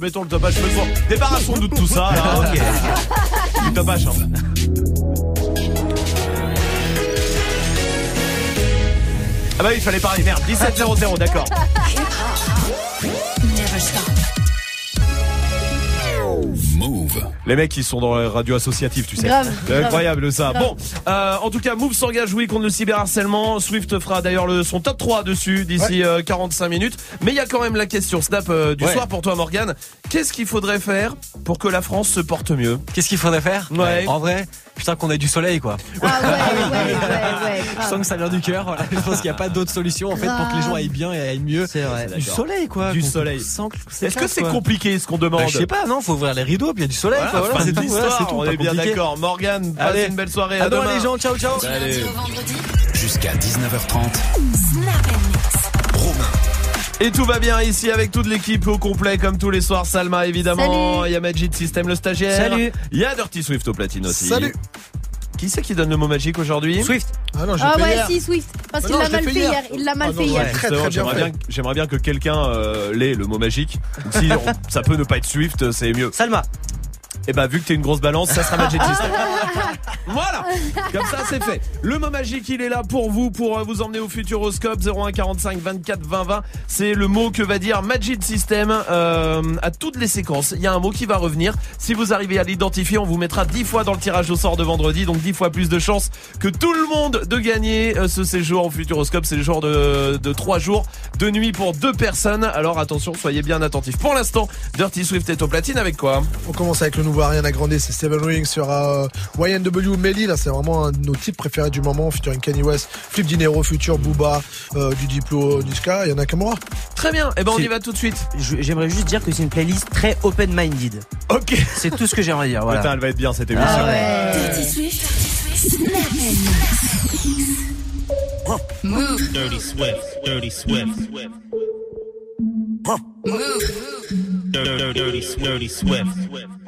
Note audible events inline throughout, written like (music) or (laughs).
Mettons le topage, feu de Débarrassons-nous de tout ça. là. (laughs) Du topage. hein. Ah bah oui, il fallait parler, merde. 17-0-0, d'accord. Les mecs qui sont dans la radio associative, tu sais. Grave, C'est grave. incroyable ça. Grave. Bon, euh, en tout cas, Move s'engage oui contre le cyberharcèlement. Swift fera d'ailleurs le son top 3 dessus d'ici euh, 45 minutes. Mais il y a quand même la question Snap euh, du Ouais. soir pour toi Morgan. Qu'est-ce qu'il faudrait faire pour que la France se porte mieux Qu'est-ce qu'il faudrait faire Ouais. En vrai, putain qu'on ait du soleil quoi. Ah ouais, ouais, ouais, ouais, Je sens que ça vient du cœur. Voilà. Je pense qu'il n'y a pas d'autre solution en fait pour que les gens aillent bien et aillent mieux. C'est vrai. Du soleil quoi. Du soleil. Est-ce que c'est compliqué ce qu'on demande Bah, Je sais pas, non, faut ouvrir les rideaux, puis il y a du soleil. Voilà, quoi, voilà, fin de l'histoire, tout, on est bien d'accord. Morgan, passez Allez. une belle soirée. À À demain les gens, ciao ciao. Jusqu'à 19h30. Et tout va bien ici avec toute l'équipe au complet comme tous les soirs. Salma évidemment, Salut. il y a Magic System le stagiaire. Salut. Il y a Dirty Swift au platine aussi. Salut. Qui c'est qui donne le mot magique aujourd'hui Swift. Ah non, j'ai Ah ouais, hier. si, Swift. Parce Ah qu'il l'a mal fait hier. hier. Il l'a mal Ah fait non, hier. ouais. Très, très bien j'aimerais fait. bien, j'aimerais bien que quelqu'un euh, l'ait le mot magique. Si on- ça peut ne pas être Swift, c'est mieux. Salma. Et bah vu que t'es une grosse balance, ça sera Magic (laughs) System. voilà, comme ça c'est fait. Le mot magique il est là pour vous, pour euh, vous emmener au Futuroscope 01 45 24 20 20. C'est le mot que va dire Magic System euh, à toutes les séquences. Il y a un mot qui va revenir. Si vous arrivez à l'identifier, on vous mettra 10 fois dans le tirage au sort de vendredi, donc 10 fois plus de chances que tout le monde de gagner euh, ce séjour au Futuroscope. C'est le jour de, de 3 jours de nuit pour deux personnes. Alors attention, soyez bien attentifs. Pour l'instant, Dirty Swift est au platine avec quoi? On commence avec le nouveau Ariana Grande, c'est Steven Ring sur euh, YNW Melly. Là, c'est vraiment un de nos titres préférés du moment. Featuring Kanye West, Flip Dinero, Future, Booba, euh, du Diplo, Niska. Il y en a Kamura. Très bien, et ben on y va tout de suite. J'aimerais juste dire que c'est une playlist très open-minded. Ok. C'est tout ce que j'aimerais dire. Voilà. Putain, elle va être bien cette émission. Ah ouais. Dirty Swift, Dirty Swift. Dirty, dirty, dirty, dirty Swift.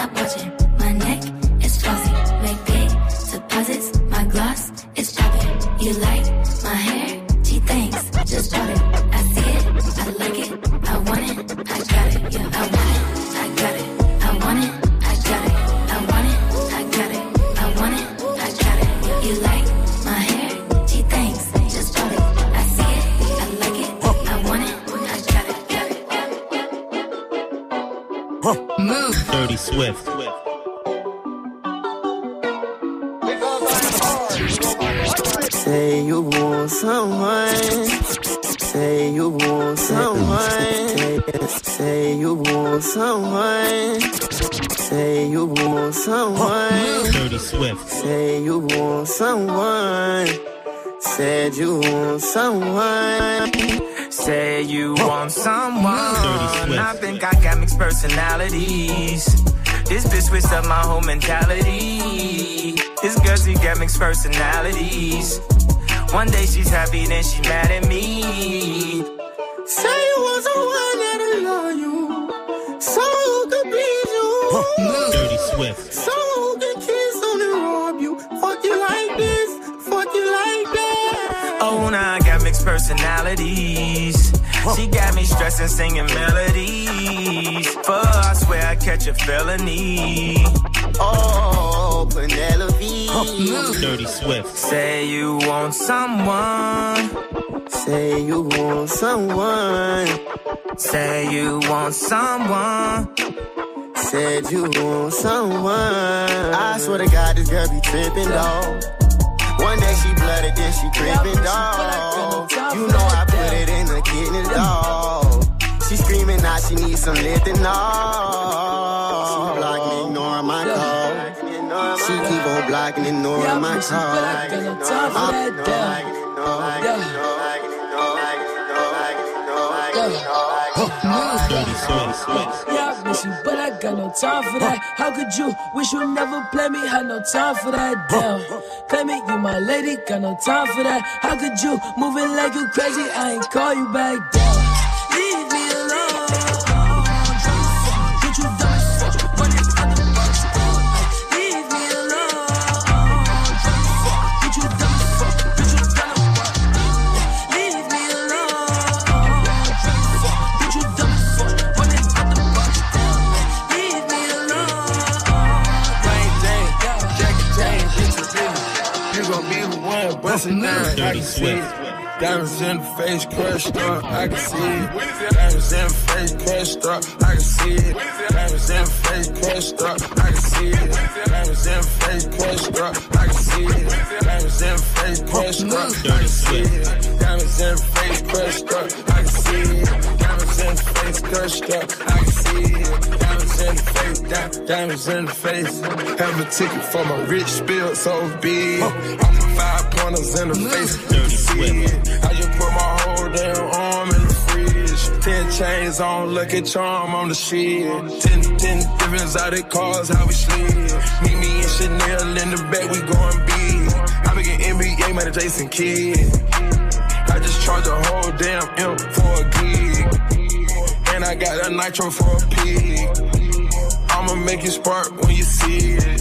stop watching. My neck is flossy. Make big deposits. My gloss is chopping. You like my hair? She thinks. Just bought it. I see it. I like it. I want it. I got it. Yeah, I want it. I got it. I want it. I got it. I want it. I got it. I want it. I got it. Yeah, you like my hair? She thinks. Just bought it. I see it. I like it. I want it. I got it. Got it. Move. Dirty Swift. Say you want someone. Say you want someone. Say you want someone. Say you want someone. Dirty Swift. Say you want someone. Said you want someone. Say you want someone. I think I got mixed personalities. This bitch switched up my whole mentality. This girl, she got mixed personalities. One day she's happy, then she mad at me. Say you want someone that'll love you. So who could please you. Dirty Swift. So who can kiss on and rob you? Fuck you like this, fuck you like that. Oh, now I got mixed personalities. She got me stressing, singing melodies. Fuck, I swear I catch a felony. Oh, Penelope. Dirty Swift. Say you want someone. Say you want someone. Say you want someone. Said you want someone. I swear to God, this girl be tripping, dog. One day she blooded, then she creeping, dog. You know I put it in the kidney, dog. She screaming now she needs some lifting, She blocking, ignoring my call. She keep on blocking, ignoring my call. I'm- Yeah, I miss you, but I got no time for that. How could you wish you never play me? Had no time for that. Damn, play me, you my lady, got no time for that. How could you moving like you crazy? I ain't call you back down. Bustin' down, I can see it. Diamonds in the face, crushed up, I can see it. Diamonds in the face, crushed up, I can see it. Diamonds in the face, crushed up, I can see it. Diamonds in the face, crushed up, I can see it. Diamonds in the face, crushed up, I can see it. Diamonds in the face, crushed up, I can see it. In the face, crushed up, I can see it. Diamonds in the face, di- diamonds in the face. Have a ticket for my rich spill, so big. I'm five pointers in the face, you can see it. I just put my whole damn arm in the fridge. Ten chains on, lucky charm on the shit. Ten, ten different exotic cars, how we slid. Meet me and Chanel in the back, we going big. I be getting NBA man, Jason Kidd. I just charge a whole damn M for a gig. And I got a nitro for a pig. I'ma make it spark when you see it.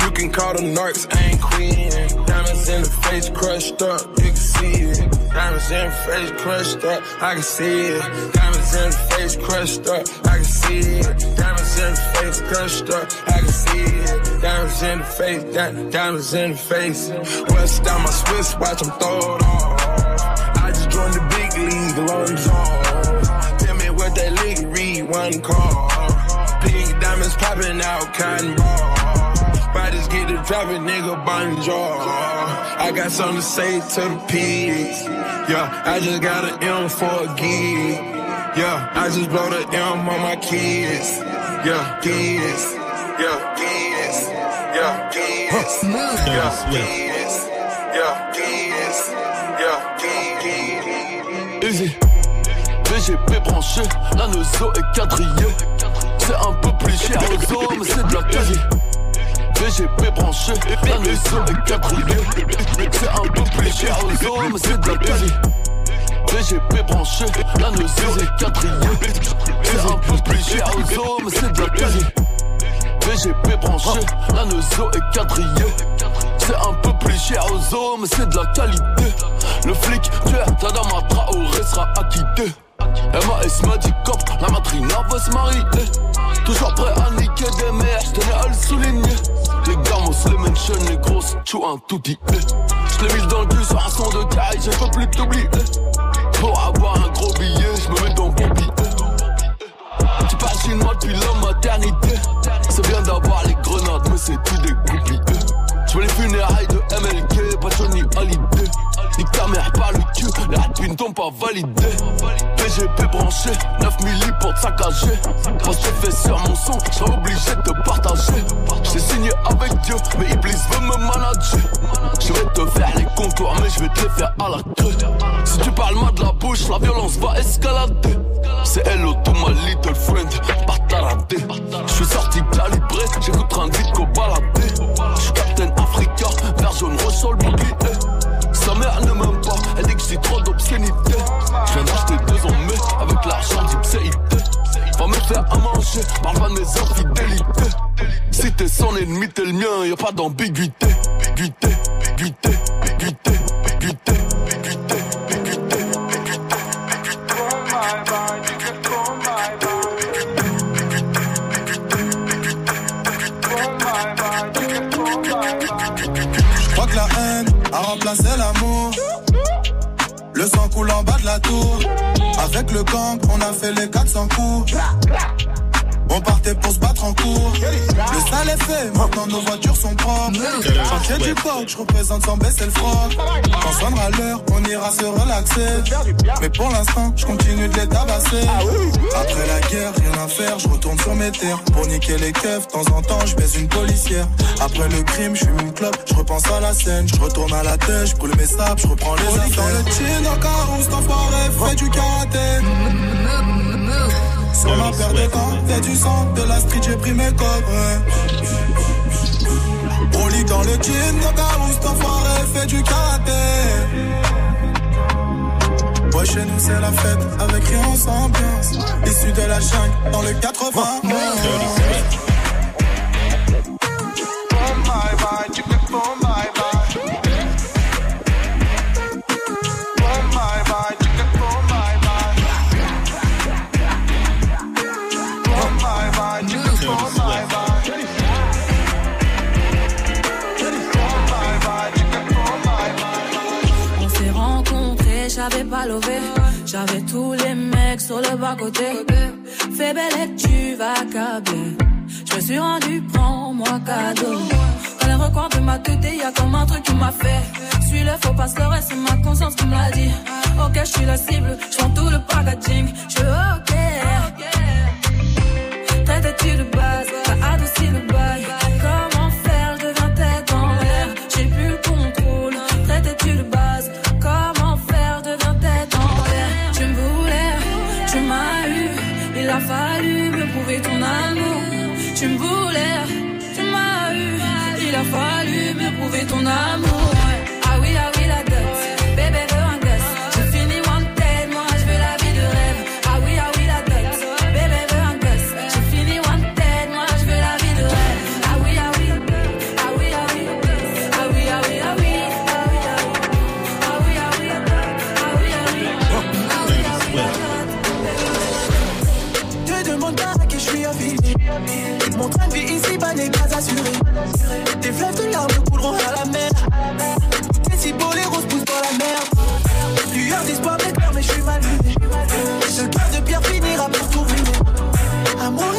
You can call them narcs, I ain't queen. Diamonds in the face crushed up, you can see it. Diamonds in the face crushed up, I can see it. Diamonds in the face crushed up, I can see it. Diamonds in the face crushed up, I can see it. Diamonds in the face, di- diamonds in the face. West down my Swiss watch, I'm throw it off. I just joined the big league, lungs off. One call. Pink diamonds popping out, cotton ball. Bodies get the dropping, nigga, bonjour. I got something to say to the pigs. Yeah, I just got an M for a gig. Yeah, I just blow the M on my kids. Yeah, kids. Yeah, kids. Yeah, kids. Yeah, kids. Yeah, kids. Yeah, kids. Easy. VGP branché, la nozo est quadrillée. C'est un peu plus cher aux mais c'est de la quasi. VGP branché, la nozo est quadrillée. C'est un peu plus cher aux mais c'est de la quasi. VGP branché, la nozo est quadrillée. C'est un peu plus cher aux mais c'est de la quasi. VGP branché, la nozo est quadrillée. C'est un peu plus cher aux mais c'est de la qualité. Le flic, tu es Tadama Traoré sera acquitté. MAS m'a dit cop, la matrina va se marier. Toujours prêt à niquer des mères, j'tenais à le souligner. Les gamos, les mentions, les grosses, chou un tout dit. J'l'ai mis dans le cul sur un son de caille, je peux plus t'oublier. Pour avoir un gros billet, j'me mets dans bon billet. Tu passes une moi depuis la maternité. C'est bien d'avoir les grenades, mais c'est tout des goupilles. Je veux les funérailles de MLK, pas Johnny Hallyday. Nique ta mère par le cul, les rapines t'ont pas validé. PGP branché, 9 milli pour te saccager. Quand je fais sur mon son, je serai obligé de te partager. J'ai signé avec Dieu, mais Iblis veut me manager. Je vais te faire les contours, mais je vais te les faire à la queue. Si tu parles mal de la bouche, la violence va escalader. C'est hello to my little friend, pas taradé. Je suis sorti calibré, j'écoute un vite qu'au baladé. Je suis Captain Africa, vert jaune, ressort le bouclier. Mère ne m'aime pas, elle dit que j'ai trop d'obscénité. Je viens d'acheter deux en mai avec l'argent d'Ipséité. Va me faire à manger, parle pas de mes infidélités. Si t'es son ennemi, t'es le mien, y a pas d'ambiguïté. Ambiguïté, ambiguïté, ambiguïté, ambiguïté, ambiguïté, ambiguïté, Je crois que la haine a remplacé l'amour. Le sang coule en bas de la tour. Avec le gang, on a fait les 400 coups. On partait pour se battre en cours. Le sale est fait, maintenant nos voitures sont propres. Chantier du coq, je représente sans baisser le froc. Quand sonnera l'heure, on ira se relaxer. Mais pour l'instant, je continue de les tabasser. Après la guerre, rien à faire, je retourne sur mes terres. Pour niquer les keufs, de temps en temps, je baise une policière. Après le crime, je fume une clope, je repense à la scène. Je retourne à la tête, je brûle mes sables, je reprends les affaires. dans le chin, dans le carrosse, t'enfoiré, fais du karaté. Ma paire de gants. Y'a du sang, de la street, j'ai pris mes codes. On lit dans le jean, cas où cet enfoiré fait du karaté. Ouais, chez nous c'est la fête, avec rien sans ambiance. Issu de la jungle, dans le 80. On j'avais tous les mecs sur le bas-côté. Fais belle et tu vas câbler. Je me suis rendu, prends-moi cadeau. Dans les recoins de ma tête, y a comme un truc qui m'a fait. Suis le faux pas c'est ma conscience qui me l'a dit. Ok, je suis la cible, je tout le packaging. Je ok.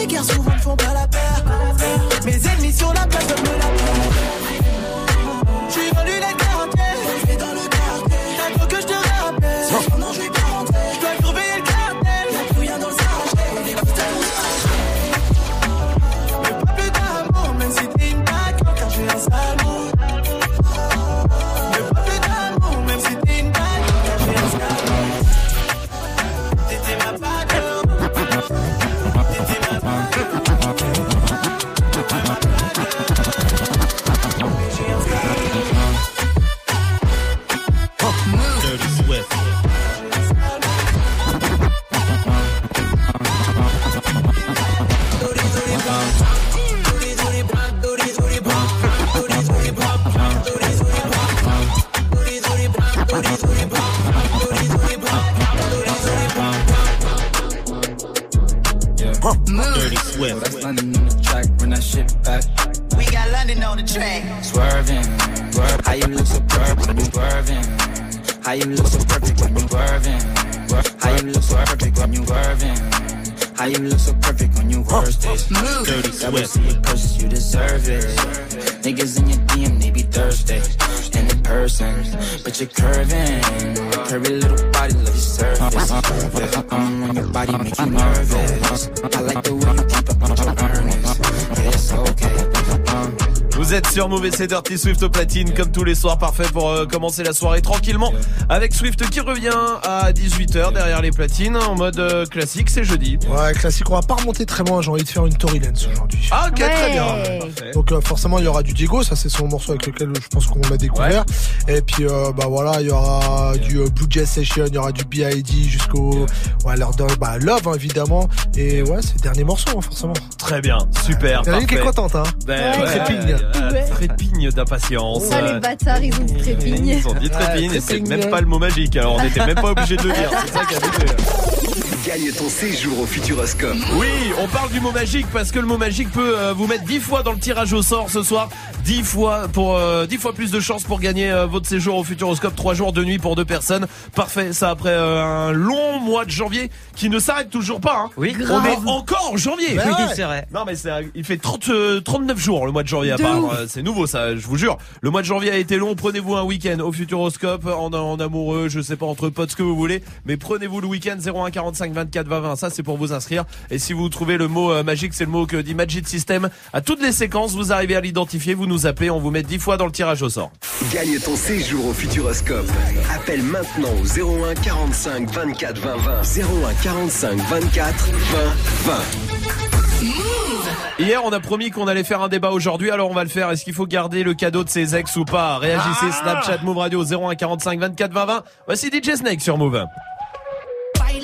Guerre souvent ne font How you look so perfect when you swerving? How you look so perfect when you swerving? How you look so perfect when you worst it? Dirty Never sur Mauvais c'est Dirty Swift au platine comme tous les soirs parfait pour euh, commencer la soirée tranquillement avec Swift qui revient à 18h derrière les platines en mode euh, classique c'est jeudi. Ouais, classique, on va pas remonter très loin, j'ai envie de faire une Tory Lanez aujourd'hui. Ah ok très bien. Parfait. Donc euh, forcément il y aura du Diego, ça c'est son morceau avec lequel je pense qu'on l'a découvert. Et puis euh, bah voilà, il y aura du euh, Blue Jazz Session, il y aura du B.I.D. jusqu'au ouais, leur bah, Love hein, évidemment. Et ouais, c'est le dernier morceau hein, forcément. Très bien, super. Il y en a une qui est contente hein. Ben, Ouais. ouais, Trépigne. euh, Ouais. Trépigne d'impatience. Les bâtards, ils ont dit trépigne. Ils ont dit trépigne et c'est même pas le mot magique alors on n'était même pas obligé de le dire. C'est ça qui a (laughs) déçu. Gagne ton séjour au Futuroscope. Oui, on parle du mot magique parce que le mot magique peut euh, vous mettre 10 fois dans le tirage au sort ce soir. 10 fois pour euh, 10 fois plus de chances pour gagner euh, votre séjour au Futuroscope 3 jours de nuit pour deux personnes. Parfait, ça après euh, un long mois de janvier qui ne s'arrête toujours pas hein. Oui, On est encore en janvier. Ben oui, ouais. c'est vrai. Non mais c'est il fait 30 euh, 39 jours le mois de janvier à De part euh, c'est nouveau ça je vous jure le mois de janvier a été long prenez-vous un week-end au Futuroscope en, en amoureux je sais pas entre potes ce que vous voulez mais prenez-vous le week-end 01 45 24 20 20. Ça, c'est pour vous inscrire. Et si vous trouvez le mot euh, magique, c'est le mot que dit Magic System. À toutes les séquences, vous arrivez à l'identifier, vous nous appelez, on vous met 10 fois dans le tirage au sort. Gagne ton séjour au Futuroscope. Appelle maintenant au 01 45 24 20 20. 01 45 24 20 20. Hier, on a promis qu'on allait faire un débat aujourd'hui, alors on va le faire. Est-ce qu'il faut garder le cadeau de ses ex ou pas? Réagissez, Snapchat, Move Radio 01 45 24 20 20. Voici DJ Snake sur Move.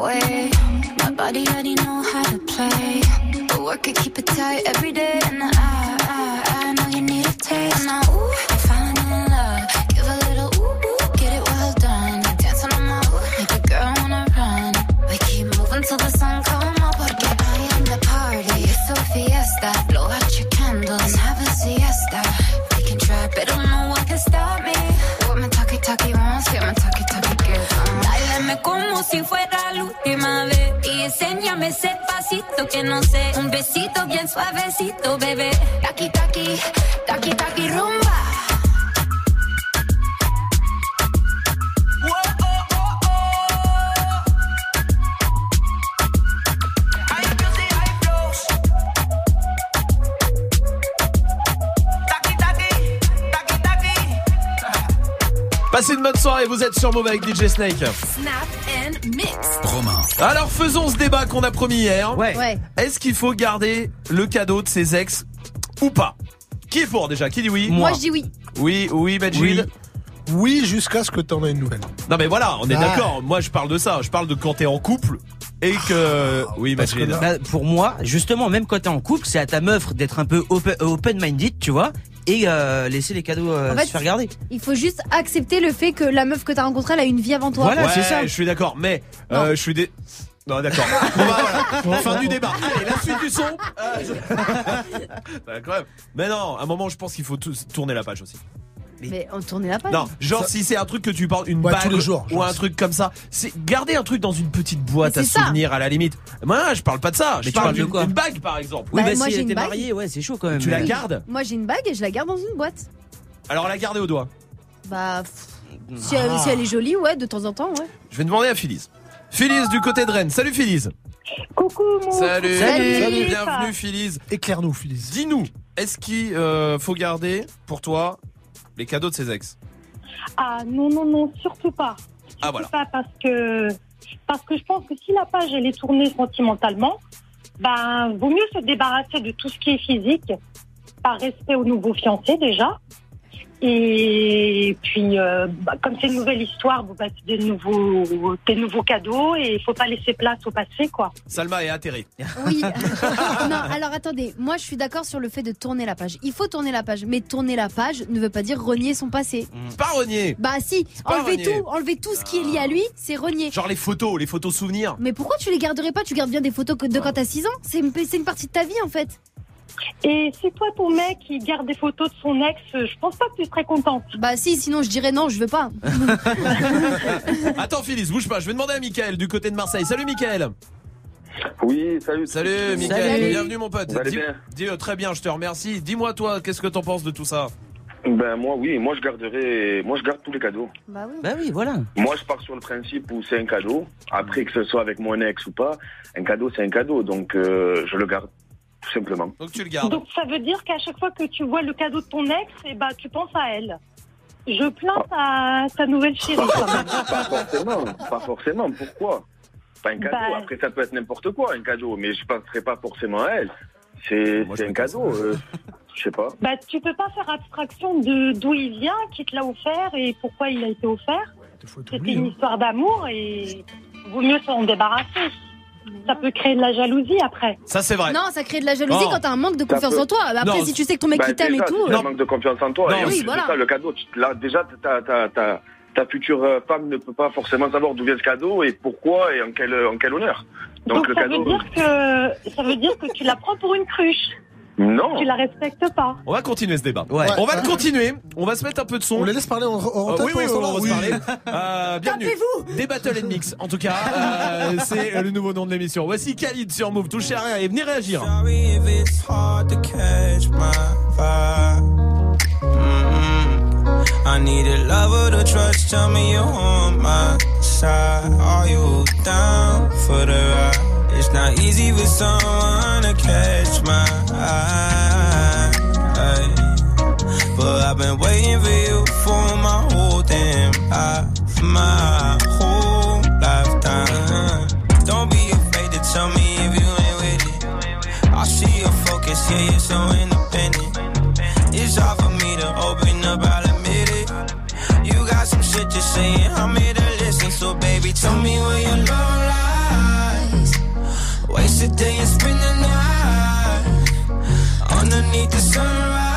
Way. My body already know how to play. But work it, keep it tight every day. And I, I, I know you need a taste. Now, ooh, I'm falling in love. Give a little ooh, ooh, get it well done. Dancing on my ooh, make a girl wanna run. We keep moving till the sun come up. Porque I am the party. It's a fiesta. Blow out your candles and have a siesta. We can try, but don't know what can stop me. What my talkie talkie wants, get my talkie talkie gets. Bailame como si fuera enséñame ese pasito que no sé, un besito bien suavecito, bebé. Taki taki, taki taki rumba. Passez une bonne soirée, vous êtes sur Move avec DJ Snake. Snap and mix. Romain. Alors faisons ce débat qu'on a promis hier. Ouais. Est-ce qu'il faut garder le cadeau de ses ex ou pas? Qui est pour déjà? Qui dit oui? Moi, je dis oui. Oui, oui, Majid Oui. Oui, jusqu'à ce que t'en aies une nouvelle. Non mais voilà, on est Ah. d'accord. Moi je parle de ça. Je parle de quand t'es en couple et que... oui, Majid. Bah, pour moi, justement, même quand t'es en couple, c'est à ta meuf d'être un peu open- open-minded, tu vois, et euh, laisser les cadeaux euh, En fait, se faire garder. Il faut juste accepter le fait que la meuf que t'as rencontrée, elle a une vie avant toi. ouais, je suis d'accord. Mais euh, je suis des... Non, d'accord. (laughs) Bon, bah, voilà. Fin du débat. Allez, la suite du son. Euh, (laughs) bah, quand même. Mais non, à un moment, je pense qu'il faut tourner la page aussi. Mais on tournait la page. Non, genre si c'est un truc que tu parles, une Ouais, bague tous les jours, ou un truc comme ça, c'est garder un truc dans une petite boîte à souvenirs à la limite. Moi, je parle pas de ça. Mais je tu parle parles de d'une quoi une bague par exemple. Oui, Bah, bah, moi, si j'ai elle une était bague. mariée, ouais, c'est chaud quand même. Tu la gardes Moi j'ai une bague et je la garde dans une boîte. Alors la garder au doigt. Bah, pff, si, elle, Ah. si elle est jolie, ouais, de temps en temps, ouais. Je vais demander à Phyllis. Phyllis du côté de Rennes. Salut Phyllis. Coucou mon Salut. Salut. Bienvenue Phyllis. Éclaire-nous, Phyllis. Dis-nous, est-ce qu'il euh, faut garder pour toi les cadeaux de ses ex Ah non, non, non, surtout pas. Ah voilà. Pas parce que, parce que je pense que si la page elle est tournée sentimentalement, ben, vaut mieux se débarrasser de tout ce qui est physique, par respect au nouveau fiancé déjà. Et puis, euh, bah, comme c'est une nouvelle histoire, bah, c'est des nouveaux, des nouveaux cadeaux et il faut pas laisser place au passé, quoi. Salma est atterrée. Oui. (laughs) non, alors attendez, moi je suis d'accord sur le fait de tourner la page. Il faut tourner la page, mais tourner la page ne veut pas dire renier son passé. Pas renier. Bah si, pas enlever renier. tout, enlever tout ce qui est lié à lui, c'est renier. Genre les photos, les photos souvenirs. Mais pourquoi tu les garderais pas? Tu gardes bien des photos que- de quand t'as 6 ans? C'est une, c'est une partie de ta vie en fait. Et si toi, ton mec, il garde des photos de son ex, je pense pas que tu serais contente. Bah si, sinon je dirais non, je veux pas. (laughs) Attends Phyllis, bouge pas, je vais demander à Mickaël du côté de Marseille. Salut Mickaël. Oui, salut. Salut Mickaël, Salut. bienvenue mon pote. Dis- bien dis, euh, très bien, je te remercie. Dis-moi toi, qu'est-ce que t'en penses de tout ça? Ben moi oui, moi je garderai, moi je garde tous les cadeaux. Bah oui. Bah oui, voilà. Moi je pars sur le principe où c'est un cadeau. Après que ce soit avec mon ex ou pas, un cadeau c'est un cadeau, donc euh, je le garde tout simplement. Donc tu le gardes. Donc ça veut dire qu'à chaque fois que tu vois le cadeau de ton ex, eh bah, tu penses à elle. Je plains ta, ta nouvelle chérie quand même. (laughs) Pas forcément, pas forcément. Pourquoi? Pas un cadeau. Bah- Après ça peut être n'importe quoi un cadeau, mais je penserai pas forcément à elle. C'est c'est un cadeau. euh, je sais pas. Bah, tu peux pas faire abstraction de d'où il vient, qui te l'a offert et pourquoi il a été offert. C'était une histoire d'amour et vaut mieux s'en débarrasser. Ça peut créer de la jalousie après. Ça c'est vrai. Non, ça crée de la jalousie Non. quand t'as un manque de Ça confiance peut- en toi. Bah, Après, Non, si tu sais que ton mec bah, il t'aime et déjà, tout. c'est un euh, manque de confiance en toi. Non, et oui, de voilà. ça, le cadeau, tu- là, déjà, ta, ta, ta, ta future euh, femme ne peut pas forcément savoir d'où vient ce cadeau et pourquoi et en quel, en quel honneur. Donc, Donc, le ça cadeau. veut dire que ça veut dire que tu la prends pour une cruche. Non. Tu la respectes pas. On va continuer ce débat. Ouais. On va le continuer. On va se mettre un peu de son. On les laisse parler en, en Euh, oui, oui, on va se parler. oui. Euh, bienvenue. Des Battle and Mix, en tout cas. (laughs) euh, c'est le nouveau nom de l'émission. Voici Khalid sur Move. Touchez à rien et venez réagir. Sorry if it's hard to catch my vibe. Mm-mm. I need a lover to trust. Tell me you're on my side. Are you down for the ride? It's not easy for someone catch my eye. But I've been waiting for you for my whole damn life, my whole lifetime. Don't be afraid to tell me if you ain't with it. I see your focus, yeah, you're so independent. It's hard for me to open up, I'll admit it. You got some shit to say, and I'm here to listen. So, baby, tell me where your love lies. Waste a day and spend the night underneath the sunrise.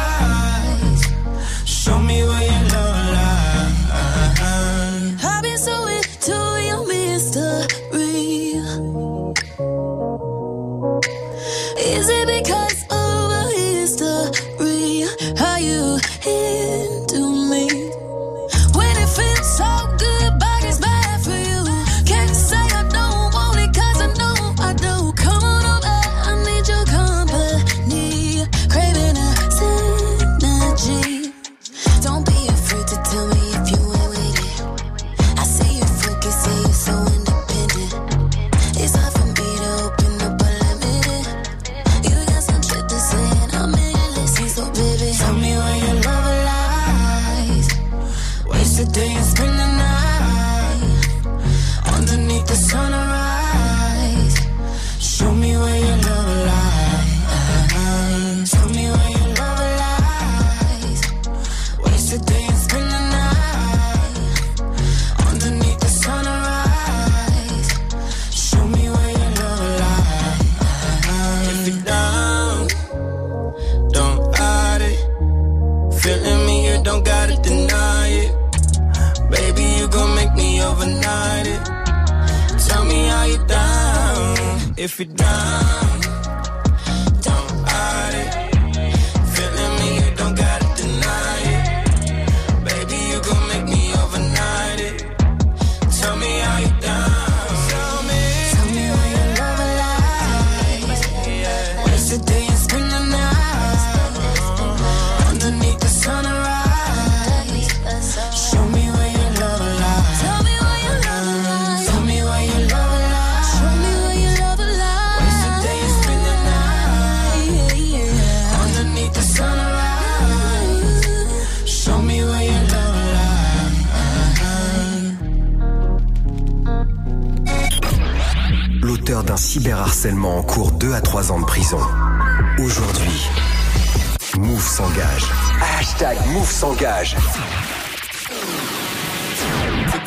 If you're down, En cours 2 à 3 ans de prison. Aujourd'hui, Move s'engage. Hashtag Move s'engage.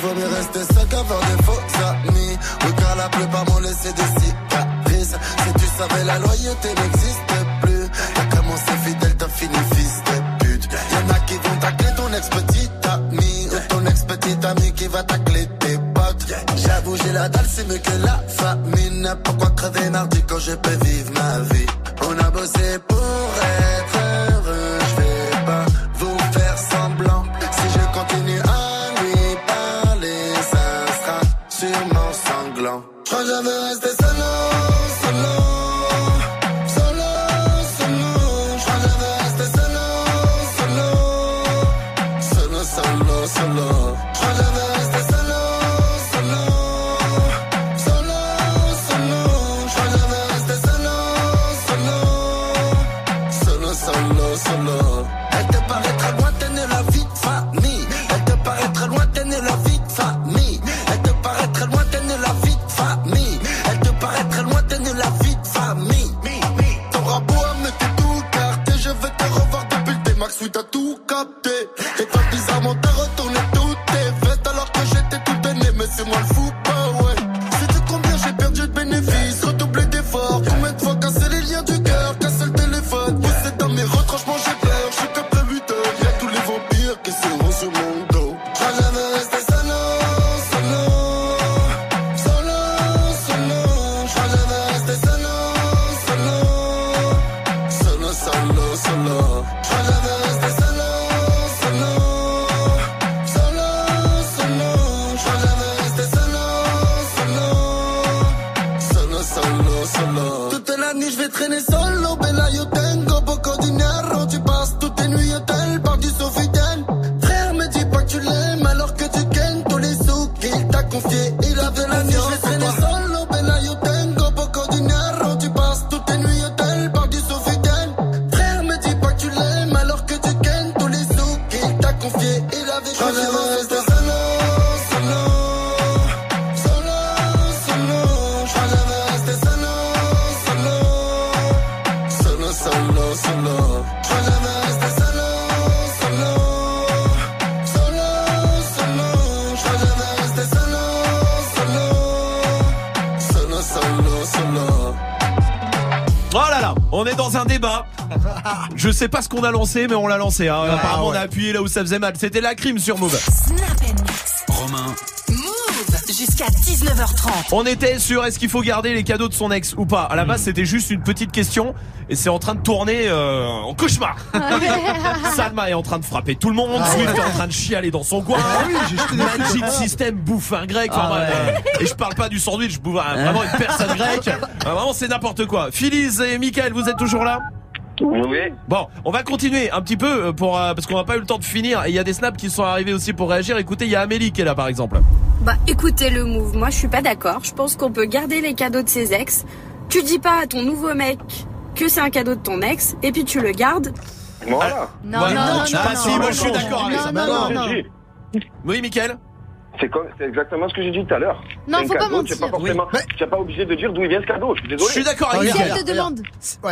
Vaut mieux rester seul qu'avoir des faux amis. Oui, car la plupart m'ont laissé des cicatrices. Si tu savais, la loyauté n'existe plus. T'as commencé fidèle, t'as fini fils de pute. Y'en a qui vont tacler ton ex-petit ami. Ou ton ex-petit ami qui va tacler tes potes. J'avoue, j'ai la dalle, c'est mieux que la Pourquoi crever mardi quand je peux vivre ma vie? On a bossé pour être Je sais pas ce qu'on a lancé, mais on l'a lancé. hein. Apparemment, on a appuyé là où ça faisait mal. C'était la crime sur Move. Romain. Move jusqu'à 19h30. On était sur est-ce qu'il faut garder les cadeaux de son ex ou pas? À la base, c'était juste une petite question et c'est en train de tourner euh, en cauchemar. (laughs) Salma est en train de frapper tout le monde. Ah Swift ouais. est en train de chialer dans son coin. Ah oui, Magic. System bouffe un grec. Ah ouais. euh, et je parle pas du sandwich, je bouffe un- vraiment une personne grecque. (laughs) Ah, Vraiment, c'est n'importe quoi. Phyllis et Michael, vous êtes toujours là? Oui. Bon, on va continuer un petit peu euh, pour euh, parce qu'on n'a pas eu le temps de finir. Et il y a des snaps qui sont arrivés aussi pour réagir. Écoutez, il y a Amélie qui est là par exemple. Bah écoutez le move, moi je suis pas d'accord. Je pense qu'on peut garder les cadeaux de ses ex. Tu dis pas à ton nouveau mec que c'est un cadeau de ton ex et puis tu le gardes. Voilà. Non, non, non, Ah, non, si, non, C'est comme, c'est exactement ce que j'ai dit tout à l'heure. Non, faut pas mentir. Tu n'es pas forcément, tu n'es pas obligé de dire d'où il vient ce cadeau. Je suis désolé. Je suis d'accord avec Michael. elle te demande.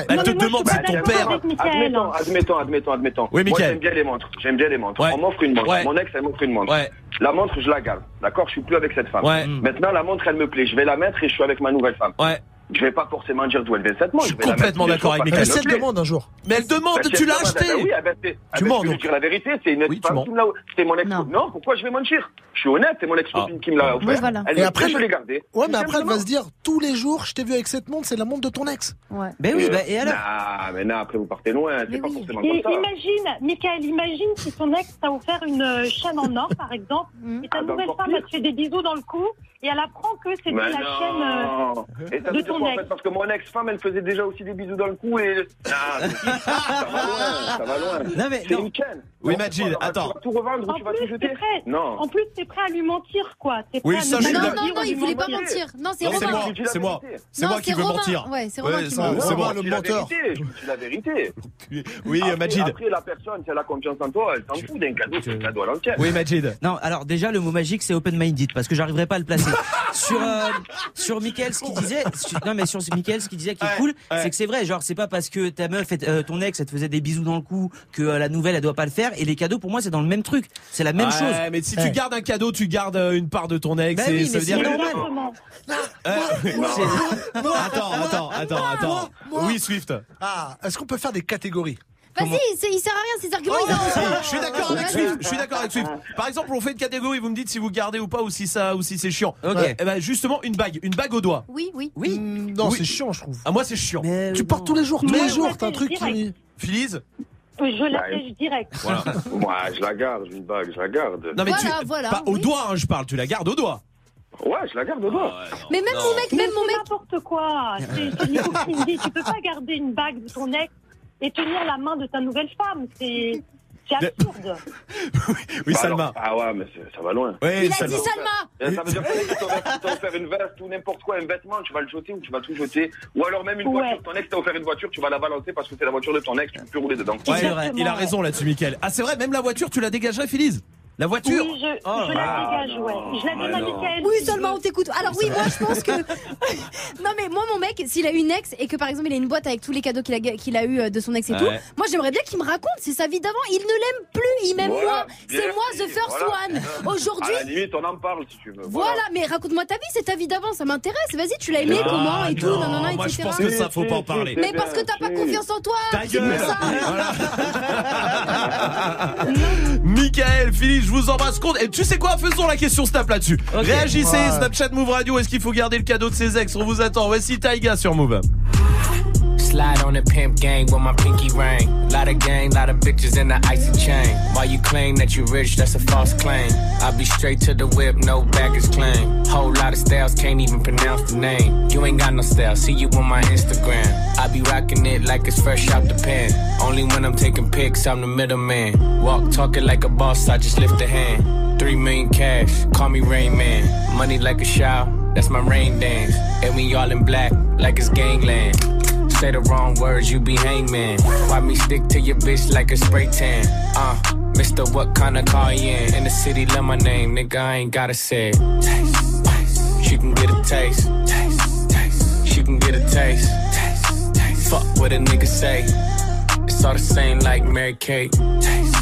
Elle te demande si ton père. Admettons, admettons, admettons, admettons. Oui, Moi, Mickaël. j'aime bien les montres. J'aime bien les montres. Ouais. On m'offre une montre. Ouais. Mon ex, elle m'offre une montre. Ouais. La montre, je la garde. D'accord? Je suis plus avec cette femme. Ouais. Maintenant, la montre, elle me plaît. Je vais la mettre et je suis avec ma nouvelle femme. Ouais. Je vais pas forcément dire d'où elle vient cette montre. Je suis vais complètement d'accord avec qu'elle me plaît. demande un jour. Mais elle demande, Bah, tu elle l'as demande, acheté. bah oui, ah ben, c'est- ah Tu ben, mens, je vais lui donc. dire la vérité, c'est une Oui, ex-femme qui me l'a C'était mon ex. Non. pourquoi je vais mentir? Je suis honnête, c'est mon ex-copine qui me l'a offert. Oui, voilà. Elle Et après, je l'ai gardée. Ouais, mais après, elle va se dire tous les jours, je t'ai vu avec cette montre, c'est la montre de ton ex. Ouais. Ben oui, bah, et alors Ah, mais non, après vous partez loin, c'est pas forcément comme ça. imagine, Michael, imagine si ton ex t'a offert une euh, chaîne en or, par exemple, et ta Ah, bah, nouvelle femme elle te fait des bisous dans le cou, et elle apprend que c'était Mais la chaîne euh, de ton en fait, parce que mon ex-femme, elle faisait déjà aussi des bisous dans le cou et. Ah, (laughs) ça va loin, ça va loin. Non, mais c'est une. Oui, Majid, attends. Tu vas tout revendre ou En tu vas plus, tout t'es jeter prêt. Non. En plus, t'es prêt à lui mentir, quoi. Oui, prêt à ça, ne je suis Non, non, non, il voulait pas mentir. Non, c'est c'est Romain. moi, c'est moi. C'est moi qui c'est veux mentir. Ouais, c'est Ouais, Romain qui c'est moi, c'est moi. Je dis la vérité, je dis la vérité. Oui, Majid. Après, la personne, si elle a confiance en toi, elle s'en fout d'un cadeau, c'est un cadeau à l'entière. Oui, Majid. Non, alors déjà le mot magique c'est open minded parce que j'arriverai pas à le placer. sur euh, sur Mickaël, ce qu'il disait, non, mais sur ce Michael, ce qu'il disait qui est cool, c'est que c'est vrai. Genre, c'est pas parce que ta meuf, elle- euh, ton ex, elle te faisait des bisous dans le cou que euh, la nouvelle, elle doit pas le faire. Et les cadeaux, pour moi, c'est dans le même truc. C'est la même Ouais, chose. Mais si Ouais. tu gardes un cadeau, tu gardes euh, une part de ton ex. Bah et oui, ça mais veut c'est dire. normal. Euh, moi, attends, attends, attends, attends. Oui, Swift. Ah, est-ce qu'on peut faire des catégories? Vas-y, il sert à rien ces arguments. ils Si, ont- je suis d'accord avec. Swift. Je suis d'accord avec Swift. Par exemple, on fait une catégorie, vous me dites si vous gardez ou pas, ou si ça, ou si c'est chiant. Ok. Ouais, eh ben, justement, une bague, une bague au doigt. Oui, oui. Oui. Non, Oui. c'est chiant, je trouve. Ah, moi, c'est chiant. Tu portes tous les jours, tous les jours, t'as un truc qui. Philise Je la tèche direct. Voilà. (laughs) Moi, je la garde, une bague, je la garde. Non, mais Voilà, tu. voilà, pas au oui. doigt, hein, je parle, tu la gardes au doigt. Ouais, je la garde au doigt. Mais même mon mec, même mon mec. n'importe quoi. C'est c'est Nico qui me dit, tu peux pas garder une bague de ton ex et tenir la main de ta nouvelle femme. C'est c'est absurde. (laughs) Oui, Bah Salma. alors- ah ouais, mais ça va loin. Ouais, Il a Salma. dit Salma. Et Ça veut dire que ton ex t'a offert une veste ou n'importe quoi, un vêtement, tu vas le jeter ou tu vas tout jeter. Ou alors même une Ouais. voiture, ton ex t'a offert une voiture, tu vas la balancer parce que c'est la voiture de ton ex, tu peux plus rouler dedans. Ouais, il a raison là-dessus, Mickaël. Ah, c'est vrai, même la voiture, tu la dégagerais, Philise La voiture Oui, je, Oh je la dégage, ouais. Je la donne à non. Mickaël. Oui, seulement je on t'écoute. Alors oui, moi je pense que (laughs) non mais moi mon mec, s'il a une ex et que par exemple il a une boîte avec tous les cadeaux qu'il a qu'il a eu euh, de son ex et tout, moi j'aimerais bien qu'il me raconte. C'est sa vie d'avant. Il ne l'aime plus. Il m'aime Voilà, moi. C'est moi the first voilà. one. (laughs) Aujourd'hui. À la limite, on en parle si tu veux. Voilà, mais raconte-moi ta vie, c'est ta vie d'avant, ça m'intéresse. Vas-y, tu l'as aimé Ah, comment et tout, non, non, non, non, moi, je etc. pense que ça, faut pas en parler. Mais parce que t'as pas confiance en toi. Ta gueule. (laughs) Michael, Philippe, je vous embrasse compte. Et tu sais quoi Faisons la question Snap là-dessus. Ok. Réagissez, Ouais. Snapchat Move Radio. Est-ce qu'il faut garder le cadeau de ses ex? On vous attend. Voici Taiga sur Move. Slide on the pimp gang with my pinky ring. Lot of gang, lot of bitches in the icy chain. While you claim that you rich, that's a false claim. I'll be straight to the whip, no baggage claim. Whole lot of styles, can't even pronounce the name. You ain't got no style, see you on my Instagram. I be rocking it like it's fresh out the pen. Only when I'm taking pics, I'm the middleman. Walk talking like a boss, I just lift hand. Three million cash, call me Rain Man. Money like a shower, that's my rain dance. And we all in black, like it's gangland. Say the wrong words, you be hangman. Why me stick to your bitch like a spray tan? Uh, Mister, what kind of car you in? In the city, love my name, nigga, I ain't gotta say it. She can get a taste. Taste, taste. She can get a taste. Taste, taste. Fuck what a nigga say. It's all the same like Mary Kate. Taste,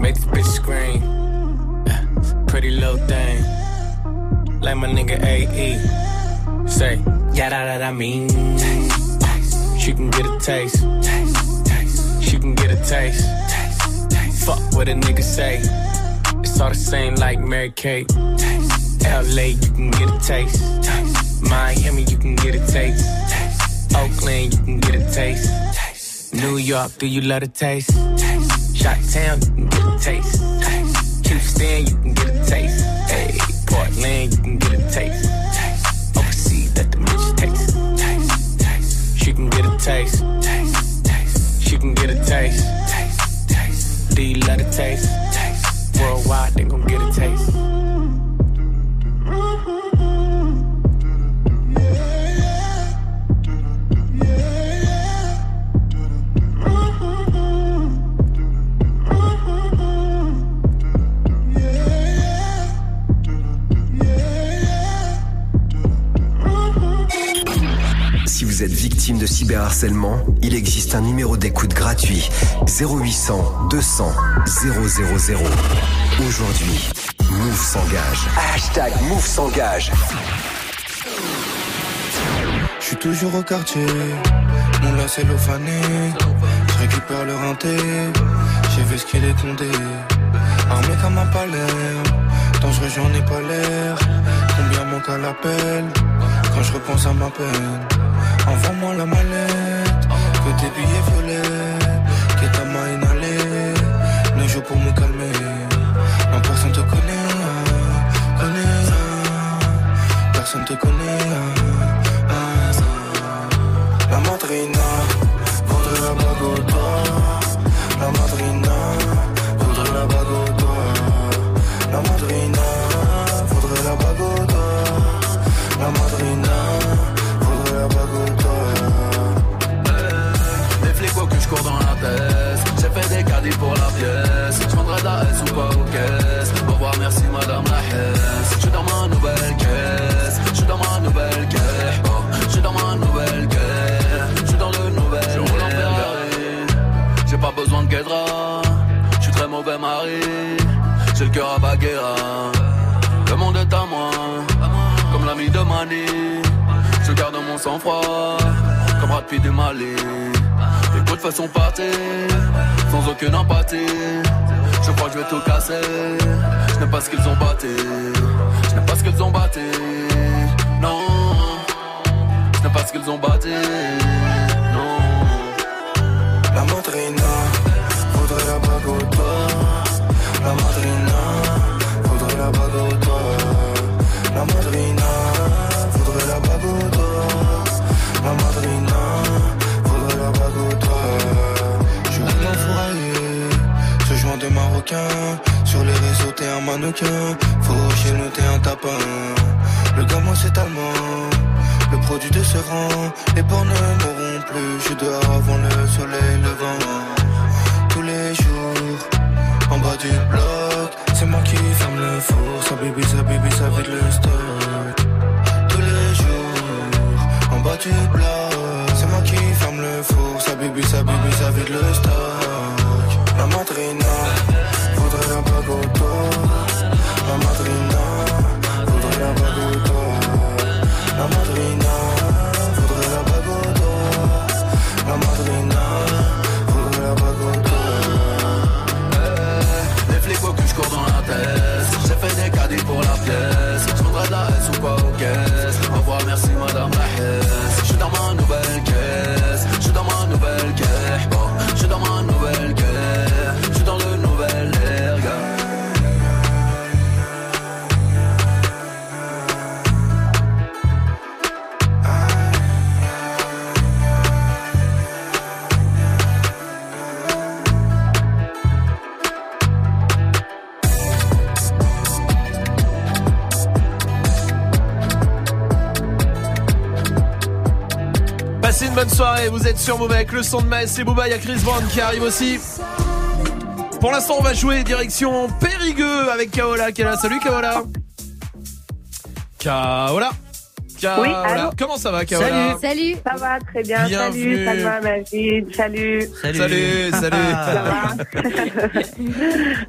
Make this bitch scream. Pretty little thing. Like my nigga AE. Say, yeah, that, I mean. Taste. She can get a taste. Taste, taste. She can get a taste. Taste, taste. Fuck what a nigga say. It's all the same like Mary Kate. LA, you can get a taste. Miami, you can get a taste. Oakland, you can get a taste. New York, do you love a taste. Shot Town, you can get a taste. Houston, you can get a taste. Hey, Portland, you can get a taste. Overseas, let the bitch taste. She can get a taste. She can get a taste. Do you love taste. Worldwide, they cyberharcèlement, il existe un numéro d'écoute gratuit 0800 200 000. Aujourd'hui, Move s'engage. Hashtag Move s'engage. Je suis toujours au quartier, mon lacet fané. Je récupère le renté, j'ai vu ce qu'il est condé. Armé comme un palais, dangereux j'en ai pas l'air. Combien manque à l'appel? Quand je repense à ma peine moi la mallette. Que tes billets violets, que ta main inhalée. Ne joue pour me calmer. Non, personne te connaît, connaît. Personne te connaît. La madrina, vendredi à Bogota. J'ai fait des caddies pour la pièce. Je vendrai la S ou pas aux caisses Au revoir merci madame la Hesse. Je suis dans ma nouvelle caisse. Je suis dans ma nouvelle caisse. Oh, Je suis dans ma nouvelle caisse. Je suis dans le nouvel Je roule en Ferrari. J'ai pas besoin de guédra. Je suis très mauvais mari. J'ai le cœur à Baguera. Le monde est à moi. Comme l'ami de Mani. Je garde mon sang-froid. Comme Rapide du Mali Façon partie, sans aucune empathie. Je crois que je vais tout casser. Je n'ai pas ce qu'ils ont batté. Je n'ai pas ce qu'ils ont batté. Non, je n'ai pas ce qu'ils ont batté. Non. La madrina, mannequin. Chez nous, t'es un tapin. Le gamin, c'est allemand. Le produit de ce rang, les porcs ne mourront plus. Je suis dehors avant le soleil levant. Tous les jours, en bas du bloc, c'est moi qui ferme le four. Ça bibi, ça bibi, ça vide le stock. Tous les jours, en bas du bloc, c'est moi qui ferme le four. Ça bibi, ça bibi, ça vide le stock. La madrina, au doigt. La madrina, faudrait la bague au doigt. La madrina, faudrait la bague au doigt. La madrina, faudrait la bague au doigt. Les faut que je cours dans la tête. Vous êtes sur Move avec le son de Maes et Booba, il y a Chris Brown qui arrive aussi. Pour l'instant, on va jouer direction Périgueux avec Kaola qui. Salut Kaola. Kaola. Oui, allô Comment ça va Kaola Salut. Ça va très bien. Bienvenue. Salut, Salma, Majid. Salut. Salut, salut. salut. Ça va (laughs)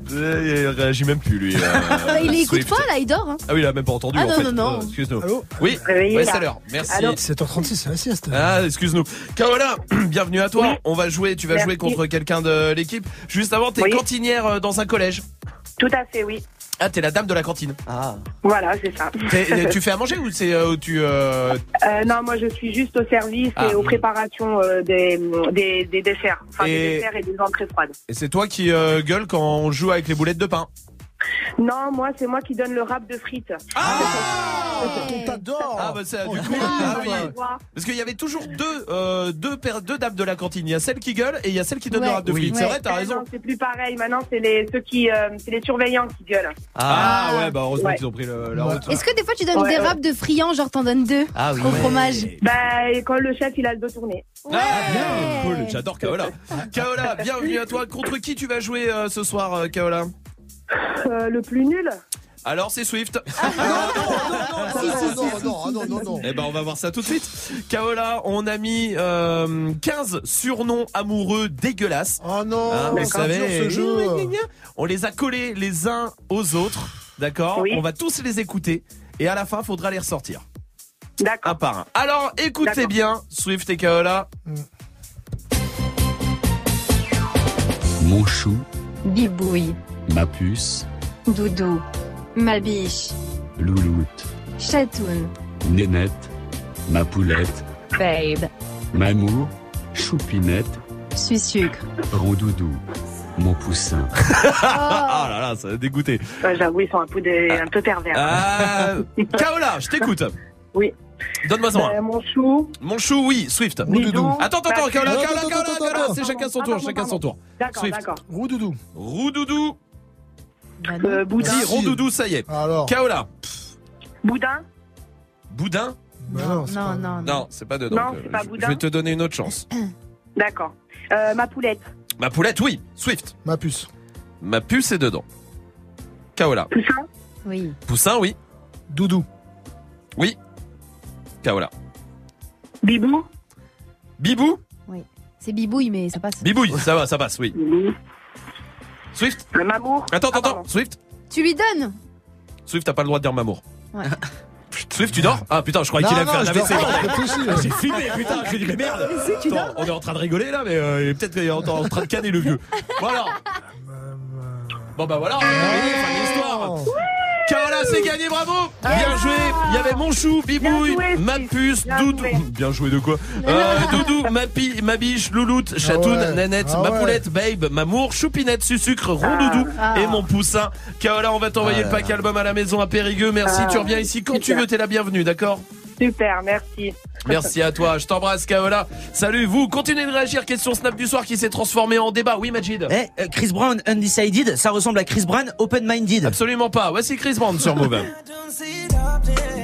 Il réagit même plus lui. euh, il écoute pas là, il dort. Hein. Ah oui, il a même pas entendu Ah en non, fait. non, non. Euh, excuse-nous. Allô Oui, ouais, c'est l'heure. Merci. Allô 7h36, c'est la sieste. Ah, excuse-nous. Kaola, (clears throat) bienvenue à toi. On va jouer, tu vas Merci. jouer contre quelqu'un de l'équipe. Juste avant, t'es Oui. cantinière euh, dans un collège. Tout à fait, oui. Ah, t'es la dame de la cantine. Ah. Voilà, c'est ça. tu fais à manger ou c'est euh, tu euh, Euh, non, moi je suis juste au service Ah. et aux préparations euh, des, des, des desserts. Enfin, Et- des desserts et des entrées froides. et c'est toi qui euh, gueule quand on joue avec les boulettes de pain. Non, moi c'est moi qui donne le rap de frites. T'adores Ah bah c'est du coup. Ah oui. Parce qu'il y avait toujours deux euh, deux paires- deux dames de la cantine. Il y a celle qui gueule et il y a celle qui donne le rap de frites. C'est vrai, t'as raison. non, C'est plus pareil. Maintenant, c'est les ceux qui, euh, c'est les surveillants qui gueulent. Ah, ouais, bah heureusement Ouais. qu'ils ont pris le, la route. Est-ce que des fois tu donnes Ouais, des ouais. wraps de friands, genre t'en donnes deux Ah oui. au fromage Bah, et quand le chef il a le dos tourné. Ah bien, cool, j'adore Kaola. Kaola, bienvenue à toi. Contre qui tu vas jouer euh, ce soir, euh, Kaola? Euh, le plus nul. Alors c'est Swift. non, non, non, non, non. Eh ben on va voir ça tout de suite. Kaola, on a mis euh, 15 surnoms amoureux dégueulasses. Oh non, Hein, vous savez, on les a collés les uns aux autres, d'accord Oui. On va tous les écouter et à la fin, faudra les ressortir. D'accord. Un par un. Alors, écoutez bien, Swift et Kaola. Mon chou, Bibouille, ma puce, Doudou, ma biche, louloute, Chatoun, nénette, ma poulette, Babe, mamour, choupinette, Sucre. rondoudou, mon poussin. (laughs) ah là là, ça va dégoûter. Ouais, J'avoue, ils sont un peu, des, un peu pervers. Ah, (laughs) Kaola, je t'écoute. Oui. Donne-moi un. Euh, mon chou. Mon chou, oui, Swift. Bidon. Attends, attends, attends, Bah, Kaola, Kaola, Kaola, c'est chacun son pardon, tour, chacun son tour. D'accord, Swift. d'accord. Roudoudou. Roudoudou. Euh, Boudin. Si, Rondoudou, ça y est. Alors. Kaola. Boudin. Boudin bah non, Non, non, non. C'est pas dedans. Non, euh, c'est pas Je- Boudin. Je vais te donner une autre chance. (clears throat) D'accord. Euh, ma poulette. Ma poulette, oui. Swift. Ma puce. Ma puce est dedans. Kaola. Poussin. Oui. Poussin, oui. Doudou. Oui. Kaola. Bibou. Bibou Oui. C'est bibouille, mais ça passe. Bibouille, ça va, ça passe, oui. Swift Le mamour Attends, attends, ah, attends. Swift Tu lui donnes Swift, t'as pas le droit de dire mamour. Ouais. (laughs) Swift, tu dors Ah putain, je croyais qu'il Non, allait faire la je J'ai filmé, putain, j'ai dit mais merde. On est en train de rigoler là, mais euh, peut-être qu'il est en en train de canner le vieux. Voilà. Bon bah voilà, on a terminé, fin de l'histoire. Carola, c'est gagné, bravo Bien joué Il y avait mon chou, Bibouille, ma puce, Doudou. Bien joué de quoi (laughs) euh, Doudou, ma, pi, ma biche, Louloute, Chatoune. Nanette, ma poulette. Babe, Mamour, Choupinette, Sucre, Rondoudou et mon poussin. Carola, on va t'envoyer le pack album à la maison à Périgueux. Merci, tu reviens ici quand tu veux, t'es la bienvenue, d'accord? Super, merci. Merci à toi, je t'embrasse Kaola. Salut vous, continuez de réagir. Question Snap du soir qui s'est transformée en débat. Oui Majid Eh, euh, Chris Brown Undecided, ça ressemble à Chris Brown Open Minded. Absolument pas, voici Chris Brown sur Move. (laughs)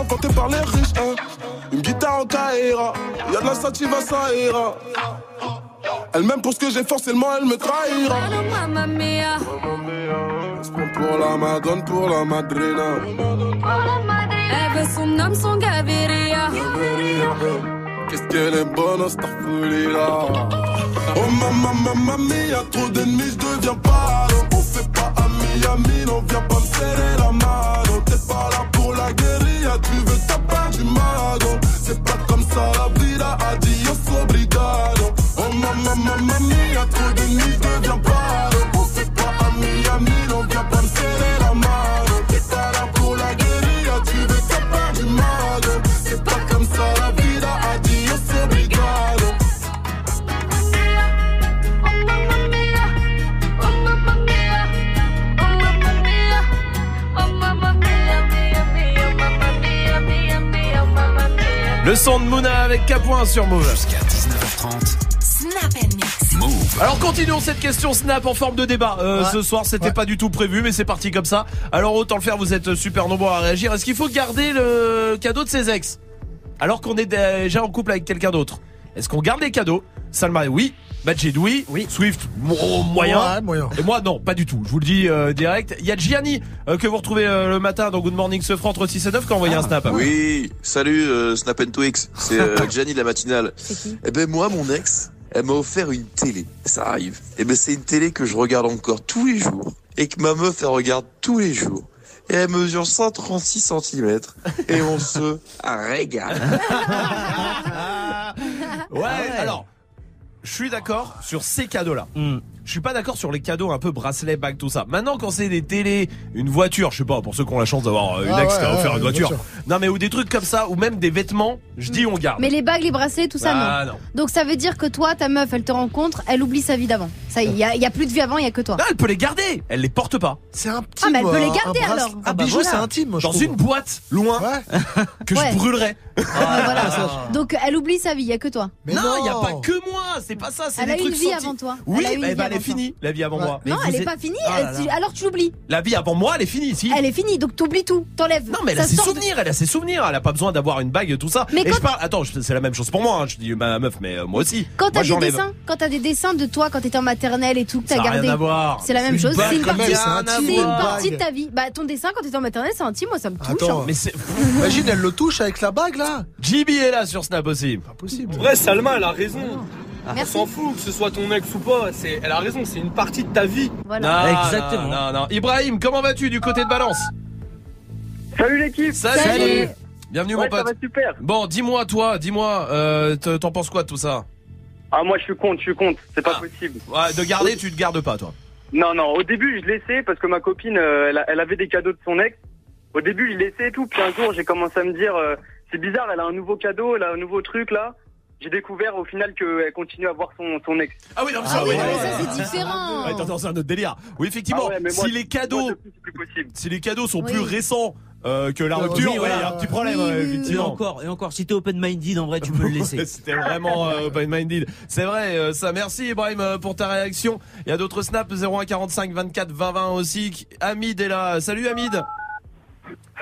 inventé par les riches. Hein. Une guitare en Kaira, y'a de la sativa, ça ira. Elle m'aime pour ce que j'ai, forcément elle me trahira. Mamma mia. Pour la Madone, pour la Madrina. Elle veut son homme, son Gaviria. Qu'est-ce qu'elle est bonne, cette folie là. Oh maman, maman mia, trop d'ennemis, je deviens palo. On fait pas à Miami, on vient pas me serrer la mano. Pas là pour la guérilla, tu veux ta part du mago. C'est pas comme ça la vie son de Mouna avec Capoin sur Move. Jusqu'à 19h30. Snap and Mix. Move. Alors continuons cette question Snap en forme de débat. Euh, Ouais. Ce soir, c'était Ouais. pas du tout prévu, mais c'est parti comme ça. Alors autant le faire. Vous êtes super nombreux à réagir. Est-ce qu'il faut garder le cadeau de ses ex? Alors qu'on est déjà en couple avec quelqu'un d'autre Est-ce qu'on garde les cadeaux? Salma, oui. Majid, oui. Oui. Swift, mo- moyen. Ouais, moyen. Et moi, non, pas du tout. Je vous le dis euh, direct. Il y a Gianni euh, que vous retrouvez euh, le matin dans Good Morning Sofran entre 6 et 9 qui a envoyé un snap. Oui, salut euh, Snap and Twix, c'est euh, (laughs) Gianni de la matinale. Eh ben moi, mon ex, elle m'a offert une télé. Ça arrive. Eh ben c'est une télé que je regarde encore tous les jours et que ma meuf elle regarde tous les jours. Et elle mesure 136 cm et on (laughs) se régale. (laughs) Ouais, alors, je suis d'accord sur ces cadeaux-là. Hmm. Je suis pas d'accord sur les cadeaux un peu bracelet, bague, tout ça. Maintenant, quand c'est des télés, une voiture, je sais pas, pour ceux qui ont la chance d'avoir euh, une Ah ex ouais, qui a offert ouais, une voiture. Non, mais ou des trucs comme ça, ou même des vêtements, je dis on garde. Mais les bagues, les bracelets, tout ça, Ah, non. non. Donc ça veut dire que toi, ta meuf, elle te rencontre, elle oublie sa vie d'avant. Ça, il y, y a plus de vie avant, il y a que toi. Non, elle peut les garder, elle les porte pas. C'est un petit. Ah, mais elle peut les un garder, alors. Un Ah, bah bijou, voilà. c'est intime, moi, je Dans trouve. une boîte, loin, (laughs) que Ouais. je brûlerais. (laughs) Donc elle oublie sa vie, il y a que toi. non, il y a pas que moi, c'est pas ça, c'est Elle des a une trucs vie avant toi. Oui, Est finie, la vie avant moi. non, elle est pas finie. Ah là elle- là. alors tu l'oublies. La vie avant moi, elle est finie, si. Elle est finie, donc t'oublies tout, t'enlèves. Non mais elle Ça a ses de- souvenirs, elle a ses souvenirs, elle a pas besoin d'avoir une bague tout ça. Mais et je parle, attends, c'est la même chose pour moi. hein. Je dis ma meuf, mais euh, moi aussi. Quand t'as des dessins, quand t'as des dessins de toi quand t'étais en maternelle et tout que Ça t'as a gardé, rien à voir. c'est la même chose. C'est une partie, de ta vie. Bah ton dessin quand t'étais en maternelle, c'est intime, moi ça me touche. Attends, hein. mais c'est. Imagine, elle le touche avec la bague là. JB est là sur Snap aussi. Pas possible. En vrai, Salma, elle a raison. On s'en fout que ce soit ton ex ou pas. C'est, elle a raison, c'est une partie de ta vie. Voilà. Non, Exactement. Non, non. Ibrahim, comment vas-tu du côté de Balance Salut l'équipe Salut. Salut. Bienvenue Ouais, mon ça pote. va super. Bon, dis-moi toi, dis-moi, euh, t'en penses quoi de tout ça? Ah, moi je suis contre, je suis contre. C'est pas Ah. possible. Ouais, de garder, tu te gardes pas toi. Non, non, au début je laissais parce que ma copine, euh, elle avait des cadeaux de son ex. Au début je laissais et tout. Puis un jour j'ai commencé à me dire, euh, c'est bizarre, elle a un nouveau cadeau, elle a un nouveau truc là. J'ai découvert au final qu'elle continue à voir son, son ex. Ah oui, non, mais Ah ça, oui, oui. mais ça c'est différent. Ouais, attends, attends, c'est un autre délire. Oui, effectivement, Ah ouais, mais moi, si les cadeaux, moi, depuis, c'est plus possible. si les cadeaux sont Oui. plus récents euh, que la Oui, rupture, oui, ouais, il y a voilà. un petit problème, Oui, ouais, oui, oui. Et effectivement. encore, et encore, si t'es open-minded, en vrai, tu peux le laisser. (laughs) C'était vraiment euh, open-minded. C'est vrai, euh, ça. Merci Ibrahim euh, pour ta réaction. Il y a d'autres snaps 0145 24 20 20 aussi. Hamid est là. Salut Hamid.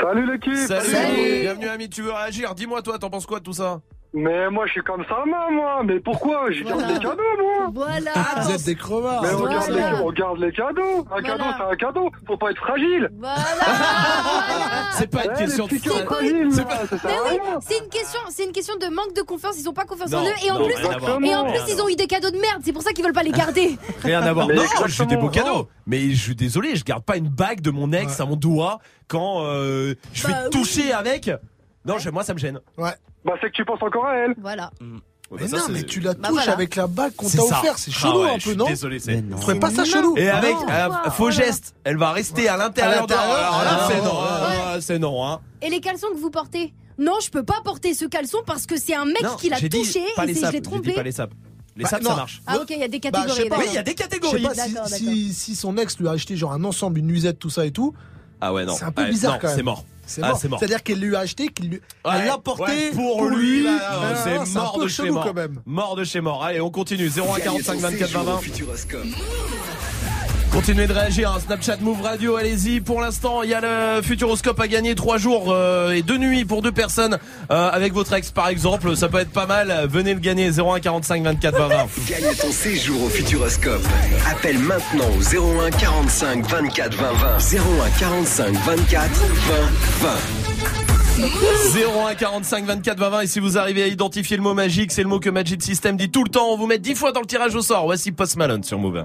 Salut l'équipe Salut. Salut. Bienvenue Hamid. Tu veux réagir? Dis-moi toi, t'en penses quoi de tout ça? Mais moi je suis comme ça, moi. Mais pourquoi Je garde Voilà. les cadeaux, moi. Voilà. Vous êtes des crevards. Mais on Voilà. garde, les, on garde les cadeaux. Un Voilà. cadeau, c'est un cadeau. Faut pas être fragile. Voilà. (laughs) C'est pas une question de petits C'est pas- à oui, c'est une question, c'est une question de manque de confiance. Ils ont pas confiance en eux et en non, plus, et en plus ils ont eu des cadeaux de merde. C'est pour ça qu'ils veulent pas les garder. (laughs) Rien à voir. Mais Non, j'ai des beaux cadeaux. Mais je suis désolé, je garde pas une bague de mon ex Ouais. à mon doigt quand euh, je vais Bah oui. toucher avec. Non, moi ça me gêne. Ouais. Bah c'est que tu penses encore à elle. Voilà. Ouais, Mais bah, ça, non, mais tu la touches Bah voilà. avec la bague qu'on t'a offert. C'est Ah chelou ouais, un peu, non Désolé, c'est. Vous trouvez pas ça chelou Et avec Non, euh, faux geste, elle va rester à l'intérieur. de- Alors là, c'est non, euh, c'est non, hein. Et les caleçons que vous portez Non, je peux pas porter ce caleçon parce que c'est un mec Non, qui l'a touché pas et je l'ai trompé. pas les sapes. Les Bah, sapes, ça marche. Ah ok, il y a des Bah, je catégories. sais pas. Oui, il y a des catégories. pas si, son ex lui a acheté genre un ensemble, une nuisette, tout ça et tout. Ah ouais, non. C'est un peu Ouais, bizarre non, quand même. C'est mort. C'est Ah, mort. c'est mort. C'est-à-dire qu'elle lui a acheté, qu'il lui... Ouais, l'a porté ouais, pour lui. Ah, c'est un mort peu de chez mort. quand même. Mort de chez mort. Allez, on continue. 0145 Gagne ton 24 séjour 20 au 20. Continuez de réagir. hein. Snapchat Move Radio, allez-y. Pour l'instant, il y a le Futuroscope à gagner trois jours euh, et deux nuits pour deux personnes euh, avec votre ex, par exemple. Ça peut être pas mal. Venez le gagner. 0145 24 20 20. Gagne ton séjour au Futuroscope. Appelle maintenant au 01 45 24 20 20. 01 45 24 20 20. 01 45 24 20 20 et si vous arrivez à identifier le mot magique, c'est le mot que Magic System dit tout le temps. On vous met 10 fois dans le tirage au sort. Voici Post Malone sur Move.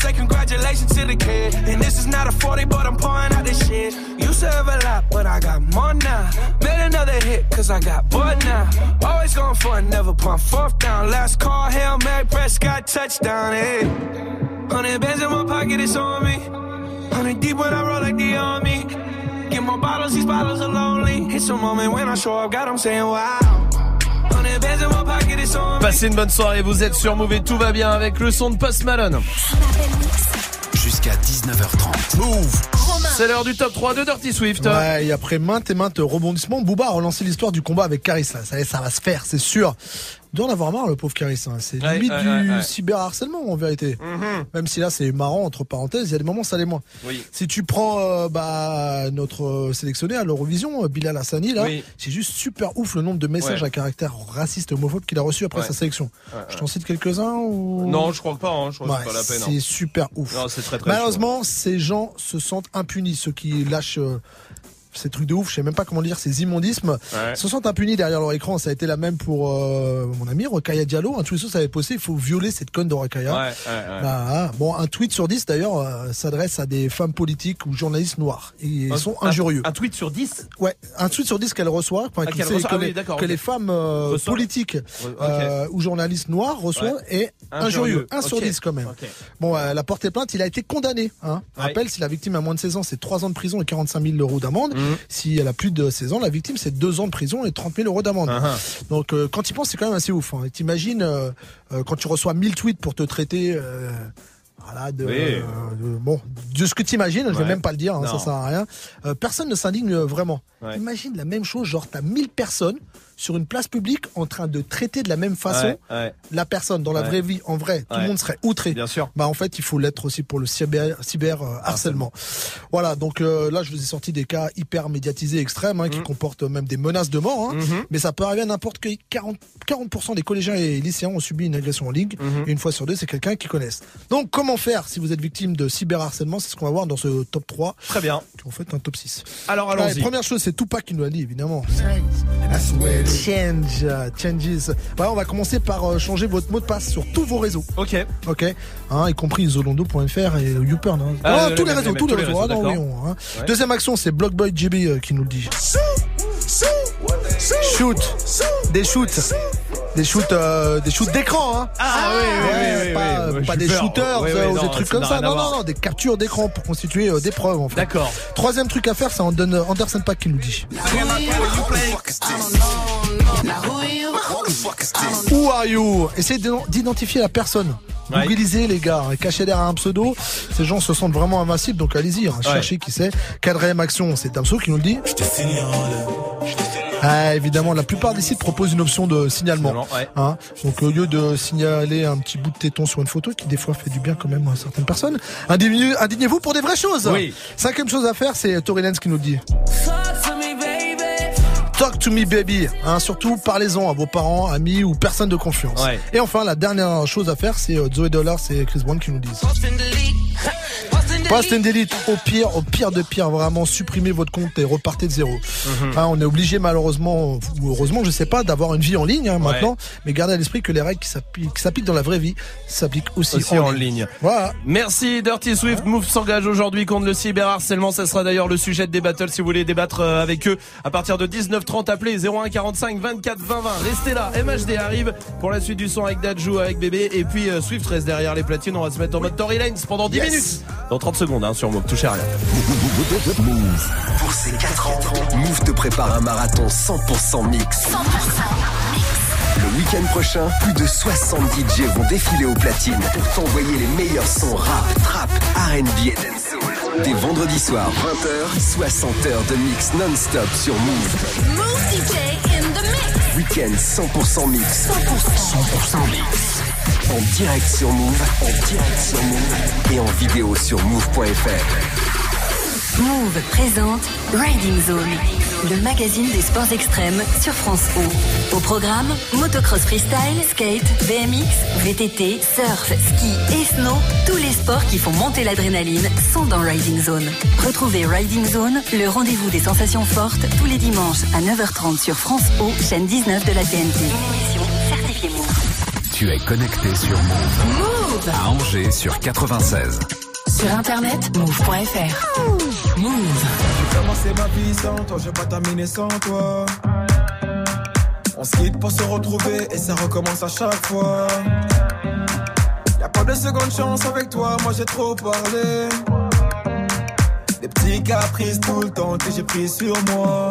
say congratulations to the kid. And this is not a 40, but I'm pouring out this shit. Used to have a lot, but I got more now. Made another hit, cause I got bored now. Always going for it, never pump fourth down. Last call, Hail Mary, Prescott, touchdown, hey. Hundred bands in my pocket, it's on me. Hundred deep when I roll like the army. Get more bottles, these bottles are lonely. It's a moment when I show up, God, I'm saying wow. Passez une bonne soirée, vous êtes sur Move et tout va bien avec le son de Post Malone. Jusqu'à 19h30. Move. C'est l'heure du top 3 de Dirty Swift. Ouais, et après maintes et maintes rebondissements, Booba a relancé l'histoire du combat avec Caris. Là. Ça, ça va se faire, c'est sûr. Il doit en avoir marre, le pauvre Caris. hein. C'est Ouais, limite ouais, du ouais, ouais. cyberharcèlement, en vérité. Même si là, c'est marrant, entre parenthèses, il y a des moments, ça l'est moins. Oui. Si tu prends euh, bah, notre euh, sélectionné à l'Eurovision, euh, Bilal Hassani, là, Oui. c'est juste super ouf le nombre de messages Ouais. à caractère raciste et homophobe qu'il a reçu après Ouais. sa sélection. Ouais, Je t'en cite quelques-uns ou... Non, je crois pas, hein, je crois que Ouais, c'est pas la peine. hein. c'est super ouf. Non, c'est très très Malheureusement, ces gens se sentent impunis, ceux qui lâchent euh, ces trucs de ouf, je sais même pas comment dire, ces immondismes, Ouais. se sentent impunis derrière leur écran. Ça a été la même pour euh, mon ami Rokaya Diallo. Un tweet ça avait posté, il faut violer cette conne de Rokaya. Ouais, ouais, ouais. Bah, ah, bon, un tweet sur 10 d'ailleurs euh, s'adresse à des femmes politiques ou journalistes noirs. Ils Un- sont injurieux. Un, tweet sur 10 Ouais, un tweet sur 10 qu'elle reçoit, Ah, qu'elle sait reçoit. que, Ah les, que femmes euh, politiques ou journalistes noirs reçoivent est injurieux. 1 sur Ok. 10 quand même. Bon, euh, elle a porté plainte, il a été condamné. Hein. Rappelle, si la victime a moins de 16 ans, c'est 3 ans de prison et 45 000 euros d'amende. Si elle a plus de 16 ans, la victime, c'est 2 ans de prison et 30 000 euros d'amende. Ah, ah. Donc, euh, quand tu penses, c'est quand même assez ouf. Hein. Et T'imagines, euh, euh, quand tu reçois 1000 tweets pour te traiter... euh, voilà, de, Oui. euh, de- bon, de ce que tu imagines, je vais Ouais. même pas le dire, hein, ça sert à rien. Euh, personne ne s'indigne vraiment. Ouais. Imagine la même chose, genre t'as 1000 personnes sur une place publique en train de traiter de la même façon Ouais, ouais. la personne dans la Ouais. vraie vie, en vrai, tout le monde serait outré. Bien sûr. Bah en fait, il faut l'être aussi pour le cyber, cyber euh, harcèlement. Voilà, donc euh, là je vous ai sorti des cas hyper médiatisés extrêmes hein, qui Mhm. comportent même des menaces de mort. hein. Mhm. Mais ça peut arriver à n'importe qui. 40, 40% des collégiens et lycéens ont subi une agression en ligne. Et une fois sur deux, c'est quelqu'un qu'ils connaissent. Donc comment faire si vous êtes victime de cyberharcèlement? C'est ce qu'on va voir dans ce top 3. Très bien. En fait, un top 6. Alors allons-y. première chose, c'est Tupac qui nous l'a dit, évidemment. Change, euh, changes. Voilà, on va commencer par euh, changer votre mot de passe sur tous vos réseaux. Ok. Ok, hein, y compris zolondo.fr et YouPorn. Hein. Ah, Ah, tous le- les le- réseaux, tous les réseaux. réseaux, Ah, non, oui, d'accord. on, hein. Ouais. Deuxième action, c'est Blockboy JB euh, qui nous le dit. Shoot, des shoots, des shoots, euh, des shoots d'écran. Hein. Ah, oui, oui, Ouais, oui, oui, pas, oui, oui, pas j'ai des peur. shooters Oui, oui, euh, ou non, des trucs ça comme n'a ça. rien à Non, non, voir. non, des captures d'écran pour constituer euh, des preuves en fait. D'accord. Troisième truc à faire, c'est Andon- Anderson Pack qui nous dit. Who are you? Essayez d'ident- d'identifier la personne. Ouais. Mobilisez les gars, hein, cachez derrière un pseudo. Ces gens se sentent vraiment invincibles, donc allez-y, hein, cherchez qui c'est. Quatrième action, c'est Damso qui nous le dit. Ah, évidemment, la plupart des sites proposent une option de signalement. Ouais. Hein. Donc au lieu de signaler un petit bout de téton sur une photo, qui des fois fait du bien quand même à certaines personnes, indignez- indignez-vous pour des vraies choses. Oui. Cinquième chose à faire, c'est Tory Lanez qui nous le dit. Talk to me baby, hein, surtout parlez-en à vos parents, amis ou personnes de confiance. Ouais. Et enfin, la dernière chose à faire, c'est euh, Zoé Dollar, c'est Chris Brown qui nous disent. Post and delete, au pire, au pire de pire, vraiment supprimez votre compte et repartez de zéro. Mhm. Hein, on est obligé malheureusement, ou heureusement, je sais pas, d'avoir une vie en ligne hein, Ouais. maintenant, mais gardez à l'esprit que les règles qui s'appliquent dans la vraie vie s'appliquent aussi, Aussi en ligne. Voilà. Merci Dirty Swift. Move s'engage aujourd'hui contre le cyberharcèlement. Ça sera d'ailleurs le sujet de des battles si vous voulez débattre euh, avec eux à partir de 19h30. Appelez 01 45 24 20 20. Restez là. MHD arrive pour la suite du son avec Dajou, avec Bébé. Et puis euh, Swift reste derrière les platines. On va se mettre en mode Tory Lanez pendant 10 Yes. minutes. Dans 30 secondes hein, sur Move. Touchez à rien. Move. Pour ses 4 ans, Move te prépare un marathon 100% mix. Le week-end prochain, plus de 70 DJ vont défiler aux platines pour t'envoyer les meilleurs sons rap, trap, R&B et dancehall. Dès vendredi soir, 20h, 60 heures de mix non-stop sur Move. Move DJ in the mix. Week-end 100% mix. 100%, mix. En direct sur Move, en direct sur Move et en vidéo sur move.fr. Move présente Riding Zone, le magazine des sports extrêmes sur France O. Au programme, motocross freestyle, skate, BMX, VTT, surf, ski et snow, tous les sports qui font monter l'adrénaline sont dans Riding Zone. Retrouvez Riding Zone, le rendez-vous des sensations fortes, tous les dimanches à 9h30 sur France O, chaîne 19 de la TNT. Émission certifiée Move. Tu es connecté sur Move. Move À Angers sur 96. Sur internet, move.fr. Move. J'ai commencé ma vie sans toi, je vais pas terminer sans toi. On se quitte pour se retrouver et ça recommence à chaque fois. Y a pas Pas de seconde chance avec toi, moi j'ai trop parlé. Des petits caprices tout le temps que j'ai pris sur moi.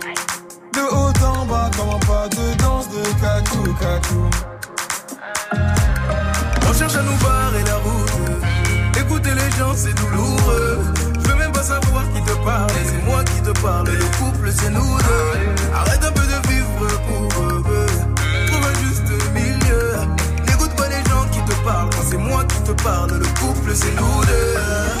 De haut en bas, comme un pas de danse de cacou, cacou. On cherche à nous barrer la route. Écouter les gens, c'est douloureux. Je veux même pas savoir qui te parle. C'est moi qui te parle. Le couple, c'est nous deux. Arrête un peu de vivre pour eux. Trouve un juste milieu. N'écoute pas les gens qui te parlent. C'est moi qui te parle, le couple, c'est nous deux.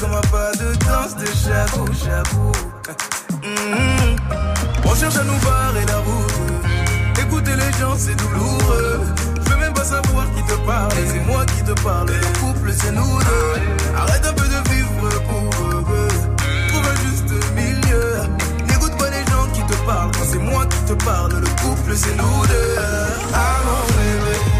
Comme un pas de danse de chabou, chabou. On cherche à nous barrer la route. Écouter les gens c'est douloureux. Je veux même pas savoir qui te parle. C'est moi qui te parle. Le couple c'est nous deux. Arrête un peu de vivre pour eux. Trouve un juste milieu. N'écoute pas les gens qui te parlent. C'est moi qui te parle, le couple c'est nous deux. Ah bébé.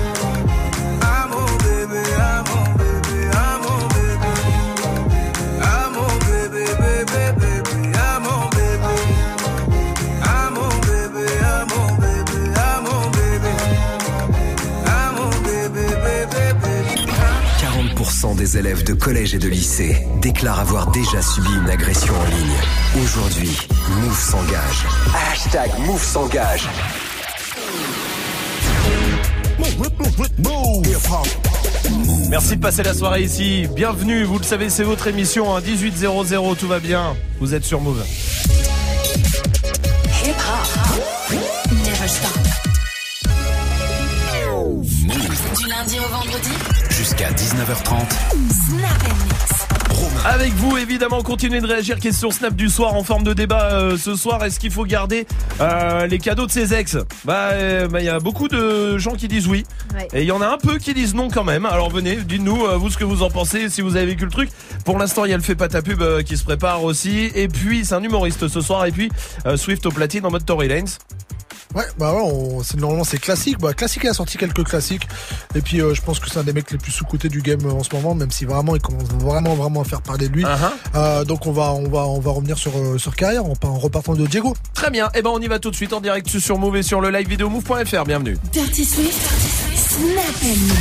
Des élèves de collège et de lycée déclarent avoir déjà subi une agression en ligne. Aujourd'hui, Move s'engage. Hashtag Move s'engage. Merci de passer la soirée ici. Bienvenue, vous le savez, c'est votre émission, hein, 1800, tout va bien. Vous êtes sur Move. Hip hop. Never stop. Du lundi au vendredi. Jusqu'à 19h30. Snap and mix. Avec vous, évidemment, continuez de réagir. Question Snap du soir en forme de débat euh, ce soir. Est-ce qu'il faut garder euh, les cadeaux de ses ex? Bah, euh, bah, il y a beaucoup de gens qui disent oui. Ouais. Et il y en a un peu qui disent non quand même. Alors venez, dites-nous euh, vous ce que vous en pensez, si vous avez vécu le truc. Pour l'instant, il y a le fait pas ta pub euh, qui se prépare aussi. Et puis, c'est un humoriste ce soir. Et puis, euh, Swift au platine en mode Tory Lanez. Ouais, bah ouais, on- c'est normalement c'est classique. Bah classique, il a sorti quelques classiques. Et puis euh, je pense que c'est un des mecs les plus sous-cotés du game euh, en ce moment, même si vraiment il commence vraiment vraiment à faire parler de lui. Euh, donc on va on va on va revenir sur euh, sur carrière en, en repartant de Diego. Très bien. Et ben, on y va tout de suite en direct sur Move et sur le live vidéo move.fr. Bienvenue. Dirty Swift. Nigga.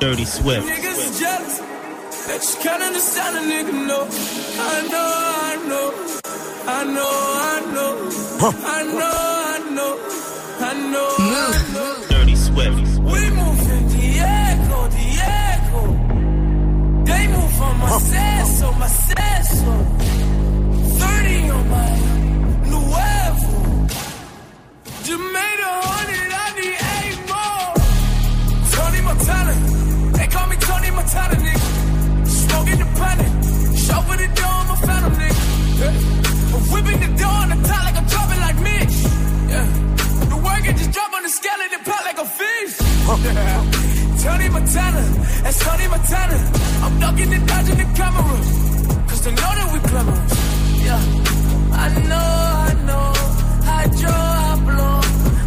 Dirty Swift. Niggas jealous. That you can't understand a nigga, no. I know, I know. I know, I know. I know, I know. I know, I know. Dirty Swift. We move in Diego, Diego. They move on my seso, my seso. 30 on my Nuevo. Just made a hundred, I need eight more. Tony Montana, they call me Tony Montana, nigga. Smoking the planet, chauffeur the door, I'm a phantom, nigga. Yeah. Whipping the door on the top like I'm dropping like Mitch. Yeah. The work it just drop on the it pop like a fish. Tony Montana, that's Tony Montana. I'm ducking and dodging the camera. Cause they know that we glamorous. Yeah. I know, I know. I draw, I blow.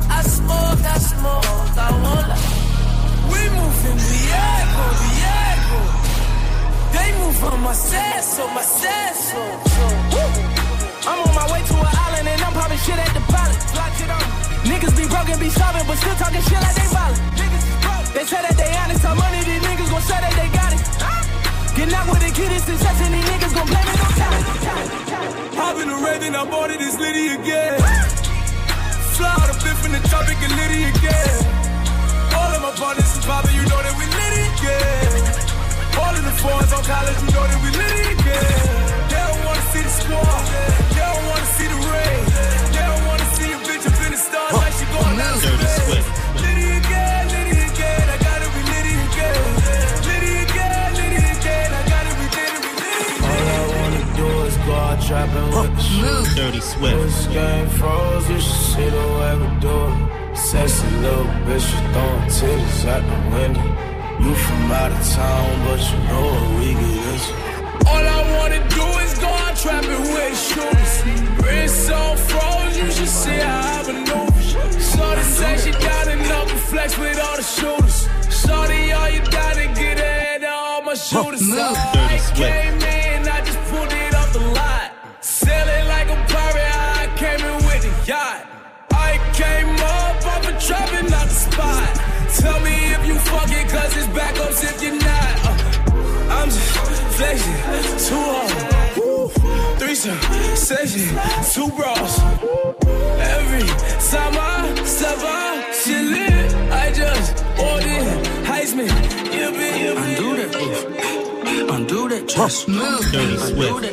I smoke, I smoke. I won't lie. We move in Diego, Diego. They move on my seso, my I'm on my way to an island and I'm popping shit at the pilot. Niggas be broken, be solvent, but still talking shit like they violent. They say that they honest, how money these niggas gon' say that they got it. Get out with the kid, it's success and these niggas gon' blame it on talent. Popping the red and I bought it, it's Liddy again. Fly out a fifth in the tropic and Liddy again. All of my partners is popping, you know that we Liddy again. All of the fours on college, you know that we Liddy again. They don't wanna see the squad, they don't wanna see the rain. They don't wanna see a bitch up in the stars like she going out to bed. Liddy again, Liddy again, I gotta be Liddy again. Liddy again, Liddy again, I gotta be Liddy, be Liddy again. All I wanna do is go out trapping with the shoes. Dirty Swift. This game froze, you should see the way we do it. Sexy little bitch, you throwing titties out the window. You from out of town, but you know what we get into. All I wanna trapping with shooters. Wrist so froze, you should see how I maneuver. Shorty say she down and up and flex with all the shooters. Shorty, all you gotta get ahead of all my shooters. So I came in, I just pulled it off the lot. Sailing like a pirate, I came in with the yacht. I came up off a trapping out the spot. Tell me if you fucking, cause it's backups if you're not. Uh, I'm just flexing, too hard. Woo. Threesome, session, two bras. Every time I step out, shit lit. I just ordered Heisman. You been, you been. Undo that. Undo that chest. Move. Dirty Undo Swift.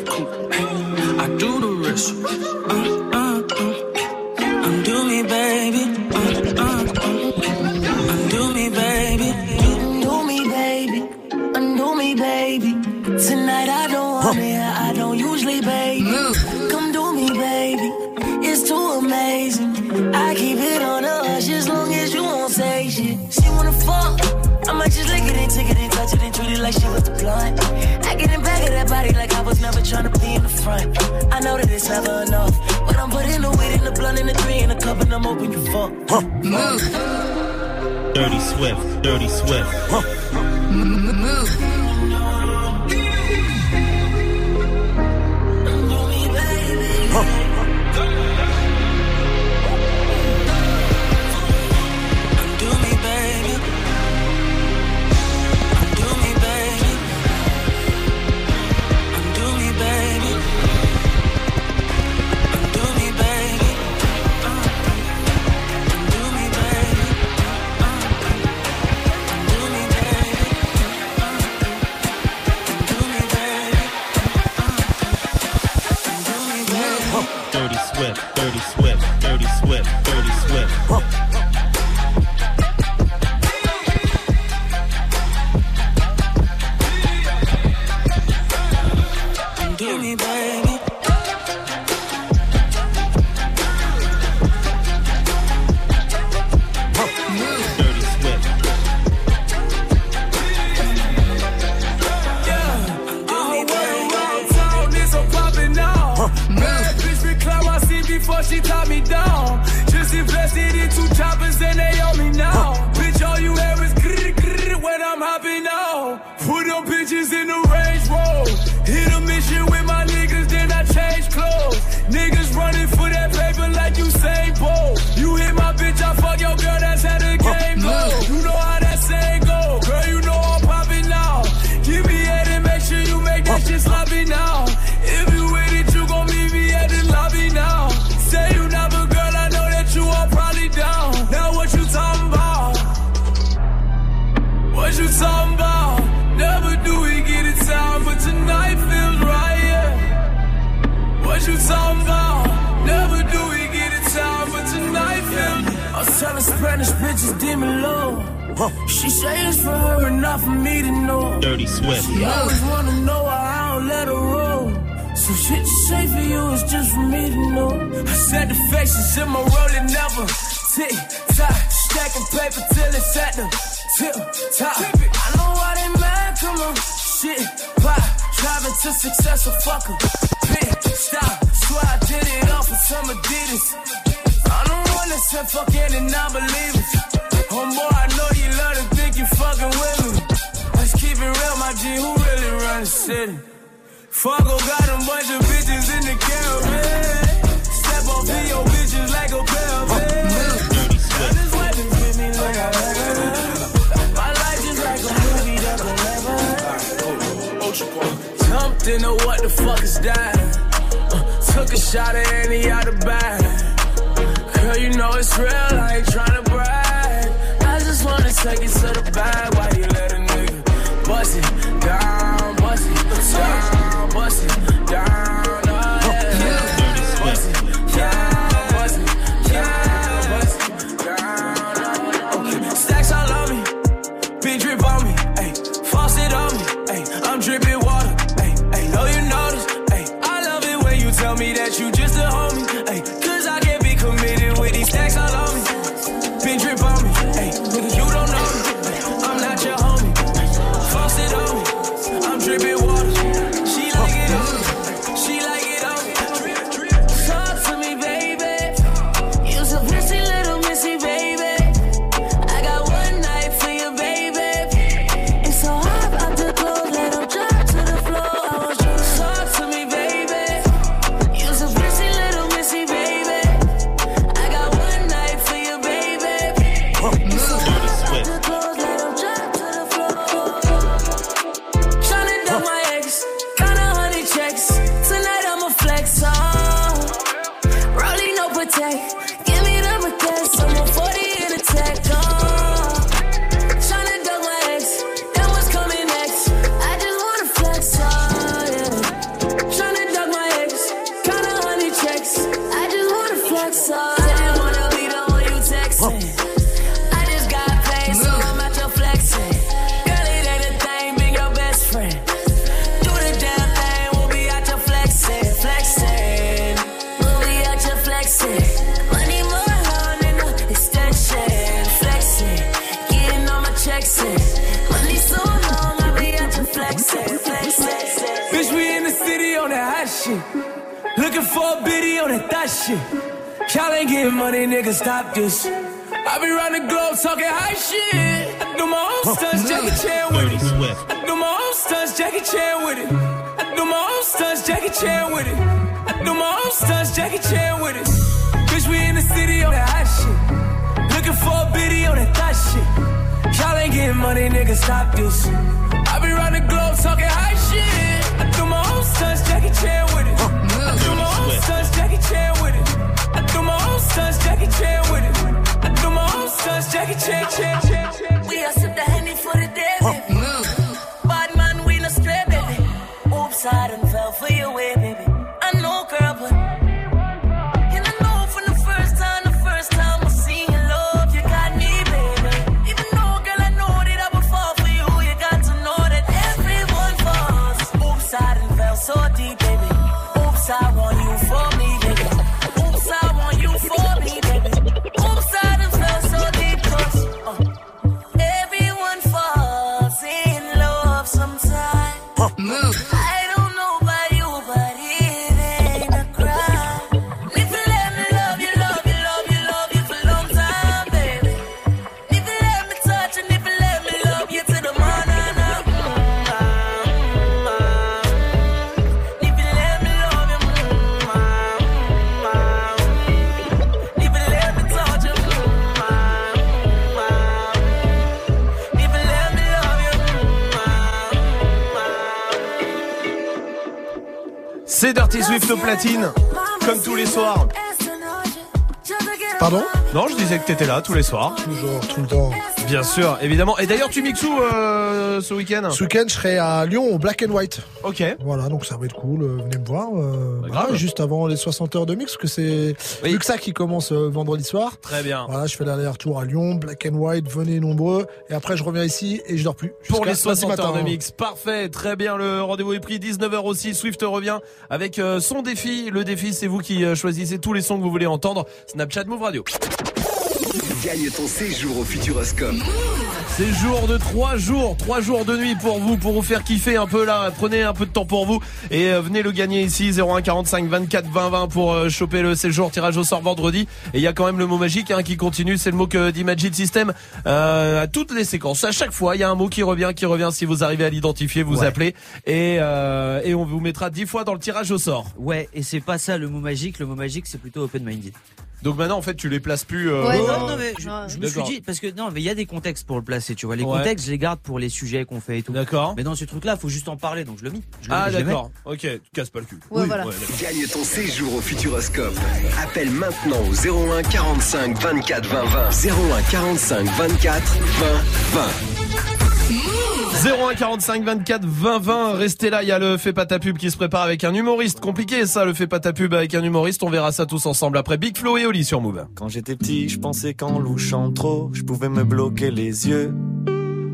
Dirty Swift. Dirty Swift. Undo Swift au platine, comme tous les soirs. Pardon? Non, je disais que t'étais là tous les soirs. Toujours, tout le temps. Bien sûr, évidemment. Et d'ailleurs, tu mixes où euh, ce week-end? Ce week-end, je serai à Lyon au Black and White. Ok. Voilà, donc ça va être cool. Euh, venez me voir. Euh, bah, juste avant les 60 heures de mix, parce que c'est oui. que qui commence euh, vendredi soir. Très bien. Voilà, je fais l'aller-retour à Lyon, Black and White. Venez nombreux. Et après, je reviens ici et je dors plus. Pour les 60 heures de hein. mix, parfait. Très bien. Le rendez-vous est pris. 19 h aussi. Swift revient avec euh, son défi. Le défi, c'est vous qui choisissez tous les sons que vous voulez entendre. Snapchat Move Radio. Gagne ton séjour au Futuroscope. Séjour de 3 jours, 3 jours de nuit pour vous, pour vous faire kiffer un peu là. Prenez un peu de temps pour vous et euh, venez le gagner ici 01 45 24 20 pour euh, choper le séjour tirage au sort vendredi. Et il y a quand même le mot magique hein, qui continue, c'est le mot que dit Magic System euh, à toutes les séquences. À chaque fois, il y a un mot qui revient, qui revient. Si vous arrivez à l'identifier, vous appelez et, euh, et on vous mettra dix fois dans le tirage au sort. Ouais, et c'est pas ça le mot magique. Le mot magique, c'est plutôt open minded. Donc maintenant, en fait, tu les places plus. euh, Ouais, euh, non, non, mais je, je me suis dit parce que non, mais il y a des contextes pour le placer, tu vois. Les Ouais. contextes, je les garde pour les sujets qu'on fait et tout. D'accord. Mais dans ce truc-là, faut juste en parler, donc je le mis. Je le- Ah mets. d'accord. Ok, tu casses pas le cul. Ouais, voilà. Gagne ton séjour au Futuroscope. Appelle maintenant au 01 45 24 20 20. 01 45 24 20 20. 01 45 24 20 20. Restez là, il y a le fait pas ta pub qui se prépare avec un humoriste. Compliqué ça, le fait pas ta pub avec un humoriste. On verra ça tous ensemble après Big Flo et Oli sur Move. Quand j'étais petit, je pensais qu'en louchant trop, je pouvais me bloquer les yeux.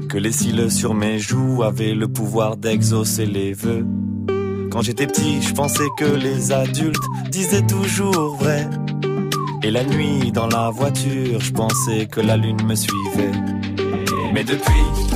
Que les cils sur mes joues avaient le pouvoir d'exaucer les vœux. Quand j'étais petit, je pensais que les adultes disaient toujours vrai. Et la nuit, dans la voiture, je pensais que la lune me suivait. Mais depuis,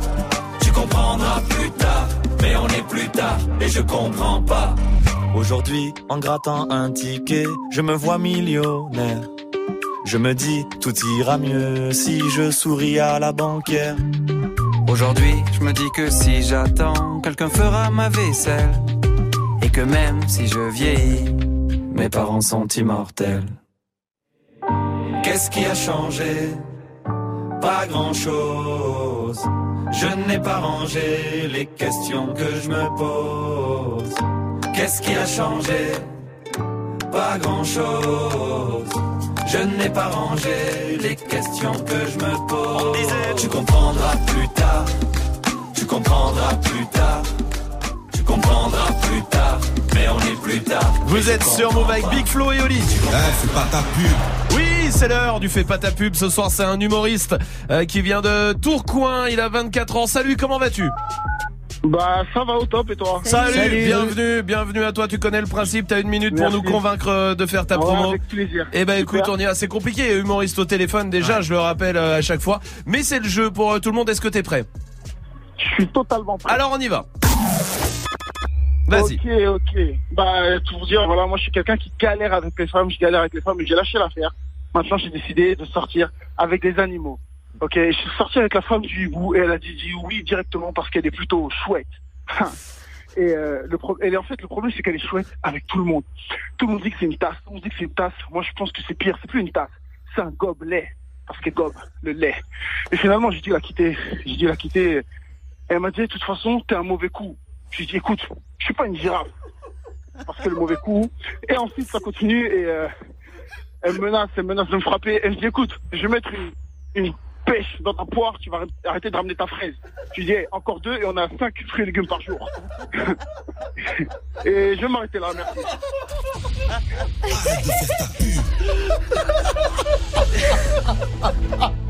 Tu comprendras plus tard. Mais on est plus tard et je comprends pas. Aujourd'hui, en grattant un ticket, je me vois millionnaire. Je me dis, tout ira mieux si je souris à la banquière. Aujourd'hui, je me dis que si j'attends, quelqu'un fera ma vaisselle. Et que même si je vieillis, mes parents sont immortels. Qu'est-ce qui a changé? Pas grand-chose. Je n'ai pas rangé les questions que je me pose. Qu'est-ce qui a changé? Pas grand-chose. Je n'ai pas rangé les questions que je me pose. On disait, tu comprendras plus tard. Tu comprendras plus tard. Tu comprendras plus tard. Mais on est plus tard. Vous êtes sur Move avec Big Flo et Oli. c'est pas ta pub. Oui, c'est l'heure du fait pas ta pub. Ce soir, c'est un humoriste euh, qui vient de Tourcoing. Il a 24 ans. Salut, comment vas-tu? Bah ça va au top et toi? Salut, bienvenue, bienvenue à toi. Tu connais le principe. T'as une minute pour nous convaitre euh, de faire ta Ouais, promo. avec plaisir. Eh ben Super. écoute, on y a. C'est compliqué, humoriste au téléphone déjà. Je le rappelle euh, à chaque fois. Mais c'est le jeu pour tout le monde. Est-ce que t'es prêt? Je suis totalement prêt. Alors on y va. Vas-y. Ok, ok. Bah, pour vous dire, voilà, moi je suis quelqu'un qui galère avec les femmes, je galère avec les femmes, mais j'ai lâché l'affaire. Maintenant, j'ai décidé de sortir avec des animaux. Ok, je suis sorti avec la femme du hibou et elle a dit, dit oui directement parce qu'elle est plutôt chouette. Et, euh, le pro- et en fait, le problème, c'est qu'elle est chouette avec tout le monde. Tout le monde dit que c'est une tasse. Tout le monde dit que c'est une tasse. Moi, je pense que c'est pire. C'est plus une tasse. C'est un gobelet. Parce qu'elle gobe le lait. Et finalement, j'ai dû la quitter. J'ai dû la quitter. Elle m'a dit, de toute façon, t'es un mauvais coup. J'ai dit, écoute, je suis pas une girafe. Parce que le mauvais coup. Et ensuite, ça continue et euh, elle menace, elle menace de me frapper. Elle me dit, écoute, je vais mettre une pêche dans ta poire, tu vas arrêter de ramener ta fraise. Lui dis, hey, encore deux et on a cinq fruits et légumes par jour. (laughs) et je vais m'arrêter là, merci.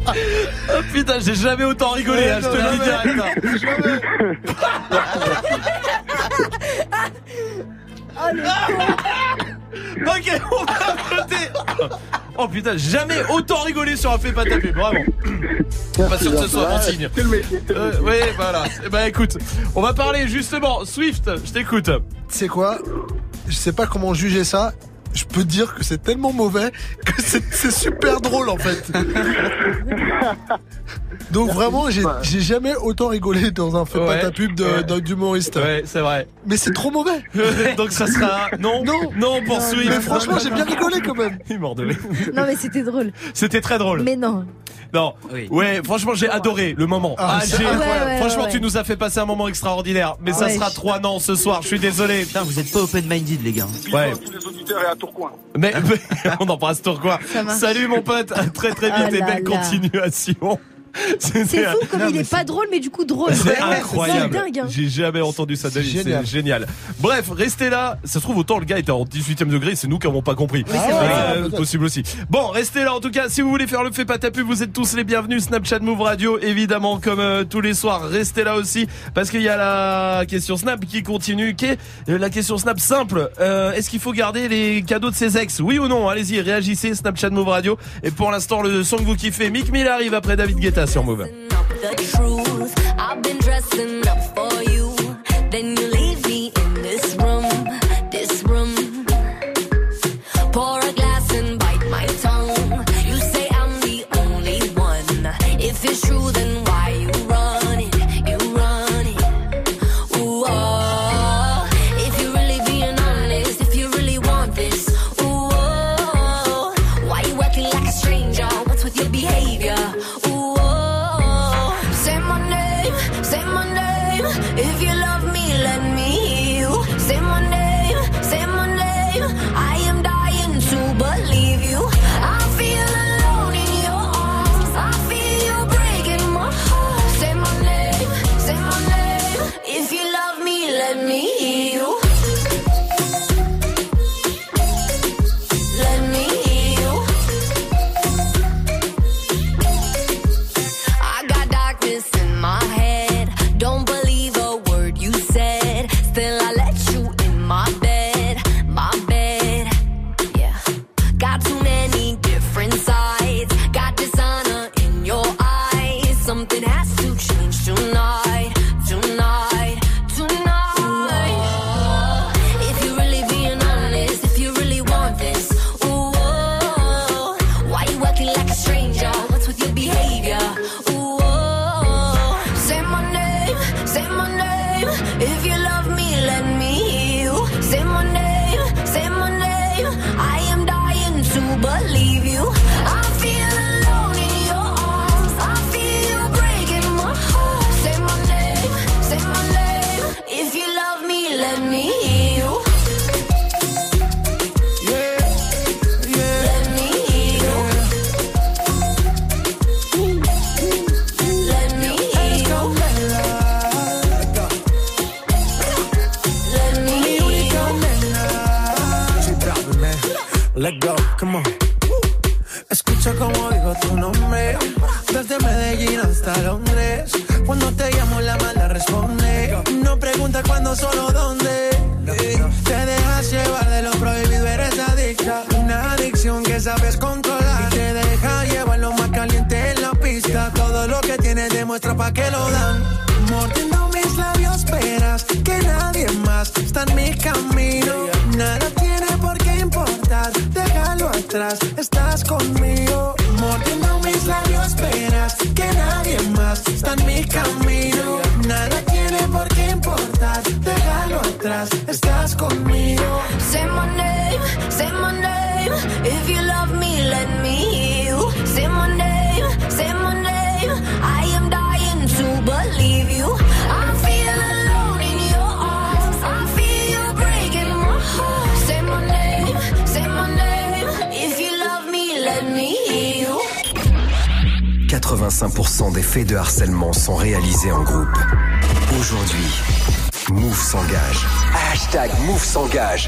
Oh, putain, j'ai jamais autant rigolé. hein, je te le dis direct. hein. (laughs) Le Ok, on va voter. Oh putain, jamais autant rigolé sur un fait pas ta pub, vraiment. Pas sûr que ce soit bon signe. Euh, oui, voilà. Ben écoute, on va parler justement. Swift, je t'écoute. Tu sais quoi? Je sais pas comment juger ça. Je peux te dire que c'est tellement mauvais que c'est super drôle en fait. Donc vraiment, j'ai jamais autant rigolé dans un fait pas ta pub d'humoriste. Ouais, c'est vrai. Mais c'est trop mauvais. (laughs) Donc ça sera non, non, non pour Swift. Mais franchement, j'ai bien rigolé quand même. Il mort de. Non, mais c'était drôle. C'était très drôle. Mais non. Non. Ouais, franchement, j'ai adoré le moment. Ah, Ah, c'est j'ai- incroyable. Ouais, ouais, franchement, ouais, tu nous as fait passer un moment extraordinaire. Mais ça Ouais. sera trois non ce soir. Je suis désolé. Putain, vous êtes pas open-minded, les gars. Ouais. Tous les auditeurs et à Tourcoing. Mais, mais (laughs) on embrasse Tourcoing. Salut mon pote. À très très vite Ah et là belle là. continuation. C'est fou comme il est pas drôle, mais du coup drôle. C'est incroyable. Hein. J'ai jamais entendu ça de. C'est génial. Bref, restez là. Ça se trouve autant le gars était en 18 e degré, c'est nous qui n'avons pas compris. Euh, possible aussi. Bon, restez là en tout cas. Si vous voulez faire le fait pas tapu, vous êtes tous les bienvenus. Snapchat Move Radio, évidemment, comme euh, tous les soirs. Restez là aussi parce qu'il y a la question Snap qui continue. Qui est euh, la question Snap simple Euh, Est-ce qu'il faut garder les cadeaux de ses ex? Oui ou non? Allez-y, réagissez. Snapchat Move Radio. Et pour l'instant, le son que vous kiffez, Mick Mill arrive après David Guetta sur Move. S'engage.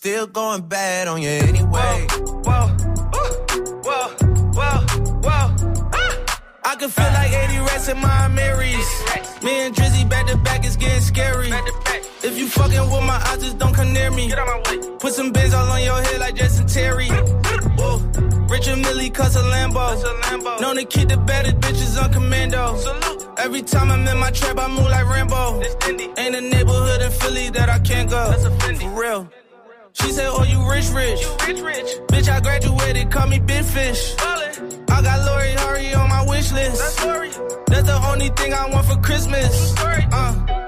Still going bad on you anyway. Whoa, whoa, whoa, whoa. whoa, ah! I can feel like 80 rats in my Marys. Me and Drizzy back to back is getting scary. If you fucking with my eyes, just don't come near me. Get on my way. Put some bins all on your head like Jason Terry. Whoa. Richard Millie cuss a Lambo. Known to keep the better bitches on commando. Salute. Every time I'm in my trap, I move like Rambo. Ain't a neighborhood in Philly that I can't go. For real. She said, Oh, you rich, rich. rich, rich. Bitch, I graduated, call me Big Fish. I got Lori Hurry on my wish list. That's, the only thing I want for Christmas. Uh,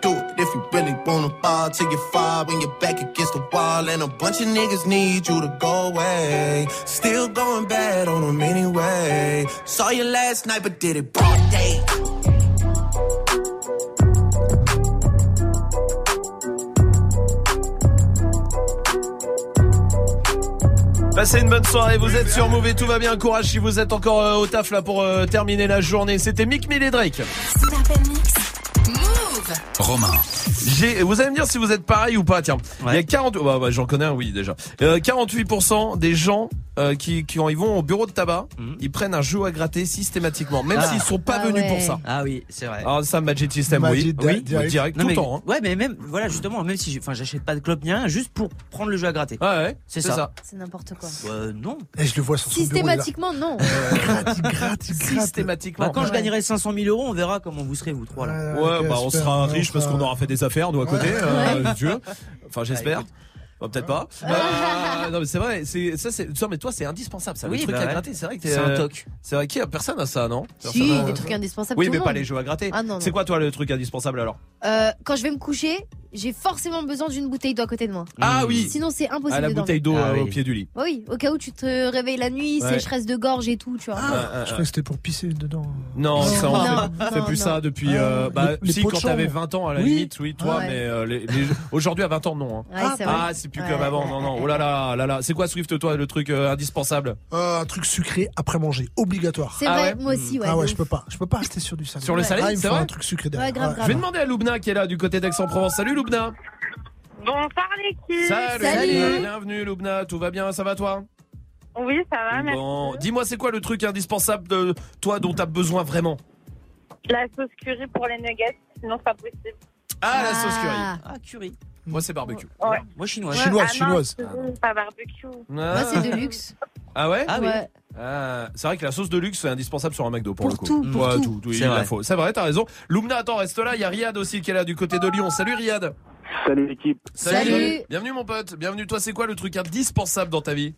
If you really wanna ball till you fall when you're back against the wall. And a bunch of niggas need you to go away. Still going bad on them anyway. Saw you last night, but did it broad day. Passez une bonne soirée, vous êtes sur Move et tout va bien, courage si vous êtes encore euh, au taf là pour euh, terminer la journée. C'était Mick Mill et Drake. Romain. Vous allez me dire si vous êtes pareil ou pas, tiens. Il y a 40, bah, bah, j'en connais un, oui, déjà. Euh, 48% des gens euh, qui, qui, ils vont au bureau de tabac, ils prennent un jeu à gratter systématiquement, même Ah. s'ils sont pas Ah venus ouais. pour ça. Ah oui, c'est vrai. Alors ça, Magic System, Magic oui. oui, direct. direct, Non, tout mais, le temps. Hein. Ouais, mais même, voilà, justement, même si, enfin, j'achète pas de clope ni rien, juste pour prendre le jeu à gratter. Ouais, ouais, c'est ça. C'est n'importe quoi. Euh, non. Et je le vois sur bureau. Systématiquement, non. (laughs) Gratte, gratte. Systématiquement. Bah, quand je gagnerai 500 000 euros, on verra comment vous serez, vous trois, là. Ouais, bah on sera riche parce qu'on aura fait des affaires, nous à côté, euh, si tu veux. Enfin, j'espère. Bah, peut-être pas. Euh, non, mais c'est vrai, c'est, ça, c'est, non, mais toi, c'est indispensable, ça. Oui, le truc bah à ouais. gratter, c'est vrai que t'es, C'est un euh, toc. C'est vrai qu'il y a personne à ça, non? Si, Personne des trucs indispensables. Oui, tout mais le pas monde. les jeux à gratter. Ah non, non. C'est quoi, toi, le truc indispensable alors? Euh, quand je vais me coucher, j'ai forcément besoin d'une bouteille d'eau à côté de moi. Ah oui! Sinon, c'est impossible. Ah, la de bouteille d'eau Ah euh, oui. au pied du lit. Bah oui, au cas où tu te réveilles la nuit, Ouais. sécheresse de gorge et tout, tu vois. Ouais, Je crois que c'était pour pisser dedans. Non, ça, on Non, fait, non, plus non. ça depuis. Ah, euh, bah, les- les si, quand t'avais chambre. 20 ans, à la Oui. limite, oui, toi, Ouais. mais euh, les, les- aujourd'hui à 20 ans, non. hein. Ouais. Ah, c'est plus Ouais, comme avant, non, non. Oh là là, là là. C'est quoi Swift, toi, le truc euh, indispensable? Euh, un truc sucré après manger, obligatoire. C'est Ah vrai, ouais moi aussi, ouais. ah ouais, je peux pas, je peux pas rester sur du salé. Sur le salé, ah, il me c'est un truc sucré derrière. Ouais, grave, grave. Je vais demander à Loubna qui est là du côté d'Aix-en-Provence. Salut Loubna Bonsoir l'équipe. Salut, Salut. Bienvenue Loubna, tout va bien, ça va toi? Oui, ça va, merci. Bon, dis-moi c'est quoi le truc indispensable de toi dont t'as besoin vraiment? La sauce curry pour les nuggets, sinon c'est pas possible. Ah, la sauce curry. Ah. Ah, curry. Moi c'est barbecue. Ouais. Moi, chinoise. Chinoise, ah chinoise. Non, pas barbecue. Ah, Moi, c'est de luxe. Ah ouais Ah. Ouais. Ah, c'est vrai que la sauce de luxe c'est indispensable sur un McDo pour, Pour le coup. tout, pour Ouais, tout. C'est vrai. faut. C'est vrai, t'as raison. Loubna, attends, reste là. Il y a Riyad aussi qui est là du côté de Lyon. Salut Riyad. Salut l'équipe. Salut. Bienvenue mon pote. Bienvenue. Toi, c'est quoi le truc indispensable dans ta vie?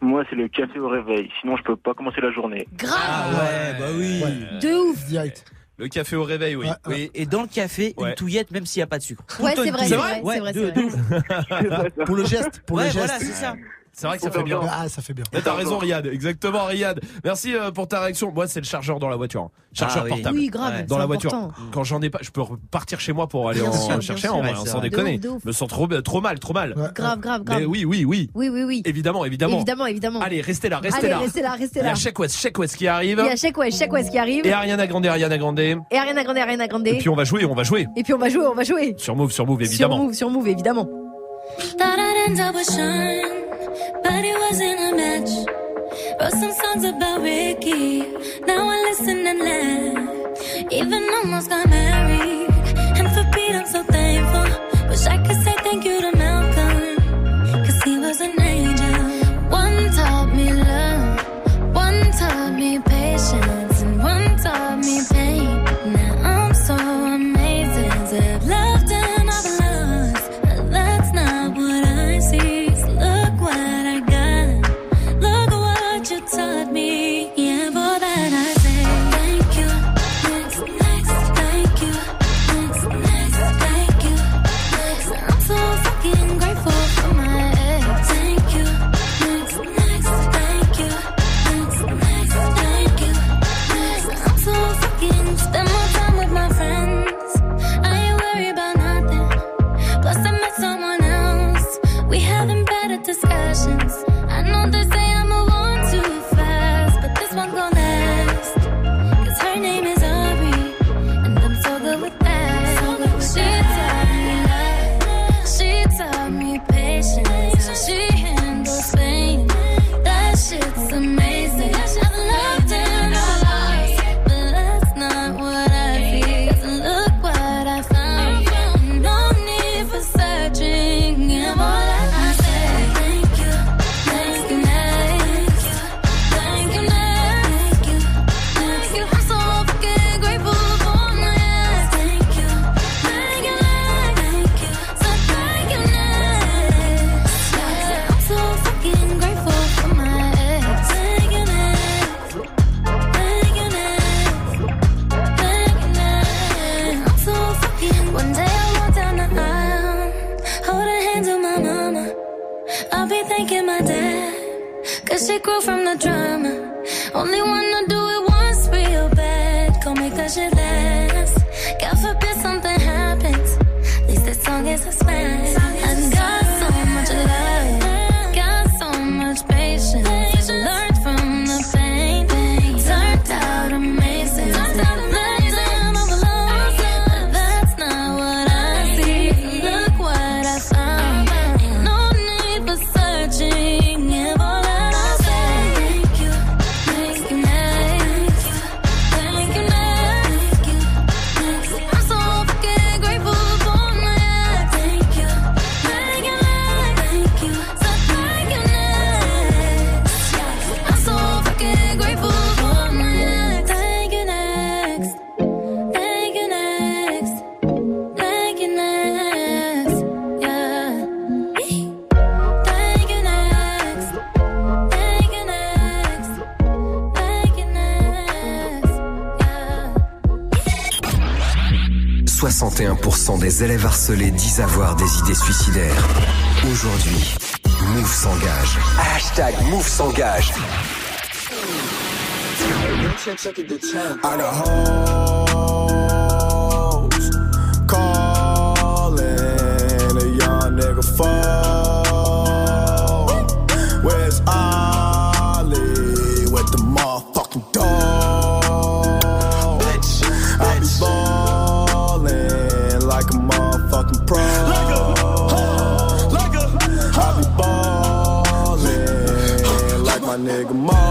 Moi, c'est le café au réveil. Sinon, je peux pas commencer la journée. Grave. Ah ouais, bah oui. De ouf. Direct. Le café au réveil, oui. Ouais, oui. Et dans le café, Ouais. une touillette, même s'il n'y a pas de sucre. Ouais, c'est vrai, c'est vrai, Ouais. (laughs) Pour le geste, pour Ouais, le voilà, geste. c'est ça. C'est vrai que ça fait bien. Ah, ça fait bien. T'as raison Riyad, exactement Riyad. Merci euh, pour ta réaction. Moi c'est le chargeur dans la voiture. hein. Chargeur Ah oui. portable. Oui, grave. Ouais. Dans la voiture. important. Quand j'en ai pas, je peux repartir chez moi pour aller Bien en sûr, chercher sûr. en vrai, hein, sans déconner. Ouf. Me sens trop trop mal, trop mal. Ouais. Grave, grave, grave. Mais oui, oui, oui. Oui, oui, oui. Évidemment, évidemment. Évidemment, évidemment. Allez, restez là, restez Allez, là. restez là, restez Il y là. a Check West, Check West qui arrive. Il y a Check West, Check West qui arrive. Et Ariana Grande, Ariana Grande. Et Et Ariana Grande, Ariana Grande. puis on va jouer, on va jouer. Et puis on va jouer, on va jouer. Sur Move, sur Move, Sur évidemment. Move, sur Move, évidemment. but it wasn't a match. Wrote some songs about Ricky, now I listen and laugh. Even almost got married, and for Pete I'm so thankful. Wish I could say thank you to Mel. Les élèves harcelés disent avoir des idées suicidaires. Aujourd'hui, Move s'engage. Hashtag Move s'engage. Alors nigga. More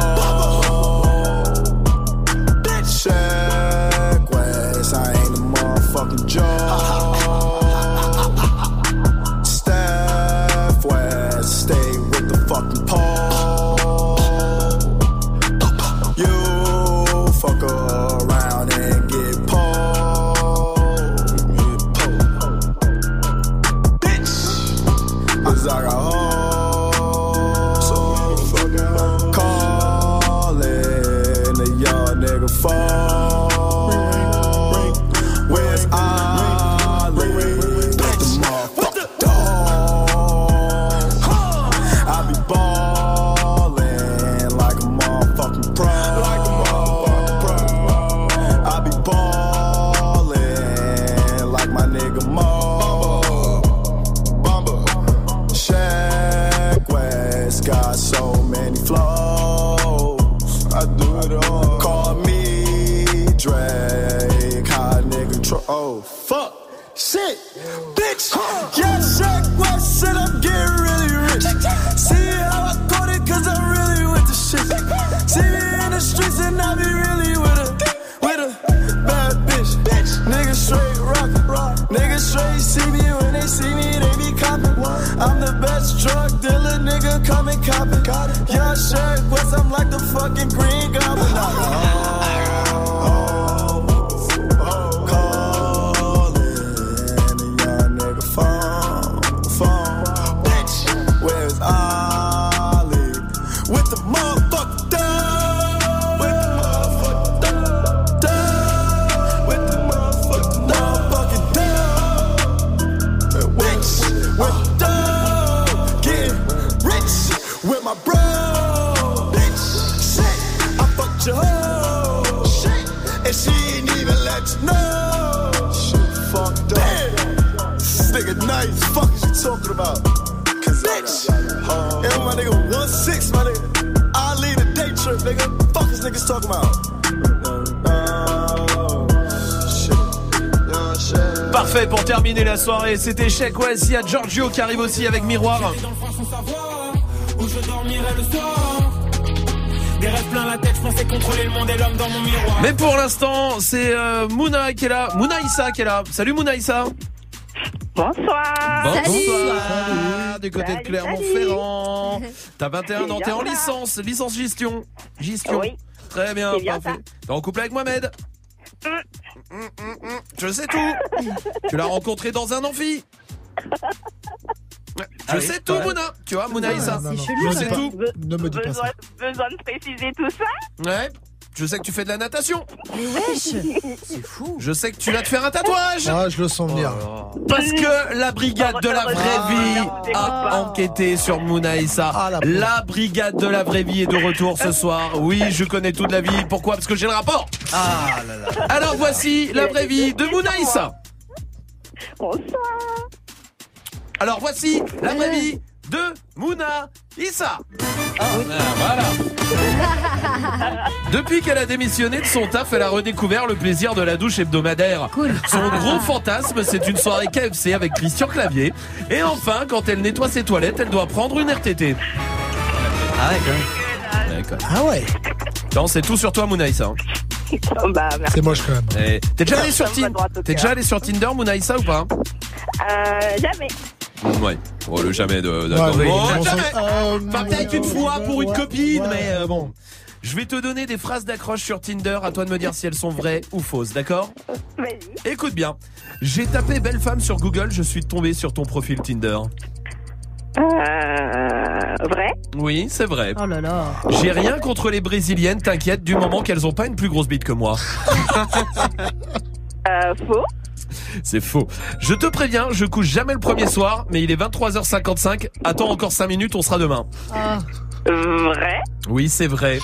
soirée. C'était Check West. Il y a Giorgio qui arrive aussi avec Miroir. Où je dormirai le soir. Des rêves plein la tête, je pensais contrôler le monde et l'homme dans mon miroir. Mais pour l'instant, c'est euh, Mouna qui est là. Mouna Issa qui est là. Salut Mouna Issa. Bonsoir. Bonsoir. Du côté Salut, de Clermont-Ferrand. T'as 21 ans, t'es en licence, licence gestion. Gestion. Oui. Très bien, bien parfait. T'es en couple avec Mohamed. Je sais tout. tu l'as rencontré dans un amphi. Je Ah oui, sais tout, ouais. Mouna. Tu vois, Mouna Issa. non, non. Je sais tout. Ne me dis pas ça. Besoin de préciser tout ça Ouais. Je sais que tu fais de la natation. Mais wesh C'est fou. Je sais que tu vas te faire un tatouage. Ah, je le sens venir. Parce que la brigade de la vraie vie a enquêté sur Mouna Issa. La brigade de la vraie vie est de retour ce soir. Oui, je connais toute la vie. Pourquoi? Parce que j'ai le rapport. Ah là là. Alors voici la vraie vie de Mouna Issa. Bonsoir. Alors voici la vraie vie de Mouna Issa. Ah, voilà. (laughs) Depuis qu'elle a démissionné de son taf, elle a redécouvert le plaisir de la douche hebdomadaire. Son gros fantasme, c'est une soirée KFC avec Christian Clavier. Et enfin, quand elle nettoie ses toilettes, elle doit prendre une RTT. Ah ouais, quand même. Ah ouais Non, c'est tout sur toi, Mounaïssa. bah, merci. C'est moche quand même. Eh, T'es déjà allé sur Tinder droit au T'es cœur. déjà allé sur Tinder, Mounaïssa ou pas Euh, jamais. Ouais. Oh, le jamais de. Ouais, d'accord. oui, Oh, jamais. euh, Enfin, peut-être une fois pour une ouais, copine, ouais, mais euh, bon. Je vais te donner des phrases d'accroche sur Tinder. À toi de me dire si elles sont vraies ou fausses, d'accord Vas-y. Écoute bien. J'ai tapé belle femme sur Google. Je suis tombé sur ton profil Tinder. Euh, vrai? Oui, c'est vrai. Oh là là. J'ai rien contre les brésiliennes, t'inquiète, du moment qu'elles ont pas une plus grosse bite que moi. Euh, faux C'est faux. Je te préviens, je couche jamais le premier soir, mais il est 23h55. Attends encore 5 minutes, on sera demain. Oh, Vrai? Oui, c'est vrai.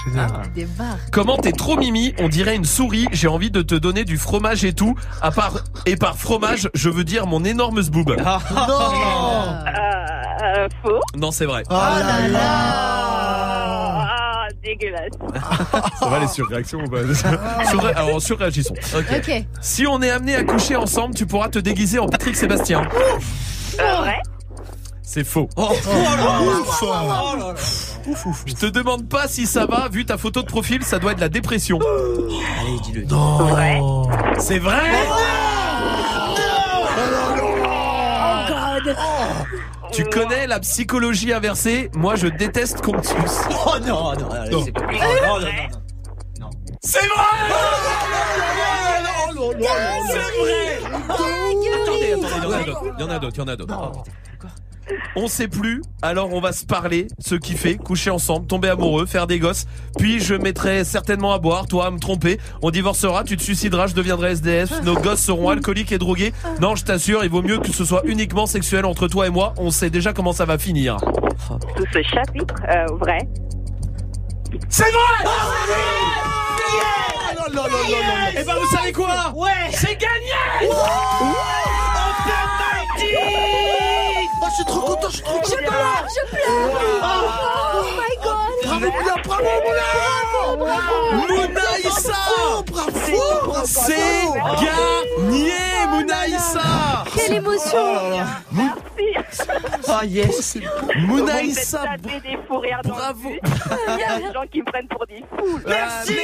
des barres. Comment t'es trop mimi, on dirait une souris, j'ai envie de te donner du fromage et tout. À part, et par fromage, je veux dire mon énorme zboob. Non euh, Faux Non, c'est vrai. Oh là là Ah, dégueulasse. (laughs) Ça va les surréactions ou pas (laughs) Surré- Alors, surréagissons. Ok. Si on est amené à coucher ensemble, tu pourras te déguiser en Patrick Sébastien. Euh, vrai? C'est faux. Ouf Je te demande pas si ça va, vu ta photo de profil, ça doit être la dépression. Allez, dis-le. Vrai C'est vrai? Oh god. Tu connais la psychologie inversée Moi, je déteste qu'on me suce. Oh non, non, Non. c'est pas- oh, non, non, non. C'est vrai C'est vrai Attendez, attendez, il y en a d'autres. Il y en a d'autres, il y en a d'autres. On sait plus, alors on va se parler, ce qui fait, coucher ensemble, tomber amoureux, faire des gosses, puis je mettrai certainement à boire, toi à me tromper, on divorcera, tu te suicideras, je deviendrai SDF, nos gosses seront alcooliques et drogués. Non, je t'assure, il vaut mieux que ce soit uniquement sexuel entre toi et moi, on sait déjà comment ça va finir. Tout ce chapitre euh, Vrai. C'est vrai Oh là là là là là. Et ben vous savez quoi Ouais. C'est gagné Oh, je suis trop content, je suis trop content. Je pleure, je pleure. Oh my god. Bravo, Mouna, bravo, Mouna. Mouna Issa Bravo, bravo. C'est gagné Mouna Issa Quelle émotion. Ah yes. Mouna Issa Bravo. Il y a des gens qui me prennent pour des fous. Merci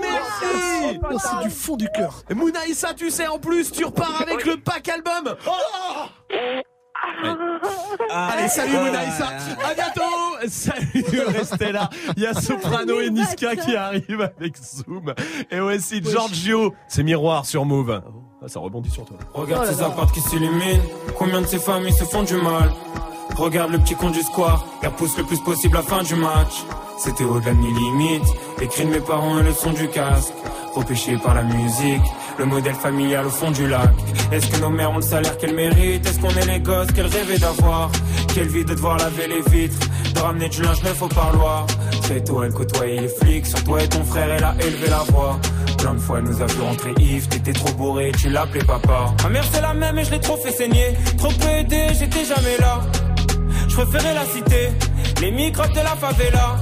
Merci Merci du fond du cœur. Mouna Issa, tu sais, en plus, tu repars avec le pack album Ah, Allez, salut Ah, Mounaïssa. À bientôt. Salut, (laughs) restez là. Il y a Soprano et Niska qui arrivent avec Zoom. Et aussi Giorgio. C'est miroir sur Move. Ah, ça rebondit sur toi. Regarde ces appartes qui s'illuminent. Combien de ces familles se font du mal? Regarde le petit con du square. Il pousse le plus possible la fin du match. C'était au-delà de mes limites. Les cris de mes parents et le son du casque. Repêché par la musique. Le modèle familial au fond du lac. Est-ce que nos mères ont le salaire qu'elles méritent? Est-ce qu'on est les gosses qu'elles rêvaient d'avoir? Quelle vie de devoir laver les vitres De ramener du linge neuf au parloir Très tôt elle côtoyait les flics Sur toi et ton frère elle a élevé la voix Plein de fois elle nous a vu rentrer Yves T'étais trop bourré, tu l'appelais papa Ma mère c'est la même et je l'ai trop fait saigner Trop peu aidé, j'étais jamais là Je préférais la cité Les microbes de la favela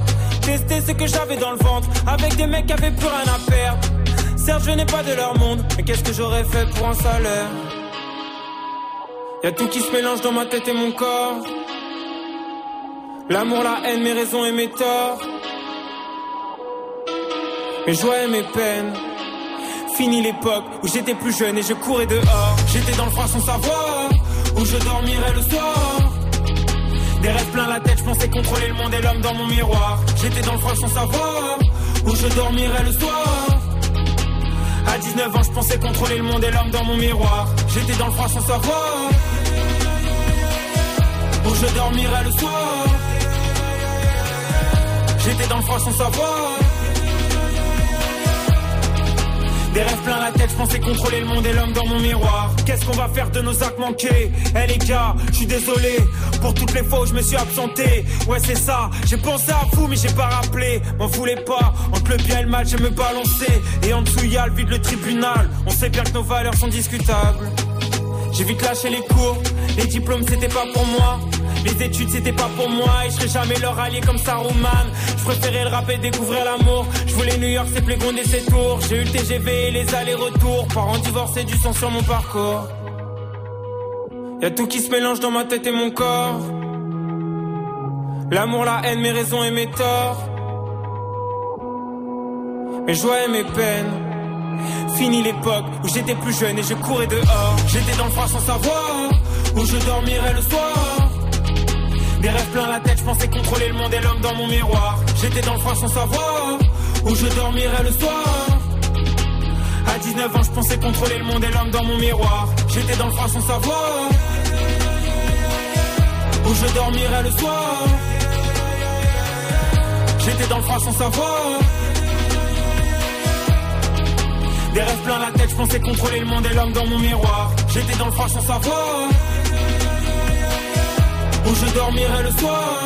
Tester ce que j'avais dans le ventre Avec des mecs qui avaient plus rien à perdre Certes, je n'ai pas de leur monde, mais qu'est-ce que j'aurais fait pour un salaire? Y'a tout qui se mélange dans ma tête et mon corps. L'amour, la haine, mes raisons et mes torts. Mes joies et mes peines. Fini l'époque où j'étais plus jeune et je courais dehors. J'étais dans le froid sans savoir où je dormirais le soir. Des rêves plein la tête, je pensais contrôler le monde et l'homme dans mon miroir. J'étais dans le froid sans savoir où je dormirais le soir. À 19 ans, je pensais contrôler le monde et l'homme dans mon miroir. J'étais dans le froid sans savoir où je dormirais le soir. J'étais dans le froid sans savoir. Des rêves plein la tête, je pensais contrôler le monde et l'homme dans mon miroir. Qu'est-ce qu'on va faire de nos actes manqués? Eh les gars, je suis désolé pour toutes les fois où je me suis absenté. Ouais c'est ça, j'ai pensé à vous mais j'ai pas rappelé. M'en voulez pas, entre le bien et le mal, je me balancer. Et en dessous y'a le vide le tribunal. On sait bien que nos valeurs sont discutables. J'ai vite lâché les cours, les diplômes c'était pas pour moi. Les études c'était pas pour moi et je serai jamais leur allié comme Saruman. Je préférais le rap et découvrir l'amour. Je voulais New York, c'est Playground et ses tours. J'ai eu le TGV et les allers-retours. Parents divorcés du sang sur mon parcours. Y'a tout qui se mélange dans ma tête et mon corps. L'amour, la haine, mes raisons et mes torts. Mes joies et mes peines. Fini l'époque où j'étais plus jeune et je courais dehors. J'étais dans le froid sans savoir où je dormirais le soir. Des rêves plein la tête, je pensais contrôler le monde et l'homme dans mon miroir. J'étais dans le froid sans savoir où je dormirais le soir. À 19 ans, je pensais contrôler le monde et l'homme dans mon miroir. J'étais dans le froid sans savoir où je dormirais le soir. J'étais dans le froid sans savoir. Des rêves plein la tête, je pensais contrôler le monde et l'homme dans mon miroir. J'étais dans le froid sans savoir où je dormirais le soir.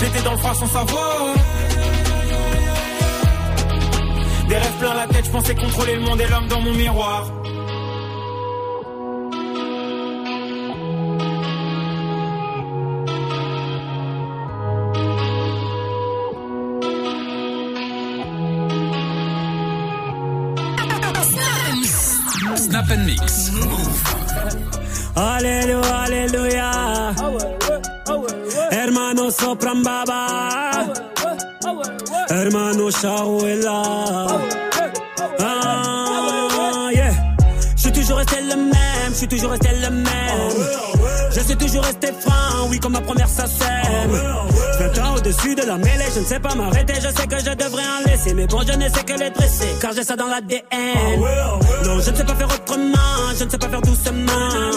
J'étais dans le froid sans savoir. Des rêves plein la tête, je pensais contrôler le monde et l'homme dans mon miroir. Snap and Mix. Alléluia, alléluia. Hermano sopran baba. Hermano Shaouela. Ah, yeah. Je suis toujours resté le même, je suis toujours resté le même. Je suis toujours resté franc, oui, comme ma première scène. 20 ans au-dessus de la mêlée, je ne sais pas m'arrêter, je sais que je devrais en laisser. Mais bon, je ne sais que les dresser, car j'ai ça dans l'ADN. Non, je ne sais pas faire autrement, je ne sais pas faire doucement.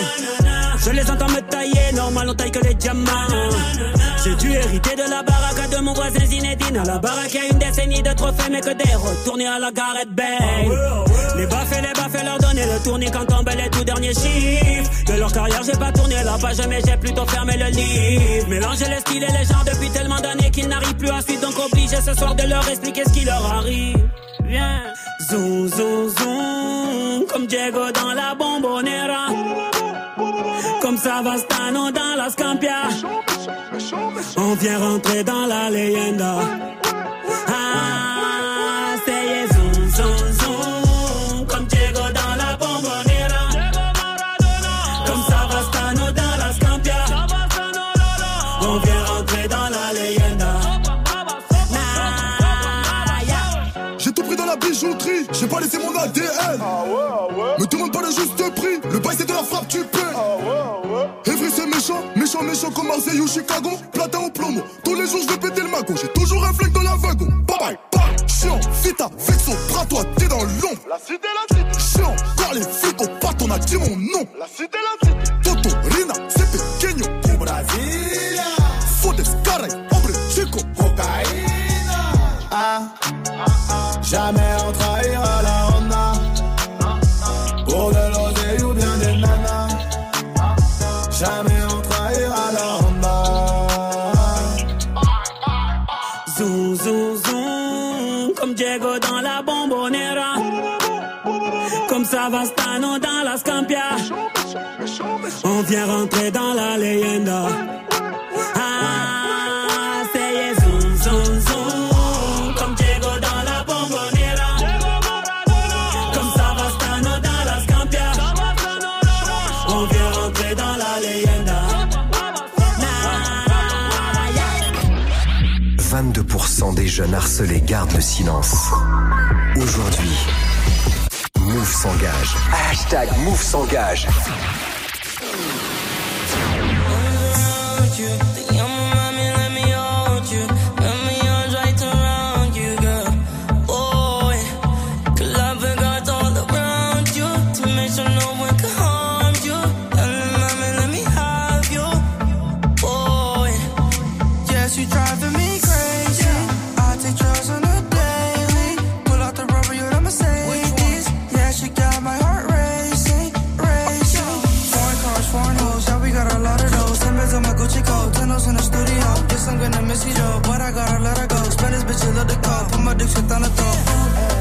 Je les entends me tailler, normal, on taille que les diamants. J'ai dû hériter de la baraque de mon voisin Zinedine. À la baraque, il y a une décennie de trophées, mais que des retournés à la Gareth Bale. Les baffes et les baffes, leur donner le tournis quand tombent les tout derniers chiffres. De leur carrière, j'ai pas tourné la page, mais j'ai plutôt fermé le livre. Mélanger les styles et les genres depuis tellement d'années qu'ils n'arrivent plus à suivre, donc obligé ce soir de leur expliquer ce qui leur arrive. Viens, zoom, zoom, zoom, comme Diego dans la bombonera. Comme Savastano dans la Scampia. On vient rentrer dans la leyenda. J'ai tout pris dans la bijouterie, j'ai pas laissé mon ADN. Me demande pas le juste prix. Le bail c'est de la frappe, tu paies. Evry c'est méchant, méchant, méchant comme Marseille ou Chicago. Platin au plomo, tous les jours je vais péter le magot. J'ai toujours un flingue dans la wagon. Bye bye, bye. Chiant, vita, vexo, bras toi, t'es dans l'ombre. La cité, la cité. Chiant, car les flics au pat, on a dit mon nom. La cité, la cité. Toto, Rina, c'est pequeño. Au Brasilia. Fodes, caray, hombre, chico. Cocaïna. Ah, jamais on Savastano dans la Scampia. On vient rentrer dans la leyenda. Ah, c'est zoom, zoom, zoom, comme Diego dans la bombonera. Comme Savastano dans la Scampia. On vient rentrer dans la leyenda. 22% des jeunes harcelés gardent le silence. Aujourd'hui, Hashtag Move s'engage. Spend this bitch, love the call. Put my dick shit on the throat.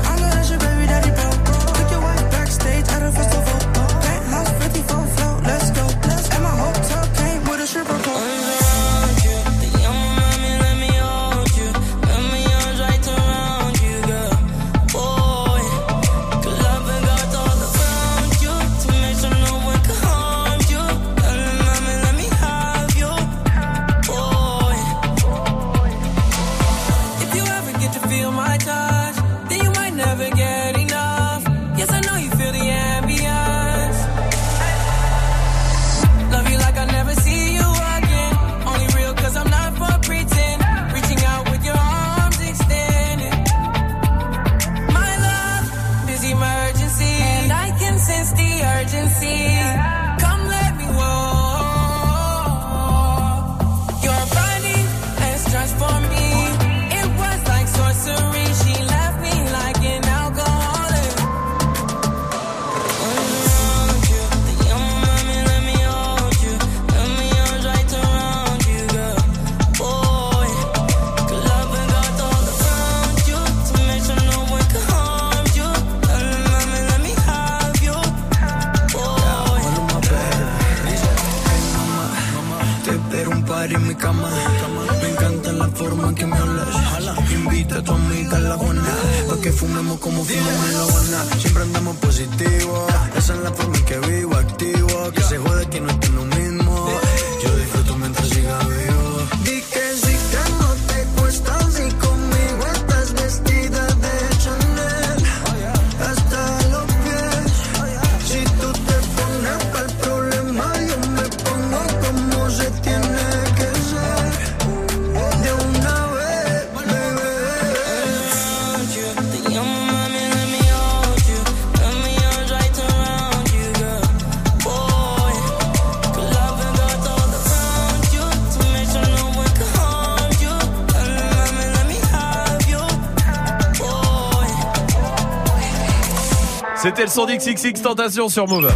I know that's your baby daddy, bro. Took your wife backstage at a festival. Como fumamos en la buena. Siempre andamos positivo. Esa es la forma en que vivo, activo. Que se jode que no esté C'était le son d'XXX Tentation sur Move.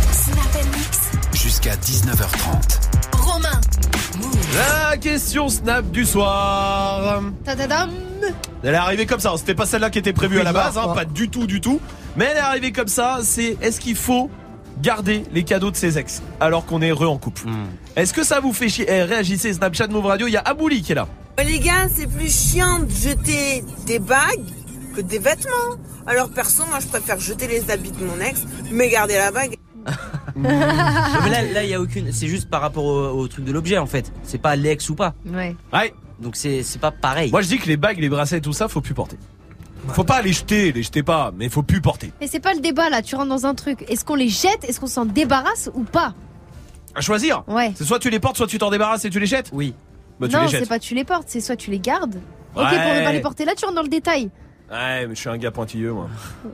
Jusqu'à 19h30. Romain. La question Snap du soir. Tadadam. Elle est arrivée comme ça. C'était pas celle-là qui était prévue à la base, hein, pas du tout, du tout. Mais elle est arrivée comme ça. C'est est-ce qu'il faut garder les cadeaux de ses ex alors qu'on est heureux en couple? Est-ce que ça vous fait chier Eh, Réagissez Snapchat Move Radio. Il y a Abouli qui est là. Oh, Les gars, c'est plus chiant de jeter des bagues que des vêtements. Alors perso, moi je préfère jeter les habits de mon ex, mais garder la bague. (laughs) Mais là, là, il y a aucune. C'est juste par rapport au, au truc de l'objet en fait. C'est pas l'ex ou pas. Ouais. Ouais. Donc c'est c'est pas pareil. Moi je dis que les bagues, les bracelets, tout ça, faut plus porter. Faut pas les jeter, les jetez pas, mais faut plus porter. Mais c'est pas le débat là, tu rentres dans un truc. Est-ce qu'on les jette? Est-ce qu'on s'en débarrasse ou pas? À choisir. Ouais. C'est soit tu les portes, soit tu t'en débarrasses et tu les jettes. Oui. Bah tu Non, les c'est pas tu les portes, c'est soit tu les gardes. Ok, Ouais. pour ne pas les porter là, tu rentres dans le détail. Ouais, mais je suis un gars pointilleux moi.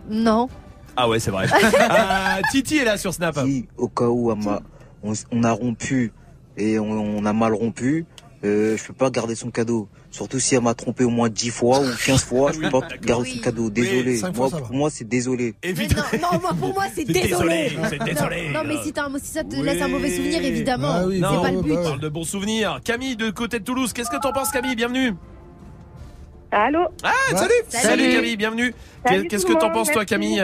Non. Ah ouais, c'est vrai. Euh, (laughs) Titi est là sur Snap. Si, au cas où on, m'a- on, a rompu et on, on a mal rompu, euh, je peux pas garder son cadeau. Surtout si elle m'a trompé au moins 10 fois ou 15 fois, je peux pas (laughs) garder son cadeau. Désolé. moi, fois, pour moi, c'est désolé. Mais non, non, moi, pour moi, c'est (laughs) désolé. désolé, c'est désolé. Non, non, mais si, t'as un- si ça te Oui. laisse un mauvais souvenir, évidemment. Ah oui, c'est Non, pas le but. on parle de bons souvenirs. Camille de côté de Toulouse, qu'est-ce que t'en penses Camille? Bienvenue. Allô Ah, Ouais. salut. Salut. Salut Camille, bienvenue. Salut Qu'est-ce tout que le t'en monde, penses toi merci. Camille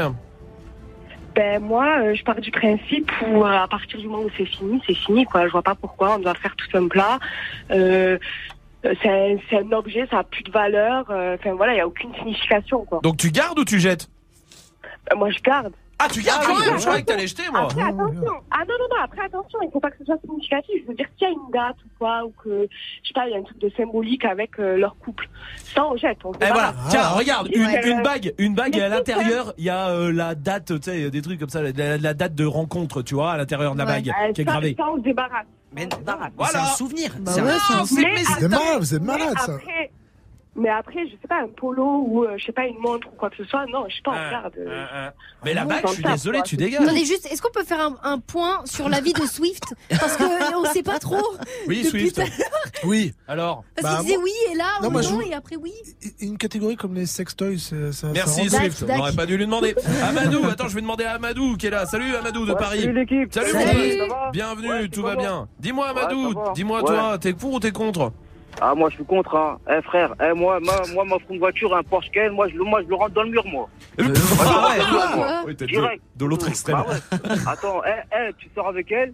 Ben moi, euh, je pars du principe où euh, à partir du moment où c'est fini, c'est fini quoi. Je vois pas pourquoi on doit faire tout un plat. Euh, euh, c'est un, c'est un objet, ça a plus de valeur. euh, Enfin voilà, il y a aucune signification quoi. Donc tu gardes ou tu jettes Ben, moi je garde. Ah, tu gardes quand même Je croyais que t'allais jeter moi. Après attention. Ah non non non. Après attention, il faut pas que ce soit significatif. Je veux dire qu'il y a une date ou quoi ou que je sais pas, il y a un truc de symbolique avec euh, leur couple. Ça on jette. On se Eh voilà, tiens, regarde, une, Ouais. une bague, une bague et à l'intérieur, il y a euh, la date, tu sais, des trucs comme ça, la, la date de rencontre, tu vois, à l'intérieur de la bague Euh, qui est gravée. Ça on se débarrasse. Mais Voilà. c'est un souvenir. Bah C'est un ouais, souvenir. c'est un- Mais Vous êtes malade, vous êtes malade, ça. Après, mais après, je sais pas, un polo ou euh, je sais pas, une montre ou quoi que ce soit, non, je sais pas, on Ah, regarde. euh, ah, ah. Mais la bague, je suis désolé, tu dégages. Attendez, juste, est-ce qu'on peut faire un, un point sur la vie de Swift Parce que euh, on sait pas trop. Oui, Depuis Swift. Oui. Alors Parce Bah, qu'il disait oui et là, Non, moi, non, je- et après oui. Une catégorie comme les sextoys, c'est- ça. Merci ça Swift, on n'aurait pas dû lui demander. (laughs) Amadou, attends, je vais demander à Amadou qui est là. Salut Amadou de Ouais, Paris. salut l'équipe. Salut, Salut, Bienvenue, Ouais, tout va bien. Dis-moi Amadou, dis-moi toi, t'es pour ou t'es contre? Ah, moi, je suis contre, hein. Eh, frère, eh, moi, moi, moi, ma de voiture, un Porsche Cayenne, moi, je, le- moi, je le rentre dans le mur, moi. Ah ouais. moi. Oui, t'es de, Direct. de l'autre extrême. Bah ouais. Attends, eh, eh, tu sors avec elle,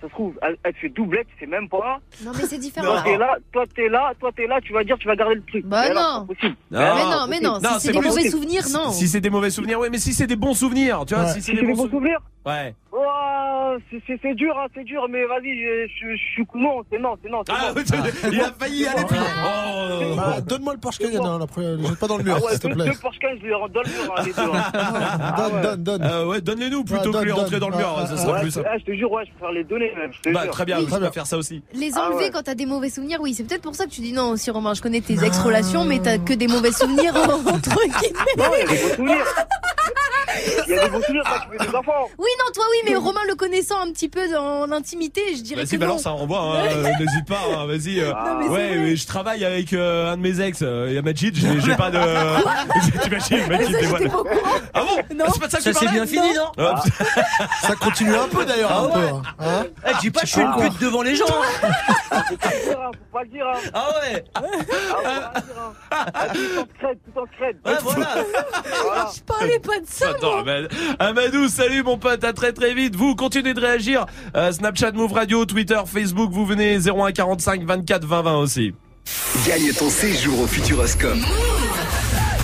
ça se trouve, elle, elle te fait doublette, tu sais même pas. Non, mais c'est différent. Toi, t'es là, toi, t'es là, toi, t'es là, tu vas dire, tu vas garder le truc. Bah Mais non. c'est pas possible. Non. Mais non, mais non, Non, si c'est c'est des mauvais possible. souvenirs, non. Si c'est des mauvais souvenirs, oui, mais si c'est des bons souvenirs, tu vois, Ouais. si c'est Si des c'est bons souvenirs. Ouais. Oh, c'est- dur, hein, c'est dur, mais vas-y, je, suis non, c'est non, c'est non, c'est Ah, non. il a failli y aller plus loin. Oh. Bah, Donne-moi le Porsche Cayenne, hein, après, le jette pas dans le mur, Ah ouais, s'il te plaît. Porsche 15, je les rentre dans le mur, hein, les deux. hein. (laughs) Ah Donne, ouais. donne, donne. Euh, ouais, donne-les-nous plutôt Ouais, que les donne, rentrer dans le mur, donne. ça sera Ouais, plus simple. ah, je te jure, ouais, je préfère les donner même, je te Bah, jure. très bien, Oui, je très vais faire ça aussi. Les Ah enlever ouais. quand t'as des mauvais souvenirs, oui, c'est peut-être pour ça que tu dis non aussi, Romain. Je connais tes ex-relations, mais t'as que des mauvais souvenirs (laughs) entre guillemets. Non, il y a des beaux souvenirs. Il y a des beaux souvenirs quand tu fais des enfants. Oui, non, toi, oui, mais Romain le connaissant un petit peu dans l'intimité, je dirais Vas-y, balance, ça hein, euh, n'hésite pas, hein, vas-y. euh, Non, mais c'est ouais, vrai. mais je travaille avec euh, un de mes ex, euh, il y a Majid, j'ai j'ai pas de. (laughs) T'imagines, Mais il ça, dévoile. j'étais pas au courant. Ah bon Non. C'est pas de ça que Ça tu c'est parlais bien fini, non Ah, Ça continue un peu d'ailleurs, un peu. hein. Eh, dis pas, je suis une pute devant les gens. hein. Faut pas le dire, hein, faut pas le dire. hein. Ah ouais. Ah, faut pas le dire. hein. (laughs) Ah, tout en crête, tout en crête. Ouais, voilà. Voilà. Je parlais pas de ça. Attends, Amad- Amadou, salut mon pote, à très très vite. Vous continuez de réagir. Euh, Snapchat, Move Radio, Twitter, Facebook, vous venez 0145 24 20 20 aussi. Gagne ton séjour au Futuroscope.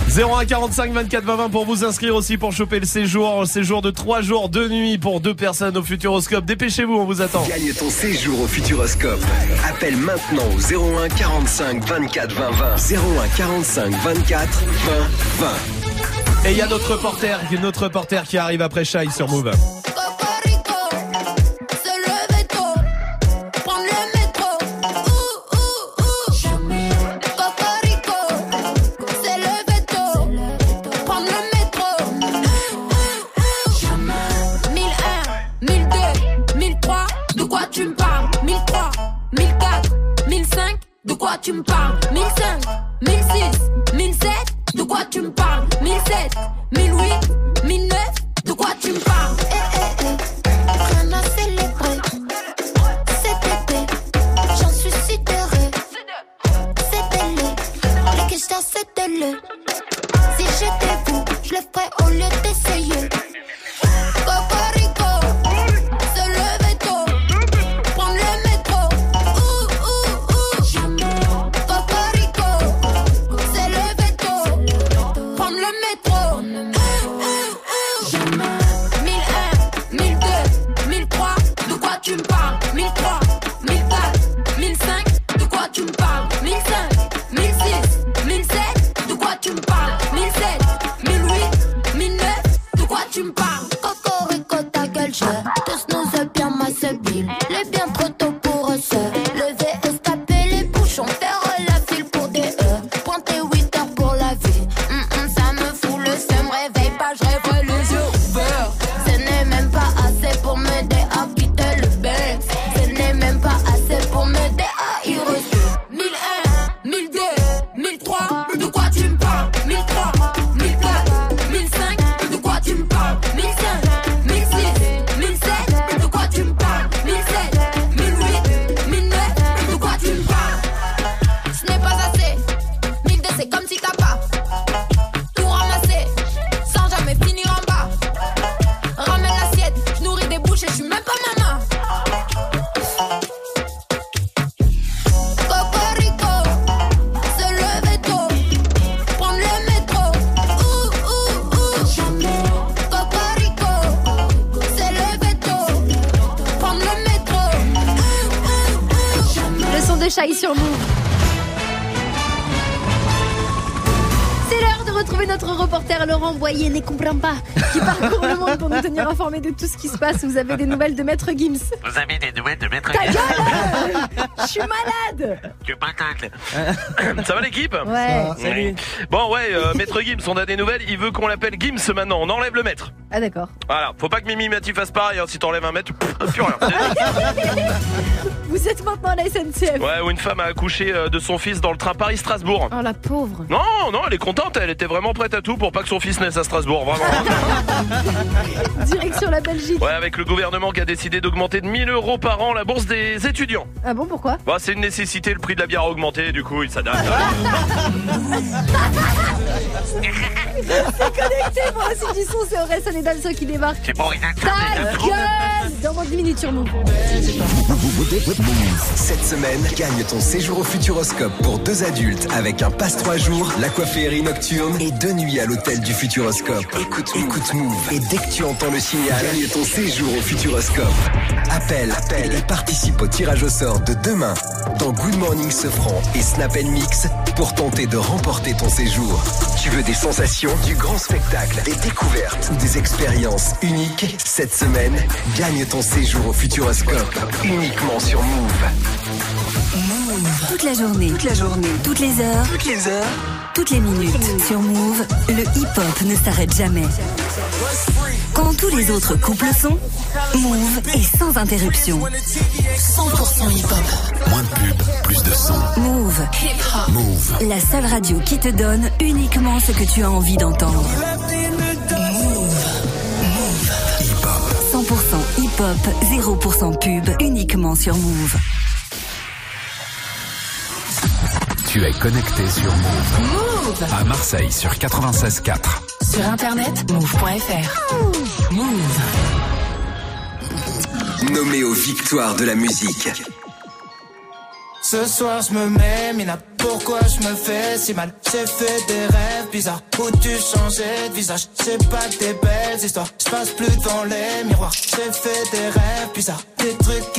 0145 24 20 20 pour vous inscrire aussi pour choper le séjour, séjour de 3 jours, 2 nuits pour deux personnes au Futuroscope. Dépêchez-vous, on vous attend. Gagne ton séjour au Futuroscope. Appelle maintenant au 01 45 24 20 20. 01 45 24 20 20. Et il y a notre reporter, notre reporter qui arrive après Shai sur Move. De tout ce qui se passe. Vous avez des nouvelles de Maître Gims. Vous avez des nouvelles de Maître Ta Gims gueule Je suis malade Tu patacle. (laughs) Ça va l'équipe? Ouais. Salut. Bon ouais, euh, Maître Gims, on a des nouvelles. Il veut qu'on l'appelle Gims maintenant. On enlève le maître. Ah d'accord. Voilà. Faut pas que Mimi Mati fasse pareil. hein. Si t'enlèves un maître, pff, plus rien. (laughs) Vous êtes maintenant à la SNCF. Ouais, où une femme a accouché euh, de son fils dans le train Paris-Strasbourg. Oh la pauvre. Non, non, elle est contente. Elle était vraiment prête à tout pour pas que son fils naisse à Strasbourg. Vraiment. (laughs) Direction la Belgique. Ouais, avec le gouvernement qui a décidé d'augmenter de 1000 euros par an la bourse des étudiants. Ah bon, pourquoi? Bah, c'est une nécessité. Le prix de la bière a augmenté. Du coup, il s'adapte. (laughs) C'est connecté, moi aussi du son, c'est Orelsan et Damso qui débarquent. C'est bon, Ta gueule Dans moins de 10 minutes. Cette semaine, gagne ton séjour au Futuroscope pour deux adultes avec un passe trois jours, l'aquaférie nocturne et deux nuits à l'hôtel du Futuroscope. Écoute, écoute Move et dès que tu entends le signal, gagne ton séjour au Futuroscope. Appelle, appelle et participe au tirage au sort de demain dans Good Morning Sofran et Snap Mix pour tenter de remporter ton séjour. Tu veux des sensations, du grand spectacle, des découvertes ou des expériences uniques? Cette semaine, gagne ton séjour au Futuroscope uniquement sur Move. Toute la journée, toute la journée, toutes les heures, toutes les heures, toutes les minutes. Sur Move, le hip-hop ne s'arrête jamais. Quand tous les autres couples sont, Move est sans interruption. 100% hip-hop. Moins de pub, plus de son. Move. Move. La seule radio qui te donne uniquement ce que tu as envie d'entendre. 100% hip-hop, 0% pub, uniquement sur Move. Tu es connecté sur Move. Move À Marseille sur 96.4. Sur internet, move.fr. Move. Nommé aux victoires de la musique. Ce soir je me mets, Mina, pourquoi je me fais si mal? J'ai fait des rêves bizarres où tu changeais de visage. C'est pas des belles histoires, je passe plus devant les miroirs. J'ai fait des rêves bizarres,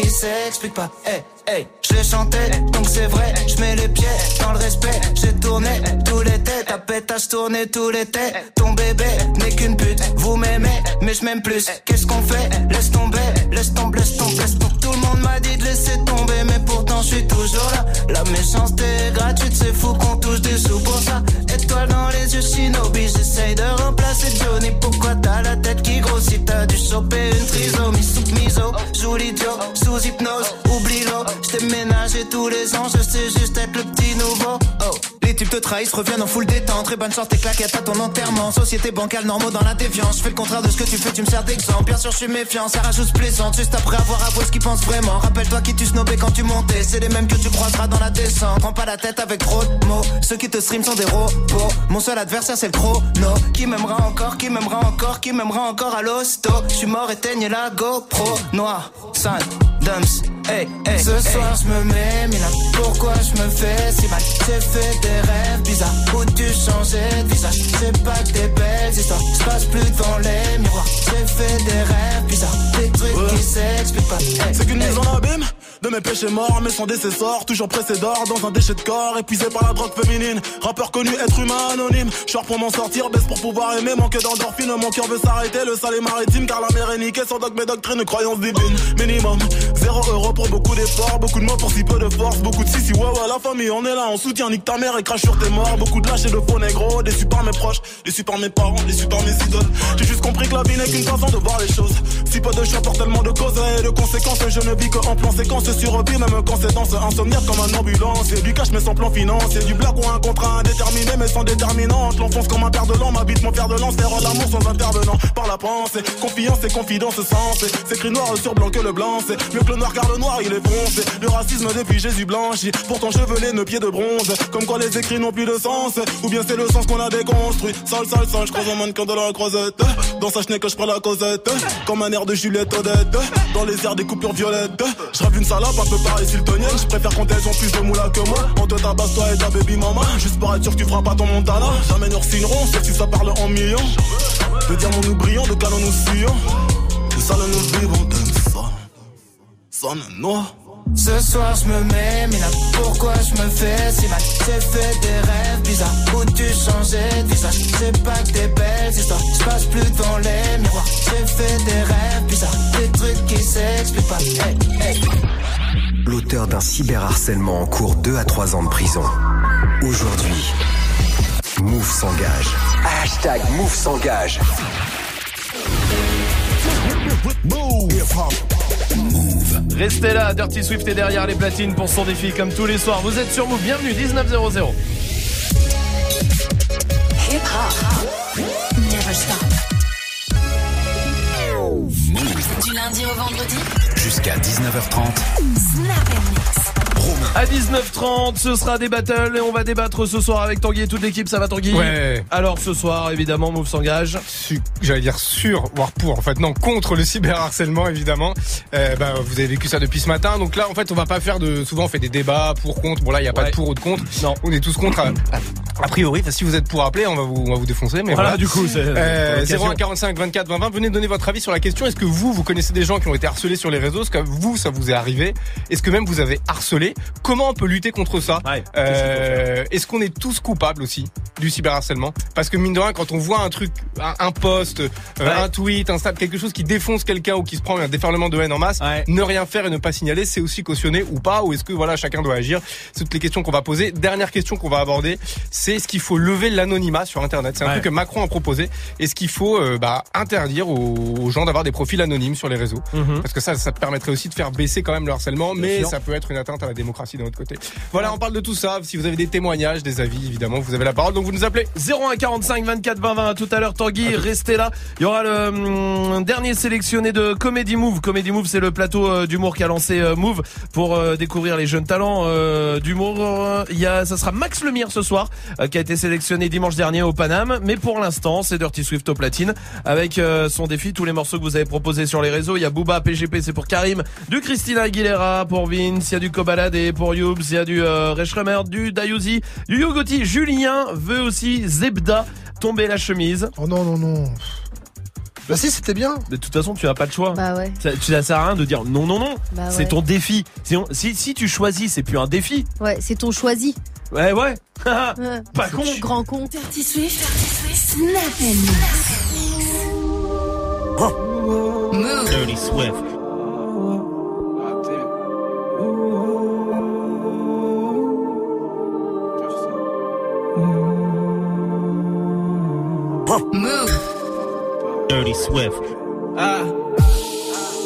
qui s'expliquent pas. Hey, hey, je les chantais, donc c'est vrai Je mets les pieds dans le respect. J'ai tourné tout l'été, ta pétasse tournée tout l'été Ton bébé n'est qu'une pute, vous m'aimez mais je m'aime plus. Qu'est-ce qu'on fait? Laisse tomber, laisse tomber, laisse tomber, Tout le monde m'a dit de laisser tomber mais pourtant je suis toujours là. La méchanceté est gratuite, c'est fou qu'on touche des sous pour ça. Étoile dans les yeux, shinobi, j'essaye de remplacer Johnny. Pourquoi t'as la tête qui grossit? T'as dû choper une trisomie. Sous miso Joue l'idiot, hypnose, oublie-le J't'ai ménagé tous les ans, je sais juste être le petit nouveau. Oh les types te trahissent, reviennent en full détente. Très bonne sorte tes claquettes à ton enterrement. Société bancale, normaux dans la déviance Je fais le contraire de ce que tu fais, tu me sers d'exemple. Bien sûr je suis méfiant, ça rajoute plaisante. Juste après avoir avoué ce qu'ils pensent vraiment. Rappelle-toi qui tu snobais quand tu montais. C'est les mêmes que tu croiseras dans la descente. Prends pas la tête avec trop de mots. Ceux qui te stream sont des robots. Mon seul adversaire c'est le chrono. Qui m'aimera encore, qui m'aimera encore Qui m'aimera encore à l'hosto. Je suis mort, éteigne la GoPro. Noir, sale, dumps Hey, hey, Ce soir je me mets, mais là pourquoi je me fais si mal? J'ai fait des rêves bizarres. Où tu changeais de visage. C'est pas que des belles histoires, passe plus devant les miroirs. J'ai fait des rêves bizarres, des trucs qui s'expliquent pas. Hey, C'est qu'une hey. mise en abîme de mes péchés morts, mais sans décessor, toujours pressé d'or dans un déchet de corps, épuisé par la drogue féminine. Rappeur connu, être humain anonyme. Short pour m'en sortir, baisse pour pouvoir aimer, manque d'endorphine. Mon cœur veut s'arrêter, le sale est maritime, car la mer est niquée. Sans dogme et doctrine, croyance divine. Minimum, zéro euro pour beaucoup d'efforts, beaucoup de mots pour si peu de force, beaucoup de si si ouais ouais la famille, on est là, on soutient, nique ta mère et crache sur tes morts, beaucoup de lâches et de faux négros, déçus par mes proches, déçus par mes parents, déçus par mes idoles. J'ai juste compris que la vie n'est qu'une façon de voir les choses. Si peu de choix pour tellement de causes et de conséquences, je ne vis que en plan séquence sur même quand c'est danse, insomniaque comme un ambulancier, du cash mais sans plan financier, du black ou un contrat indéterminé mais sans déterminante, l'enfonce comme un père de l'an, m'habite mon père de lance, faire l'amour sans intervenant, par la pensée, confiance et confidence sensée, c'est écrit noir sur blanc que le blanc, c'est mieux que le noir car le noir il est foncé, le racisme depuis Jésus blanchi, pourtant chevelé, nos pieds de bronze, comme quoi les écrits n'ont plus de sens, ou bien c'est le sens qu'on a déconstruit, sale, sale, sale, je croise un mannequin de la croisette, dans sa chenille que je prends la causette, comme un air de Juliette Odette, dans les airs des coupures violettes, je rêve une salope un peu pareil siltonienne, je préfère quand elles ont plus de moula que moi, on te tabasse toi et ta baby mama, juste pour être sûr que tu feras pas ton montana, jamais nous signerons, sauf si ça parle en millions, de diamants nous brillons, de canons nous sillons, de salles nous vivons, de ça, noir. Ce soir je me mets, mais là pourquoi je me fais si mal? J'ai fait des rêves bizarres où tu changeais de visage? C'est pas que des belles histoires, je passe plus dans les miroirs J'ai fait des rêves bizarres, des trucs qui s'expliquent pas hey, hey. L'auteur d'un cyberharcèlement en cours 2 à 3 ans de prison. Aujourd'hui, Move s'engage. Hashtag Move s'engage. Restez là, Dirty Swift est derrière les platines pour son défi comme tous les soirs. Vous êtes sur Move, bienvenue 1900. Hip hop. Never stop. Du lundi au vendredi. Jusqu'à 19h30. Snap and mix. À 19h30, ce sera des battles et on va débattre ce soir avec Tanguy et toute l'équipe. Ça va Tanguy? Ouais. Alors ce soir, évidemment, Move s'engage. J'allais dire sur, voire pour, en fait, non, contre le cyberharcèlement, évidemment. Euh, bah, vous avez vécu ça depuis ce matin. Donc là, en fait, on va pas faire de, souvent on fait des débats pour, contre. Bon là, il y a pas de pour ou de contre. Non. On est tous contre, a, a priori. Enfin, si vous êtes pour appeler, on va vous, on va vous défoncer. Mais Voilà, voilà, du coup, c'est- Euh, pour l'occasion. 01 45 24 20 20. Venez donner votre avis sur la question. Est-ce que vous, vous connaissez des gens qui ont été harcelés sur les réseaux? Est-ce que vous, ça vous est arrivé? Est-ce que même vous avez harcelé Comment on peut lutter contre ça Euh, Est-ce qu'on est tous coupables aussi du cyberharcèlement Parce que mine de rien, quand on voit un truc, un, un post, euh, un tweet, un snap, quelque chose qui défonce quelqu'un ou qui se prend un déferlement de haine en masse, ne rien faire et ne pas signaler, c'est aussi cautionné ou pas Ou est-ce que voilà, chacun doit agir C'est toutes les questions qu'on va poser. Dernière question qu'on va aborder, c'est est-ce qu'il faut lever l'anonymat sur Internet C'est un truc que Macron a proposé. Est-ce qu'il faut euh, bah, interdire aux, aux gens d'avoir des profils anonymes sur les réseaux Mhm. Parce que ça, ça permettrait aussi de faire baisser quand même le harcèlement, mais ça peut être une atteinte à la démocratie d'un autre côté. Voilà, on parle de tout ça. Si vous avez des témoignages, des avis, évidemment, vous avez la parole, donc vous nous appelez. 01 45 24 20 20 à tout à l'heure Tanguy restez là. Il y aura le hum, dernier sélectionné de Comedy Move. Comedy Move c'est le plateau euh, d'humour qu'a lancé euh, Move pour euh, découvrir les jeunes talents euh, d'humour. Il y a ça sera Max Lemire ce soir euh, qui a été sélectionné dimanche dernier au Paname. Mais pour l'instant c'est Dirty Swift au platine avec son défi. Tous les morceaux que vous avez proposés sur les réseaux. Il y a Booba PGP c'est pour Karim. Du Christina Aguilera pour Vince. Il y a du Kobalade pour Youbs il y a du euh, Reshremer du Dayuzi du Yogoti Julien veut aussi Zebda tomber la chemise oh non non non bah si c'était bien de toute façon tu n'as pas le choix Bah ouais. ça, tu- ça sert à rien de dire non non non Bah c'est ouais. ton défi Sinon, si, si tu choisis c'est plus un défi Ouais, c'est ton choisi. ouais ouais. (laughs) Pas con. Grand con. Dirty Swift. Snap. Move. Dirty Swift. Move. Dirty Swift. Ah.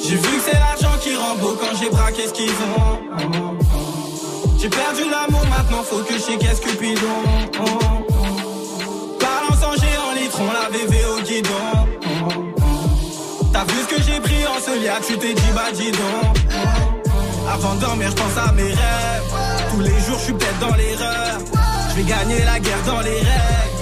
J'ai vu que c'est l'argent qui rend beau quand j'ai braqué ce qu'ils ont. J'ai perdu l'amour, maintenant faut que je sais qu'est-ce que Cupidon. Balance en géant, litron, la VV au guidon. T'as vu ce que j'ai pris en ce liat, tu t'es dit bah dis donc. Avant de dormir, je pense à mes rêves. Tous les jours, je suis peut-être dans l'erreur. Je vais gagner la guerre dans les règles.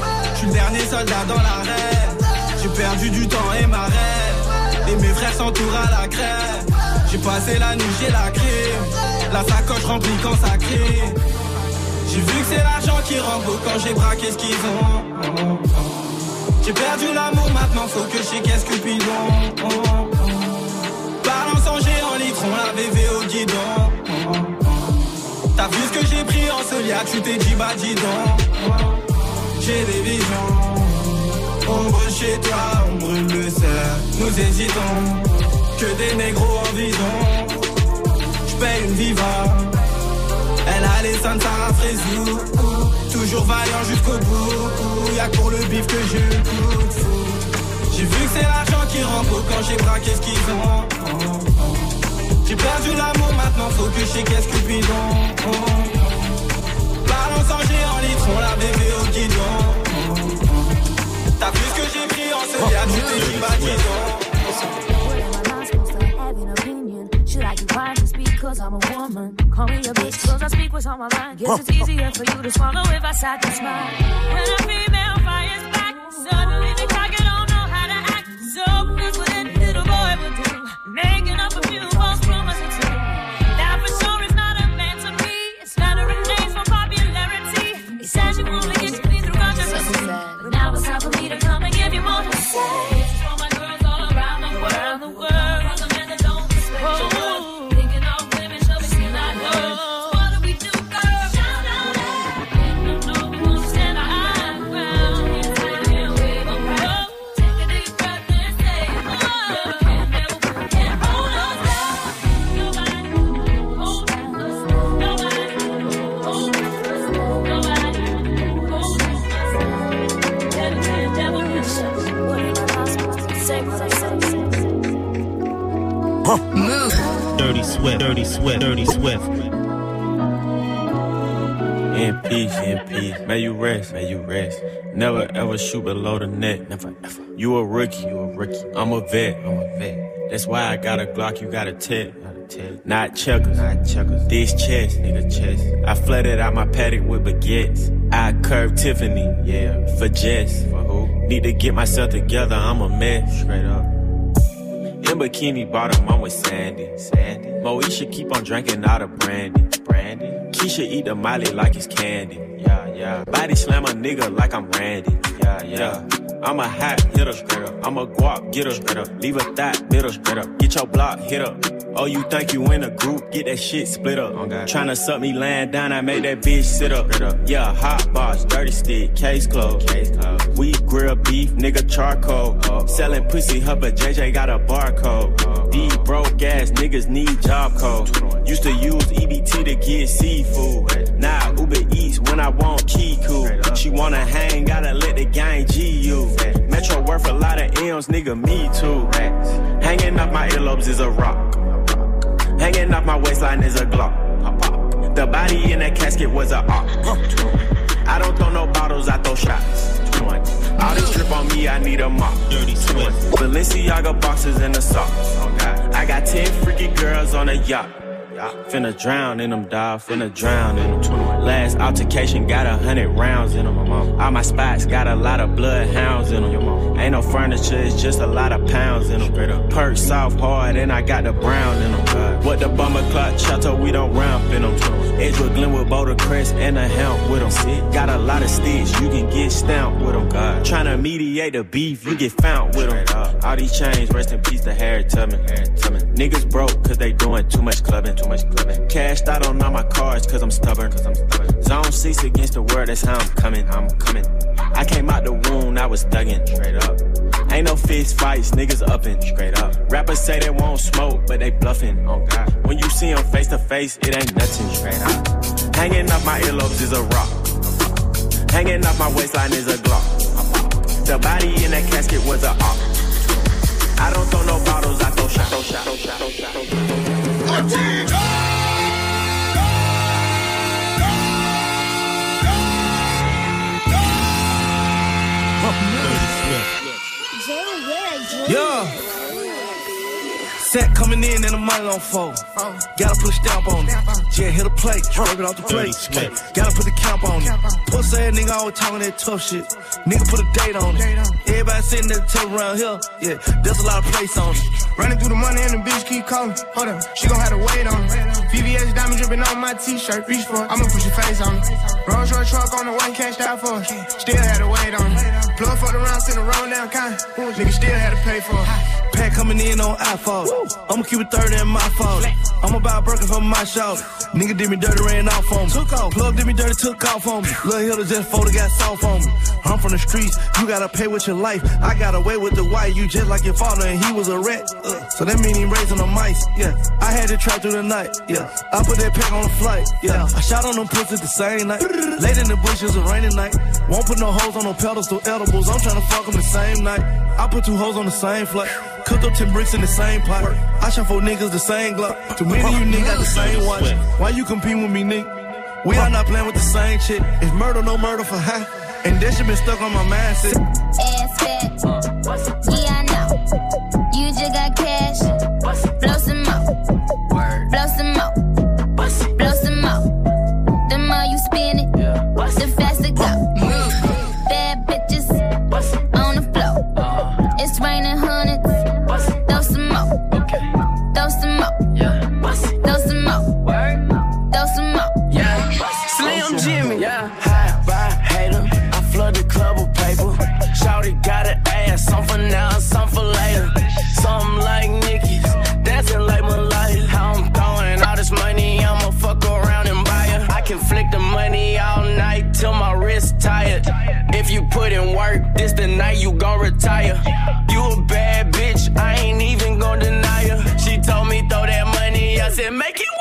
Suis le dernier soldat dans l'arène. J'ai perdu du temps et ma rêve. Et mes frères s'entourent à la crève. J'ai passé la nuit, j'ai la crime. La sacoche remplie quand ça crie. J'ai vu que c'est l'argent qui rend beau quand j'ai braqué ce qu'ils ont. J'ai perdu l'amour, maintenant faut que je sais qu'est-ce que Cupidon. Balance en géant, litron, la VV au guidon. T'as vu ce que j'ai pris en ce liat, tu t'es dit bah dis donc. J'ai des visions. On brûle chez toi, on brûle le cerf. Nous hésitons, que des négros en bidon. J'paye une viva. Elle a les seins de Sarah Frézou. Toujours vaillant jusqu'au bout. Y'a pour le bif que de foudre. J'ai vu que c'est l'argent qui rend beau quand j'ai braqué ce qu'ils ont. J'ai perdu l'amour, maintenant faut que je qu'est-ce que bidon. Balance en géant, litron, la bébé T'as vu ce que j'ai pris en ce tu dit because I'm a woman? Call me a bitch cause I speak what's on my mind. Guess it's easier for you to swallow if I sat and smile. When a female fires back, suddenly the target don't know how to act. So that's Dirty Swift, Dirty Swift, Dirty Swift. In peace, in peace. May you rest, may you rest. Never ever shoot below the net. Never, ever. You a rookie, you a rookie. I'm a vet, I'm a vet. That's why I got a Glock, you got a tech. Not checkers, not checkers. This chest, nigga, chest. I flooded out my paddock with baguettes. I curved Tiffany, yeah, for Jess. For who? Need to get myself together, I'm a mess. Straight up. In bikini bottom, I'm with Sandy. Sandy. Moesha keep on drinking out of brandy. Brandy. Keisha eat the molly like it's candy. Yeah, yeah. Body slam a nigga like I'm Randy. Yeah, yeah. I'm a hot hitter. I'm a guap getter. Leave a thought bitter. Get your block hit up. Oh, you think you in a group? Get that shit split up. Okay. Tryna suck me laying down, I made that bitch sit up. up. Yeah, hot box, dirty stick, case closed. Case closed. We grill beef, nigga charcoal. Selling pussy, her but JJ got a barcode. These broke ass niggas need job code. Used to use EBT to get seafood. Now Uber Eats when I want Kiku. She wanna hang, gotta let the gang G you. Metro worth a lot of M's, nigga, me too. Hanging up my earlobes is a rock. Hanging off my waistline is a Glock. The body in that casket was a op. I don't throw no bottles, I throw shots. All this drip on me, I need a mop. Dirty. Balenciaga boxes and a sock. I got 10 freaky girls on a yacht. Finna drown in them, dawg. Finna drown in them. Last altercation got a hundred rounds in them. All my spots got a lot of bloodhounds in them. Ain't no furniture, it's just a lot of pounds in them. Perk soft hard, and I got the brown in them. What the bummer clock chateau, we don't ramp in them. Edgewood Glenwood Boulder Crest and a helm with them. Got a lot of sticks, you can get stamped with them. God. Tryna mediate the beef, you get found with them. All these chains, rest in peace to Harry Tubman. Niggas broke cause they doing too much clubbing. Too much clubbing. Cashed out on all my cars cause I'm stubborn. Cause I'm stubborn. Zone 6 against the world, that's how I'm coming. I'm coming. I came out the wound, I was thugging. Straight up. Ain't no fist fights, niggas upping. Straight up. Rappers say they won't smoke, but they bluffing. Oh God. When you see them face to face, it ain't nothing. Straight up. Hanging off my earlobes is a rock. Hanging off my waistline is a Glock. The body in that casket was a op. I don't throw no bottles, I throw shots. Throw shots. Throw shots. Throw shots. Throw shots. Yeah. Set coming in and the money on fold. Gotta put a stamp on it. Yeah, hit a plate, scrape it off the plate. Gotta put the camp on it. Pussy ass nigga always talking that tough shit. Nigga put a date on it. Everybody sitting there table around here. Yeah, there's a lot of place on it. Running through the money and the bitch keep calling. Hold up, she gon' have to wait on it. VVS diamond dripping on my t-shirt. Reach for it, I'ma push your face on it. Rolls Royce truck on the one cashed out for it. Still had to wait on it. Plug for the rounds in the roll down kind. Nigga still had to pay for it. Pack coming in on iPhone. I'ma keep it 30 in my fault. I'm about broken from my show. Nigga did me dirty, ran off on me. Took off. Plug did me dirty, took off on me. Lil' Hilda just folded, got soft on me. I'm from the streets, you gotta pay with your life. I got away with the white, you just like your father, and he was a rat. Uh, so that mean he raising the mice. Yeah, I had to try through the night. Yeah, I put that pack on the flight. Yeah, I shot on them pussies the same night. Late in the bushes, a rainy night. Won't put no hoes on no pedestals, edibles. I'm trying to fuck them the same night. I put two hoes on the same flight. Cooked up 10 bricks in the same pot. I shot four niggas the same Glock. Too many of you niggas got the same watch. Why you compete with me, nigga? We are not playing with the same shit. It's murder, no murder for high. And that shit been stuck on my mindset. Ass fat. Uh, now, some for later. Something like Nicki's. Dancing like Malaya. How I'm throwing all this money. I'ma fuck around and buy her. I can flick the money all night till my wrist tired. If you put in work, this the night you gon' retire. You a bad bitch. I ain't even gon' deny her. She told me throw that money. I said make it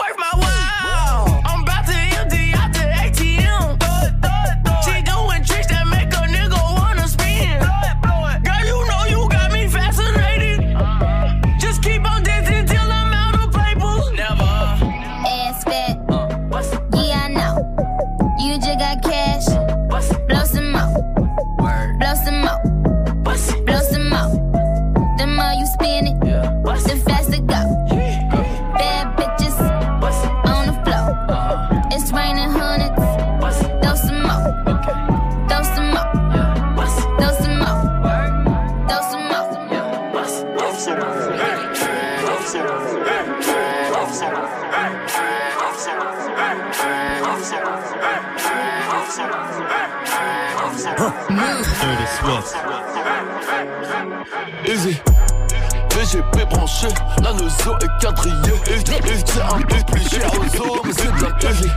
VGP branché, la nozo est quadrillée. Et- et C'est un peu plus cher aux os, mais c'est de la easy.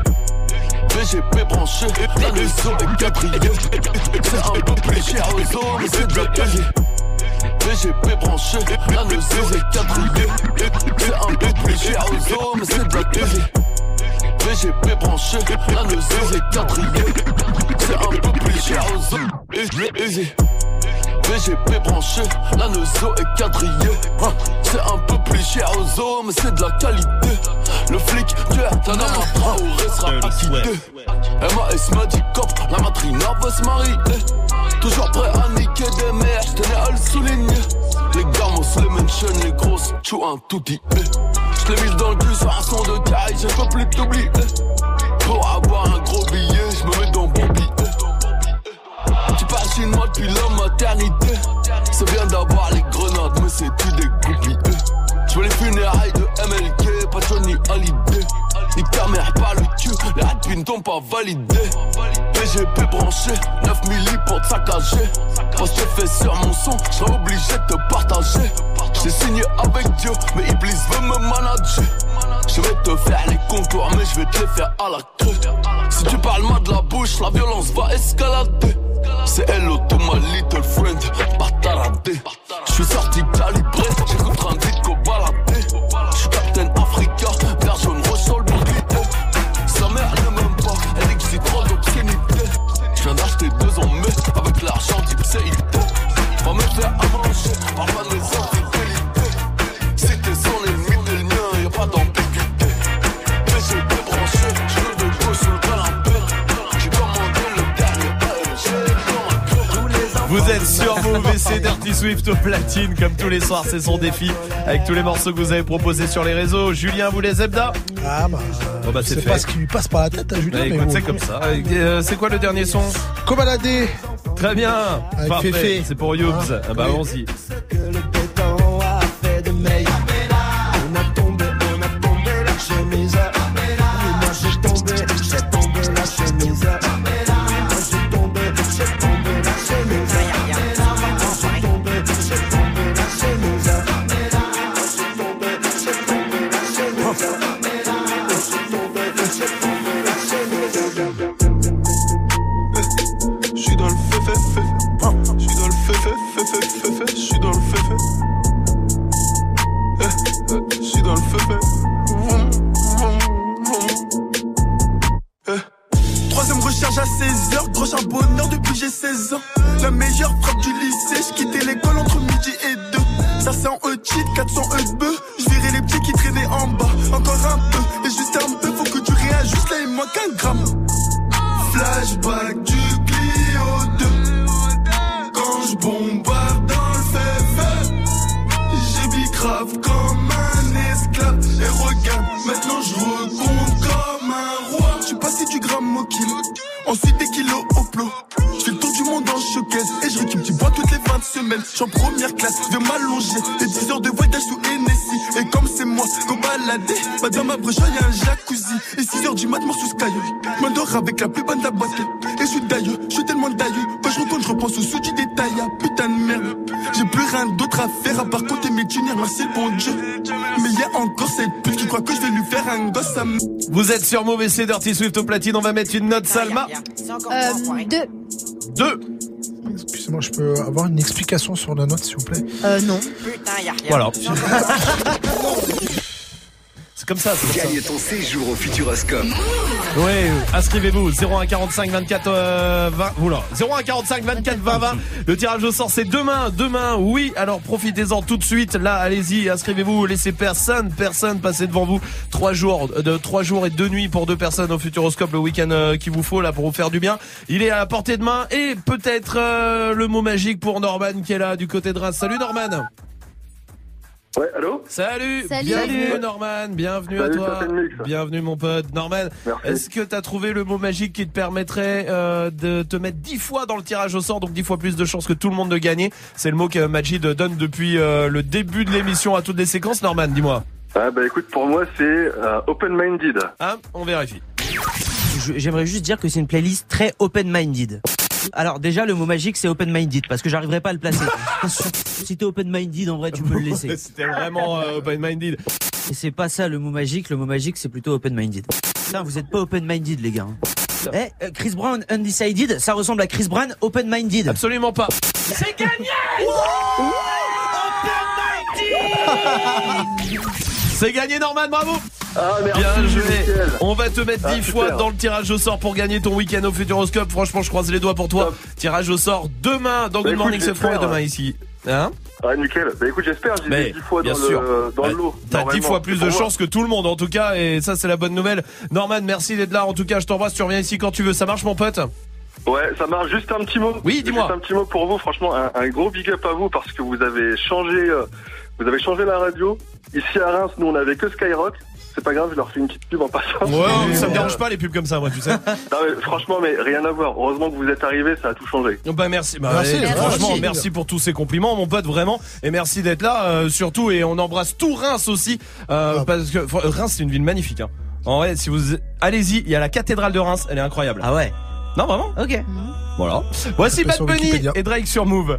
VGP branché, la nozo est quadrillée. C'est un peu plus cher aux os, mais c'est de la easy. VGP branché, la nozo est quadrillée. C'est un peu plus cher aux os, mais c'est de la easy. VGP branché, la nozo est quadrillée. C'est un peu plus cher aux os. Easy. VGP branché, la nozo est quadrillée. Hein, C'est un peu plus cher aux os, mais c'est de la qualité. Le flic, tu es un homme à Traoré sera acquitté. MAS m'a dit cop, la matrina va se marier. Toujours prêt à niquer des mères, je tenais à le souligner. Les gamos, les mentions, les grosses, chou un tout dit. Je l'ai mis dans le cul sur un son de caille, je peux plus t'oublier. Pour avoir un gros billet, chinois depuis la maternité. C'est bien d'avoir les grenades, mais c'est tout des goupilles. Je les funérailles de MLK, pas Johnny Hallyday. Ni ta mère, pas le cul, les rapines t'ont pas validé. PGP branché, 9 milli pour te saccager. Parce que fait sur mon son, je serais obligé de te partager. J'ai signé avec Dieu, mais Iblis veut me manager. Je vais te faire les contours, mais je vais te les faire à la queue. Si tu parles mal de la bouche, la violence va escalader. C'est hello to my little friend, pas taradé. Je suis sorti calibré, j'écoute un disco baladé. Je suis Captain Africa, vert jaune le. Sa mère ne m'aime pas, elle dit que j'ai trop d'obscénité. Je viens d'acheter deux en mai avec l'argent du CIT. Va me faire à manger, parle pas Vous êtes sur Move et c'est Dirty Swift au platine comme tous les soirs c'est son défi avec tous les morceaux que vous avez proposés sur les réseaux. Julien vous les Zebda Ah bah, Bon bah c'est pas ce qui lui passe par la tête à Julien. Bah, c'est comme ça. Euh, c'est quoi le dernier son? Cobaladé. Très bien. Avec Parfait. C'est pour Youbs. Hein Ah bah Oui. allons-y. C'est Dirty Swift au platine. On va mettre une note Salma. Euh, deux. Deux. Excusez-moi, je peux avoir une explication sur la note, s'il vous plaît? Euh, non. Voilà. C'est comme ça, c'est comme ça. Gagne ton séjour au Futuroscope. Oui, inscrivez-vous 0145 24 euh, 20 oula 0145 24 20 20 le tirage au sort c'est demain demain oui alors profitez-en tout de suite là allez-y inscrivez-vous laissez personne personne passer devant vous trois jours de trois jours et deux nuits pour deux personnes au Futuroscope le week-end euh, qu'il vous faut là pour vous faire du bien il est à la portée de main et peut-être euh, le mot magique pour Norman qui est là du côté de Reims salut Norman Ouais, allô Salut, Salut. bienvenue Norman, bienvenue Salut, à toi. Bienvenue mon pote. Norman, est-ce que tu as trouvé le mot magique qui te permettrait euh, de te mettre 10 fois dans le tirage au sort, donc 10 fois plus de chances que tout le monde de gagner? C'est le mot que Majid donne depuis euh, le début de l'émission à toutes les séquences. Norman, dis-moi. Ah bah écoute, pour moi c'est euh, open-minded. Hein On vérifie. J'aimerais juste dire que c'est une playlist très open-minded. Alors déjà le mot magique c'est open-minded parce que j'arriverai pas à le placer. (laughs) si t'es open-minded en vrai tu peux le laisser. (laughs) C'était vraiment euh, open-minded. Et c'est pas ça le mot magique, le mot magique c'est plutôt open-minded. Putain vous êtes pas open-minded les gars. hein. Eh, euh, Chris Brown undecided, ça ressemble à Chris Brown open-minded. Absolument pas. C'est gagné (laughs) C'est gagné Norman, bravo Ah, merci, Bien joué. nickel. On va te mettre Ah, 10 super. fois dans le tirage au sort pour gagner ton week-end au Futuroscope. Franchement, je croise les doigts pour toi. Tirage au sort demain dans Bah, Good écoute, Morning ce franc et demain ici. Hein Ah, nickel. Bah écoute, j'espère, j'ai Mais, mis 10 fois bien dans sûr. le, dans Bah, le lot. T'as 10 normalement. fois plus de chance que tout le monde en tout cas et ça c'est la bonne nouvelle. Norman, merci d'être là. En tout cas, je t'embrasse, tu reviens ici quand tu veux. Ça marche mon pote Ouais, ça marche. Juste un petit mot. Oui, dis-moi. Juste un petit mot pour vous. Franchement, un, un gros big up à vous parce que vous avez changé, euh, vous avez changé la radio. Ici à Reims, nous on avait que Skyrock. C'est pas grave, je leur fais une petite pub en passant. Ouais, ça me dérange pas les pubs comme ça moi, tu sais. (laughs) Non, mais franchement, mais rien à voir. Heureusement que vous êtes arrivé, ça a tout changé. Bah merci, bah, Merci, eh, franchement Merci. merci pour tous ces compliments mon pote vraiment et merci d'être là euh, surtout et on embrasse tout Reims aussi euh, parce que Reims c'est une ville magnifique hein. En vrai si vous allez-y il y a la cathédrale de Reims elle est incroyable. Ah ouais. Non vraiment Ok. Voilà. Voici Bad Bunny et Drake sur Move.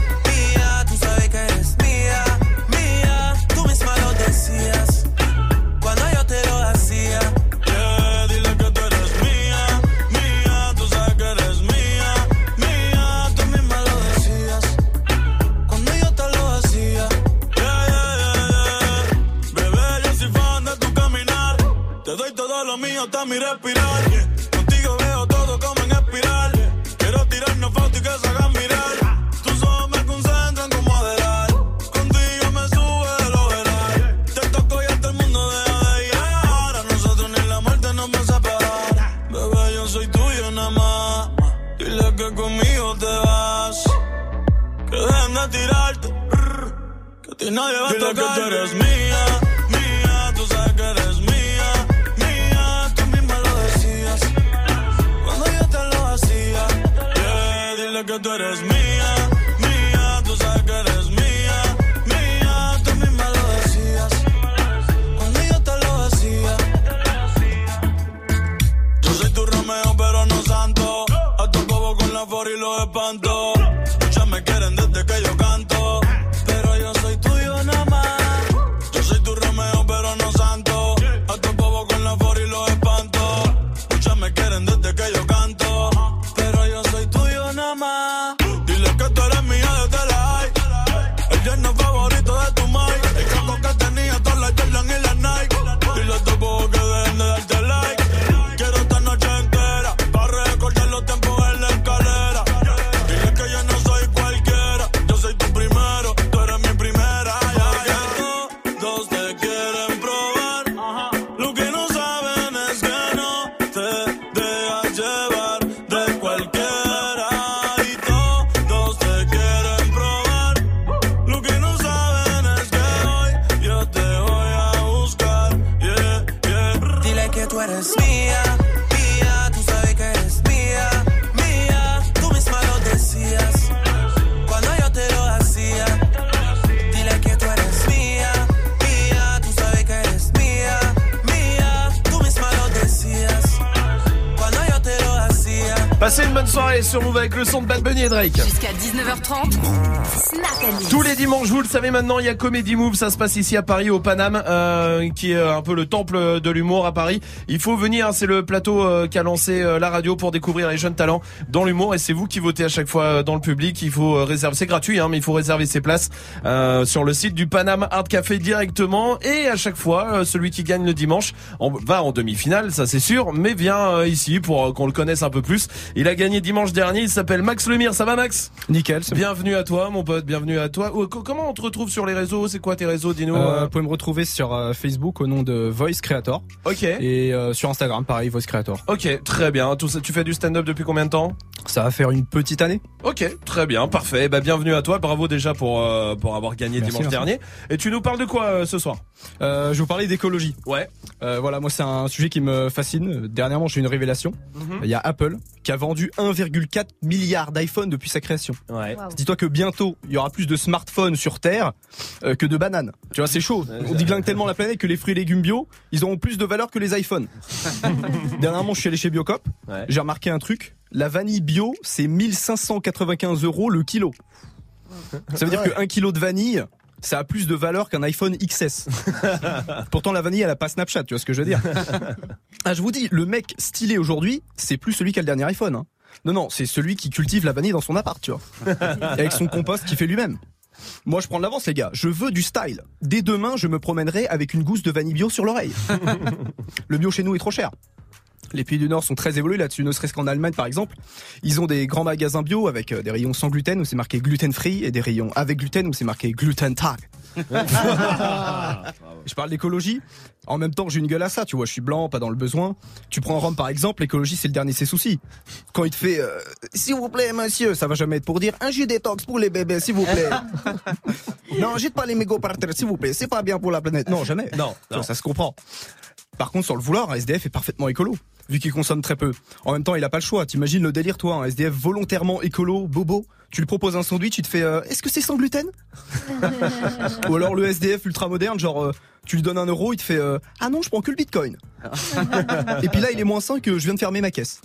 mío mi respirar. Contigo veo todo como en espiral. Quiero tirarnos fotos y que se hagan mirar. Tus ojos me concentran como adelar. Contigo me sube el overall. Te toco y hasta el mundo deja de llegar. A nosotros ni la muerte nos va a separar. Bebé, yo soy tuyo nada más. Dile que conmigo te vas. Que dejen de tirarte. Que a ti nadie va a Dile tocar. que tú eres mía, que tú eres Soirée sur Move avec le son de Bad Bunny et Drake. Jusqu'à 19h30. Snack and Mix. Tous les dimanches, vous le savez maintenant, il y a Comedy Move, ça se passe ici à Paris, au Paname, euh, qui est un peu le temple de l'humour à Paris. Il faut venir, hein, c'est le plateau euh, qu'a lancé euh, la radio pour découvrir les jeunes talents dans l'humour, et c'est vous qui votez à chaque fois euh, dans le public. Il faut euh, réserver, c'est gratuit, hein, mais il faut réserver ses places euh, sur le site du Paname Art Café directement, et à chaque fois, euh, celui qui gagne le dimanche en- va en demi-finale, ça c'est sûr, mais vient euh, ici pour euh, qu'on le connaisse un peu plus. Il a gagné dimanche dernier. Il s'appelle Max Lemire. Ça va Max? Nickel. Bienvenue à toi mon pote, bienvenue à toi. Oh, co- Comment on te retrouve sur les réseaux? C'est quoi tes réseaux? Dis-nous. Euh, euh. vous pouvez me retrouver sur euh, Facebook au nom de Voice Creator. Ok. Et euh, sur Instagram, pareil, Voice Creator. Ok, très bien. Tout ça, tu fais du stand-up depuis combien de temps? Ça va faire une petite année. Ok, très bien, parfait. Bah, bienvenue à toi. Bravo déjà pour euh, pour avoir gagné Merci, dimanche merci. dernier. Et tu nous parles de quoi euh, ce soir? Euh, je vais vous parler d'écologie. Ouais. Euh, voilà, moi c'est un sujet qui me fascine. Dernièrement, j'ai eu une révélation. Mhm. Il y a Apple qui a vendu 1,4 milliard d'iPhone depuis sa création. Ouais. Dis-toi que bientôt, il y aura plus de smartphones sur Terre euh, que de bananes. Tu vois, c'est chaud. On déglingue tellement la planète que les fruits et légumes bio, ils auront plus de valeur que les iPhones. (laughs) Dernièrement, je suis allé chez Biocop. Ouais. J'ai remarqué un truc. La vanille bio, c'est 1595 euros le kilo. Ça veut dire que 1 kilo de vanille, ça a plus de valeur qu'un iPhone XS. (laughs) Pourtant, la vanille, elle a pas Snapchat, tu vois ce que je veux dire. (laughs) Ah, je vous dis, le mec stylé aujourd'hui, c'est plus celui qui a le dernier iPhone. hein. Non, non, c'est celui qui cultive la vanille dans son appart, tu vois. (laughs) Avec son compost qu'il fait lui-même. Moi, je prends de l'avance, les gars. Je veux du style. Dès demain, je me promènerai avec une gousse de vanille bio sur l'oreille. Le bio chez nous est trop cher. Les pays du Nord sont très évolués là-dessus, ne serait-ce qu'en Allemagne par exemple. Ils ont des grands magasins bio avec euh, des rayons sans gluten où c'est marqué gluten free et des rayons avec gluten où c'est marqué gluten tag. (laughs) je parle d'écologie. En même temps, j'ai une gueule à ça, tu vois, je suis blanc, pas dans le besoin. Tu prends Rome par exemple, l'écologie c'est le dernier de ses soucis. Quand il te fait euh, s'il vous plaît monsieur, ça va jamais être pour dire un jus détox pour les bébés s'il vous plaît. (laughs) non, jette pas les mégots par terre s'il vous plaît, c'est pas bien pour la planète. Non, jamais. Non, vois, ça se comprend. Par contre, sur le vouloir, un SDF est parfaitement écolo, vu qu'il consomme très peu. En même temps, il a pas le choix. T'imagines le délire, toi, un SDF volontairement écolo, bobo. Tu lui proposes un sandwich, il te fait euh, Est-ce que c'est sans gluten? (laughs) Ou alors le SDF ultra moderne, genre euh, tu lui donnes un euro, il te fait euh, Ah non, je prends que le bitcoin. (laughs) Et puis là, il est moins sain que je viens de fermer ma caisse.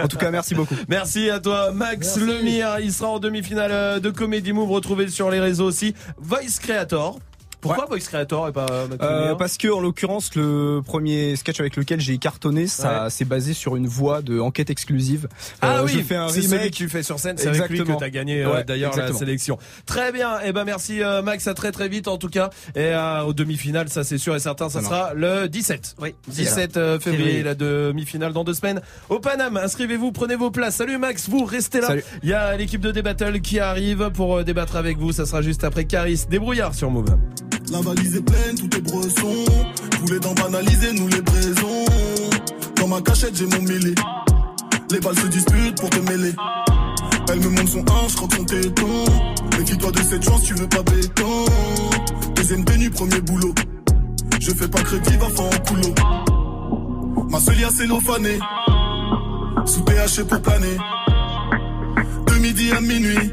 En tout cas, merci beaucoup. Merci à toi, Max Lemire. Il sera en demi-finale euh, de Comedy Move. Retrouvé sur les réseaux aussi. Voice Creator. Pourquoi Voice Creator et pas euh, Max Euh, parce que en l'occurrence le premier sketch avec lequel j'ai cartonné ça c'est basé sur une voix de enquête exclusive. Ah Euh, oui, je fais un celui remake que tu fais sur scène, c'est avec lui que Exactement. tu as gagné euh, Ouais, d'ailleurs la sélection. Très bien, et ben merci euh, Max, à très très vite en tout cas. Et euh, aux demi-finales, ça c'est sûr et certain, ça Ça sera le 17. Oui, 17 euh, février, la demi-finale dans deux semaines. Au Paname, inscrivez-vous, prenez vos places. Salut Max, vous restez là. Salut. Il y a l'équipe de Débattle qui arrive pour euh, débattre avec vous. Ça sera juste après Caris. Débrouillard sur Move. La valise est pleine, tout est bresson. Tous les dents banalisés, nous les braisons. Dans ma cachette, j'ai mon mêlé. Les balles se disputent pour te mêler. Elle me montre son hanche, je croque son téton. Méfie-toi de cette chance, tu veux pas béton. Deuxième tenue, premier boulot. Je fais pas crédit, va faire en coulo. Ma seule cellophanée. Sous PHP pour planer. De midi à minuit.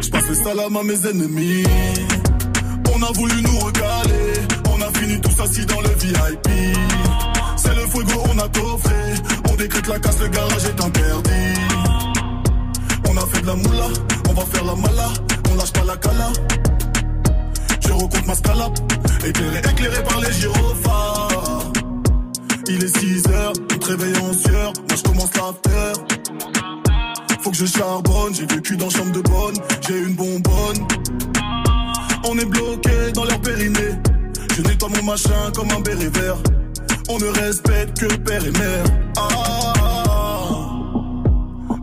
Je passe le salam à mes ennemis. On a voulu nous regaler, on a fini tous assis dans le VIP. C'est le fuego, on a coffré, on décrète la casse, le garage est interdit. On a fait de la moula, on va faire la mala, on lâche pas la cala. Je recompte ma scalap, éclairé, éclairé par les gyrophares. Il est 6 heures, tout réveille en moi je commence l'after. Faut que je charbonne, j'ai vécu dans chambre de bonne, j'ai une bonbonne. On est bloqué dans leur périnée. Je nettoie mon machin comme un béret vert. On ne respecte que père et mère. Ah,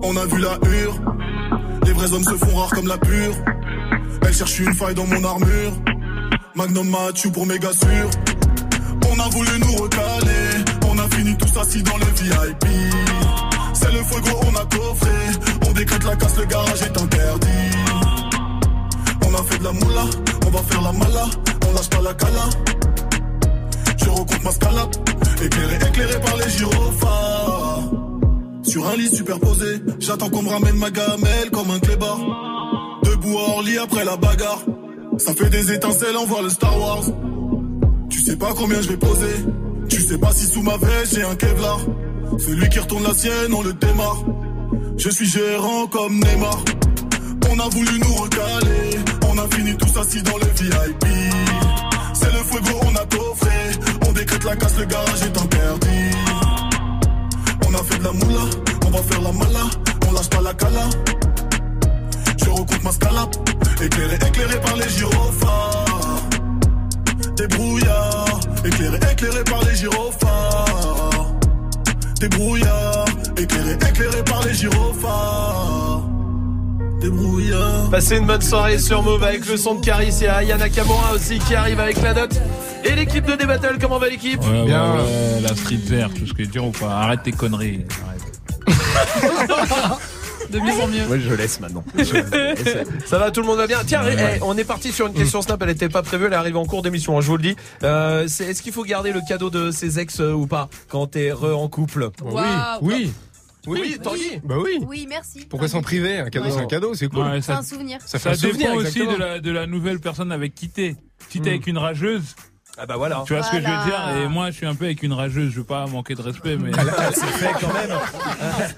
on a vu la hure. Les vrais hommes se font rares comme la pure. Elle cherche une faille dans mon armure. Magnum Mathieu pour méga sûr. On a voulu nous recaler. On a fini tous assis dans le VIP. C'est le fuego, on a coffré. On décrète la casse, le garage est interdit. On a fait de la moula, on va faire la mala, on lâche pas la cala. Je recompte ma scalap, éclairé, éclairé par les gyrophares. Sur un lit superposé, j'attends qu'on me ramène ma gamelle comme un clébard. Debout à Orly après la bagarre. Ça fait des étincelles, on voit le Star Wars. Tu sais pas combien je vais poser. Tu sais pas si sous ma veste j'ai un Kevlar. Celui qui retourne la sienne, on le démarre. Je suis gérant comme Neymar. On a voulu nous recaler, on a fini tous assis dans le VIP. C'est le fuego, on a coffré, on décrète la casse, le garage est interdit. On a fait de la moula, on va faire la mala, on lâche pas la cala. Je recompte ma scalap, éclairé, éclairé par les gyrophares. Des brouillards, éclairé, éclairé par les gyrophares. Des brouillards, Éclairé, éclairé par les gyrophares. Débrouillard. Passez une bonne soirée sur Move avec le son de Caris et Aya Nakamura aussi qui arrive avec la note. Et l'équipe de D-Battle, comment va l'équipe Ouais, ouais, ouais, la street vert, tout ce que je dire ou pas. Arrête tes conneries. Arrête. (laughs) De mieux en mieux. Moi je laisse maintenant. (laughs) Ça va, tout le monde va bien. Tiens, eh, on est parti sur une question Snap, elle n'était pas prévue, elle arrive en cours d'émission, hein, je vous le dis. Euh, c'est- Est-ce qu'il faut garder le cadeau de ses ex euh, ou pas quand t'es re en couple? Oui, oui. Oui, Tanguy Bah oui. Oui, merci. Pourquoi s'en priver Un cadeau, Ouais. c'est un cadeau, c'est cool. Ouais, C'est un souvenir. Ça fait Ça un souvenir, dépend aussi de exactement. la, de la nouvelle personne avec qui t'es. Si t'es Hmm. avec une rageuse. Ah bah voilà. Tu vois ce que je veux dire Et moi, je suis un peu avec une rageuse. Je veux pas manquer de respect, mais. C'est fait quand même.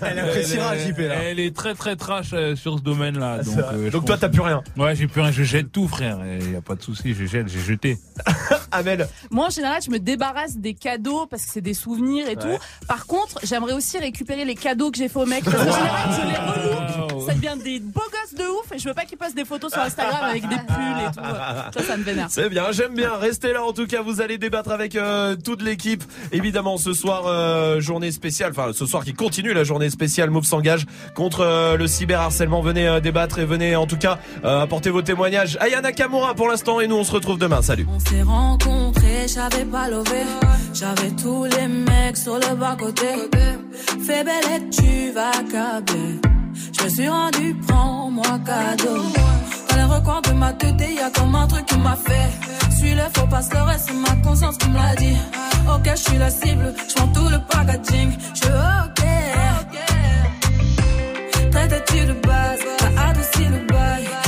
Elle appréciera, elle, JP, là. elle est très très trash euh, sur ce domaine-là. Donc, C'est vrai. euh, Donc toi t'as plus rien. Ouais, j'ai plus rien. Je jette tout, frère. Il y a pas de souci. Je jette, j'ai jeté. (laughs) Amel. Moi, en général, je me débarrasse des cadeaux parce que c'est des souvenirs et Ouais. tout. Par contre, j'aimerais aussi récupérer les cadeaux que j'ai fait au mec. Parce qu'en général, je les relook. Ça devient des beaux gosses de ouf et je veux pas qu'ils postent des photos sur Instagram avec des pulls et tout. Ça, ça me vénère. C'est bien, j'aime bien. Restez là en tout cas, vous allez débattre avec euh, toute l'équipe. Évidemment, ce soir, euh, journée spéciale, enfin ce soir qui continue la journée spéciale Move s'engage contre euh, le cyberharcèlement. Venez euh, débattre et venez en tout cas apporter vos témoignages. Aya Nakamura pour l'instant et nous on se retrouve demain. Salut. J'avais tous les mecs sur le bas côté. Fais belle tu vas cadeau. Les recoins de ma tête, y comme un truc qui m'a fait. Suis le faut pas se le reste, c'est ma conscience qui me l'a dit. Ok, je suis la cible, je tout le packaging. Je ok. Traite-tu de base, t'as adouci le bail.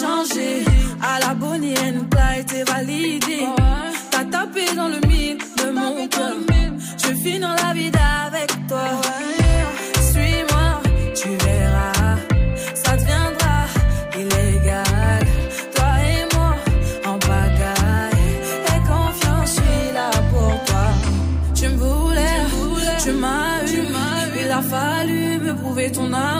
Changé. À la Bonnie Clyde, t'es validé. T'as tapé dans le mille de mon cœur. Je finis dans la vie avec toi. Suis-moi, tu verras. Ça deviendra illégal. Toi et moi en pagaille. Et confiance, je suis là pour toi. Tu me voulais, tu m'as eu. Il a fallu me prouver ton amour.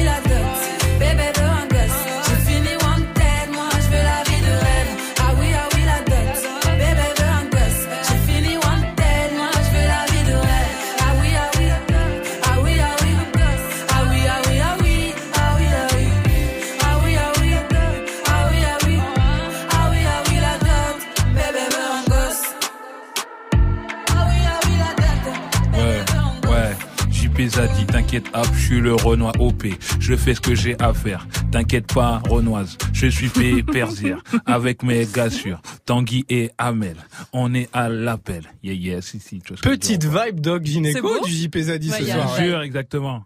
JP Zadi, t'inquiète hop, je suis le Renoir OP. Je fais ce que j'ai à faire. T'inquiète pas, Renoise. Je suis P. Persière. (laughs) Avec mes gars sûrs. Tanguy et Amel. On est à l'appel. Yeah, yeah, si, Petite vibe gynéco beau du JP Zadi Ouais, ce y a- soir. Bien sûr, exactement.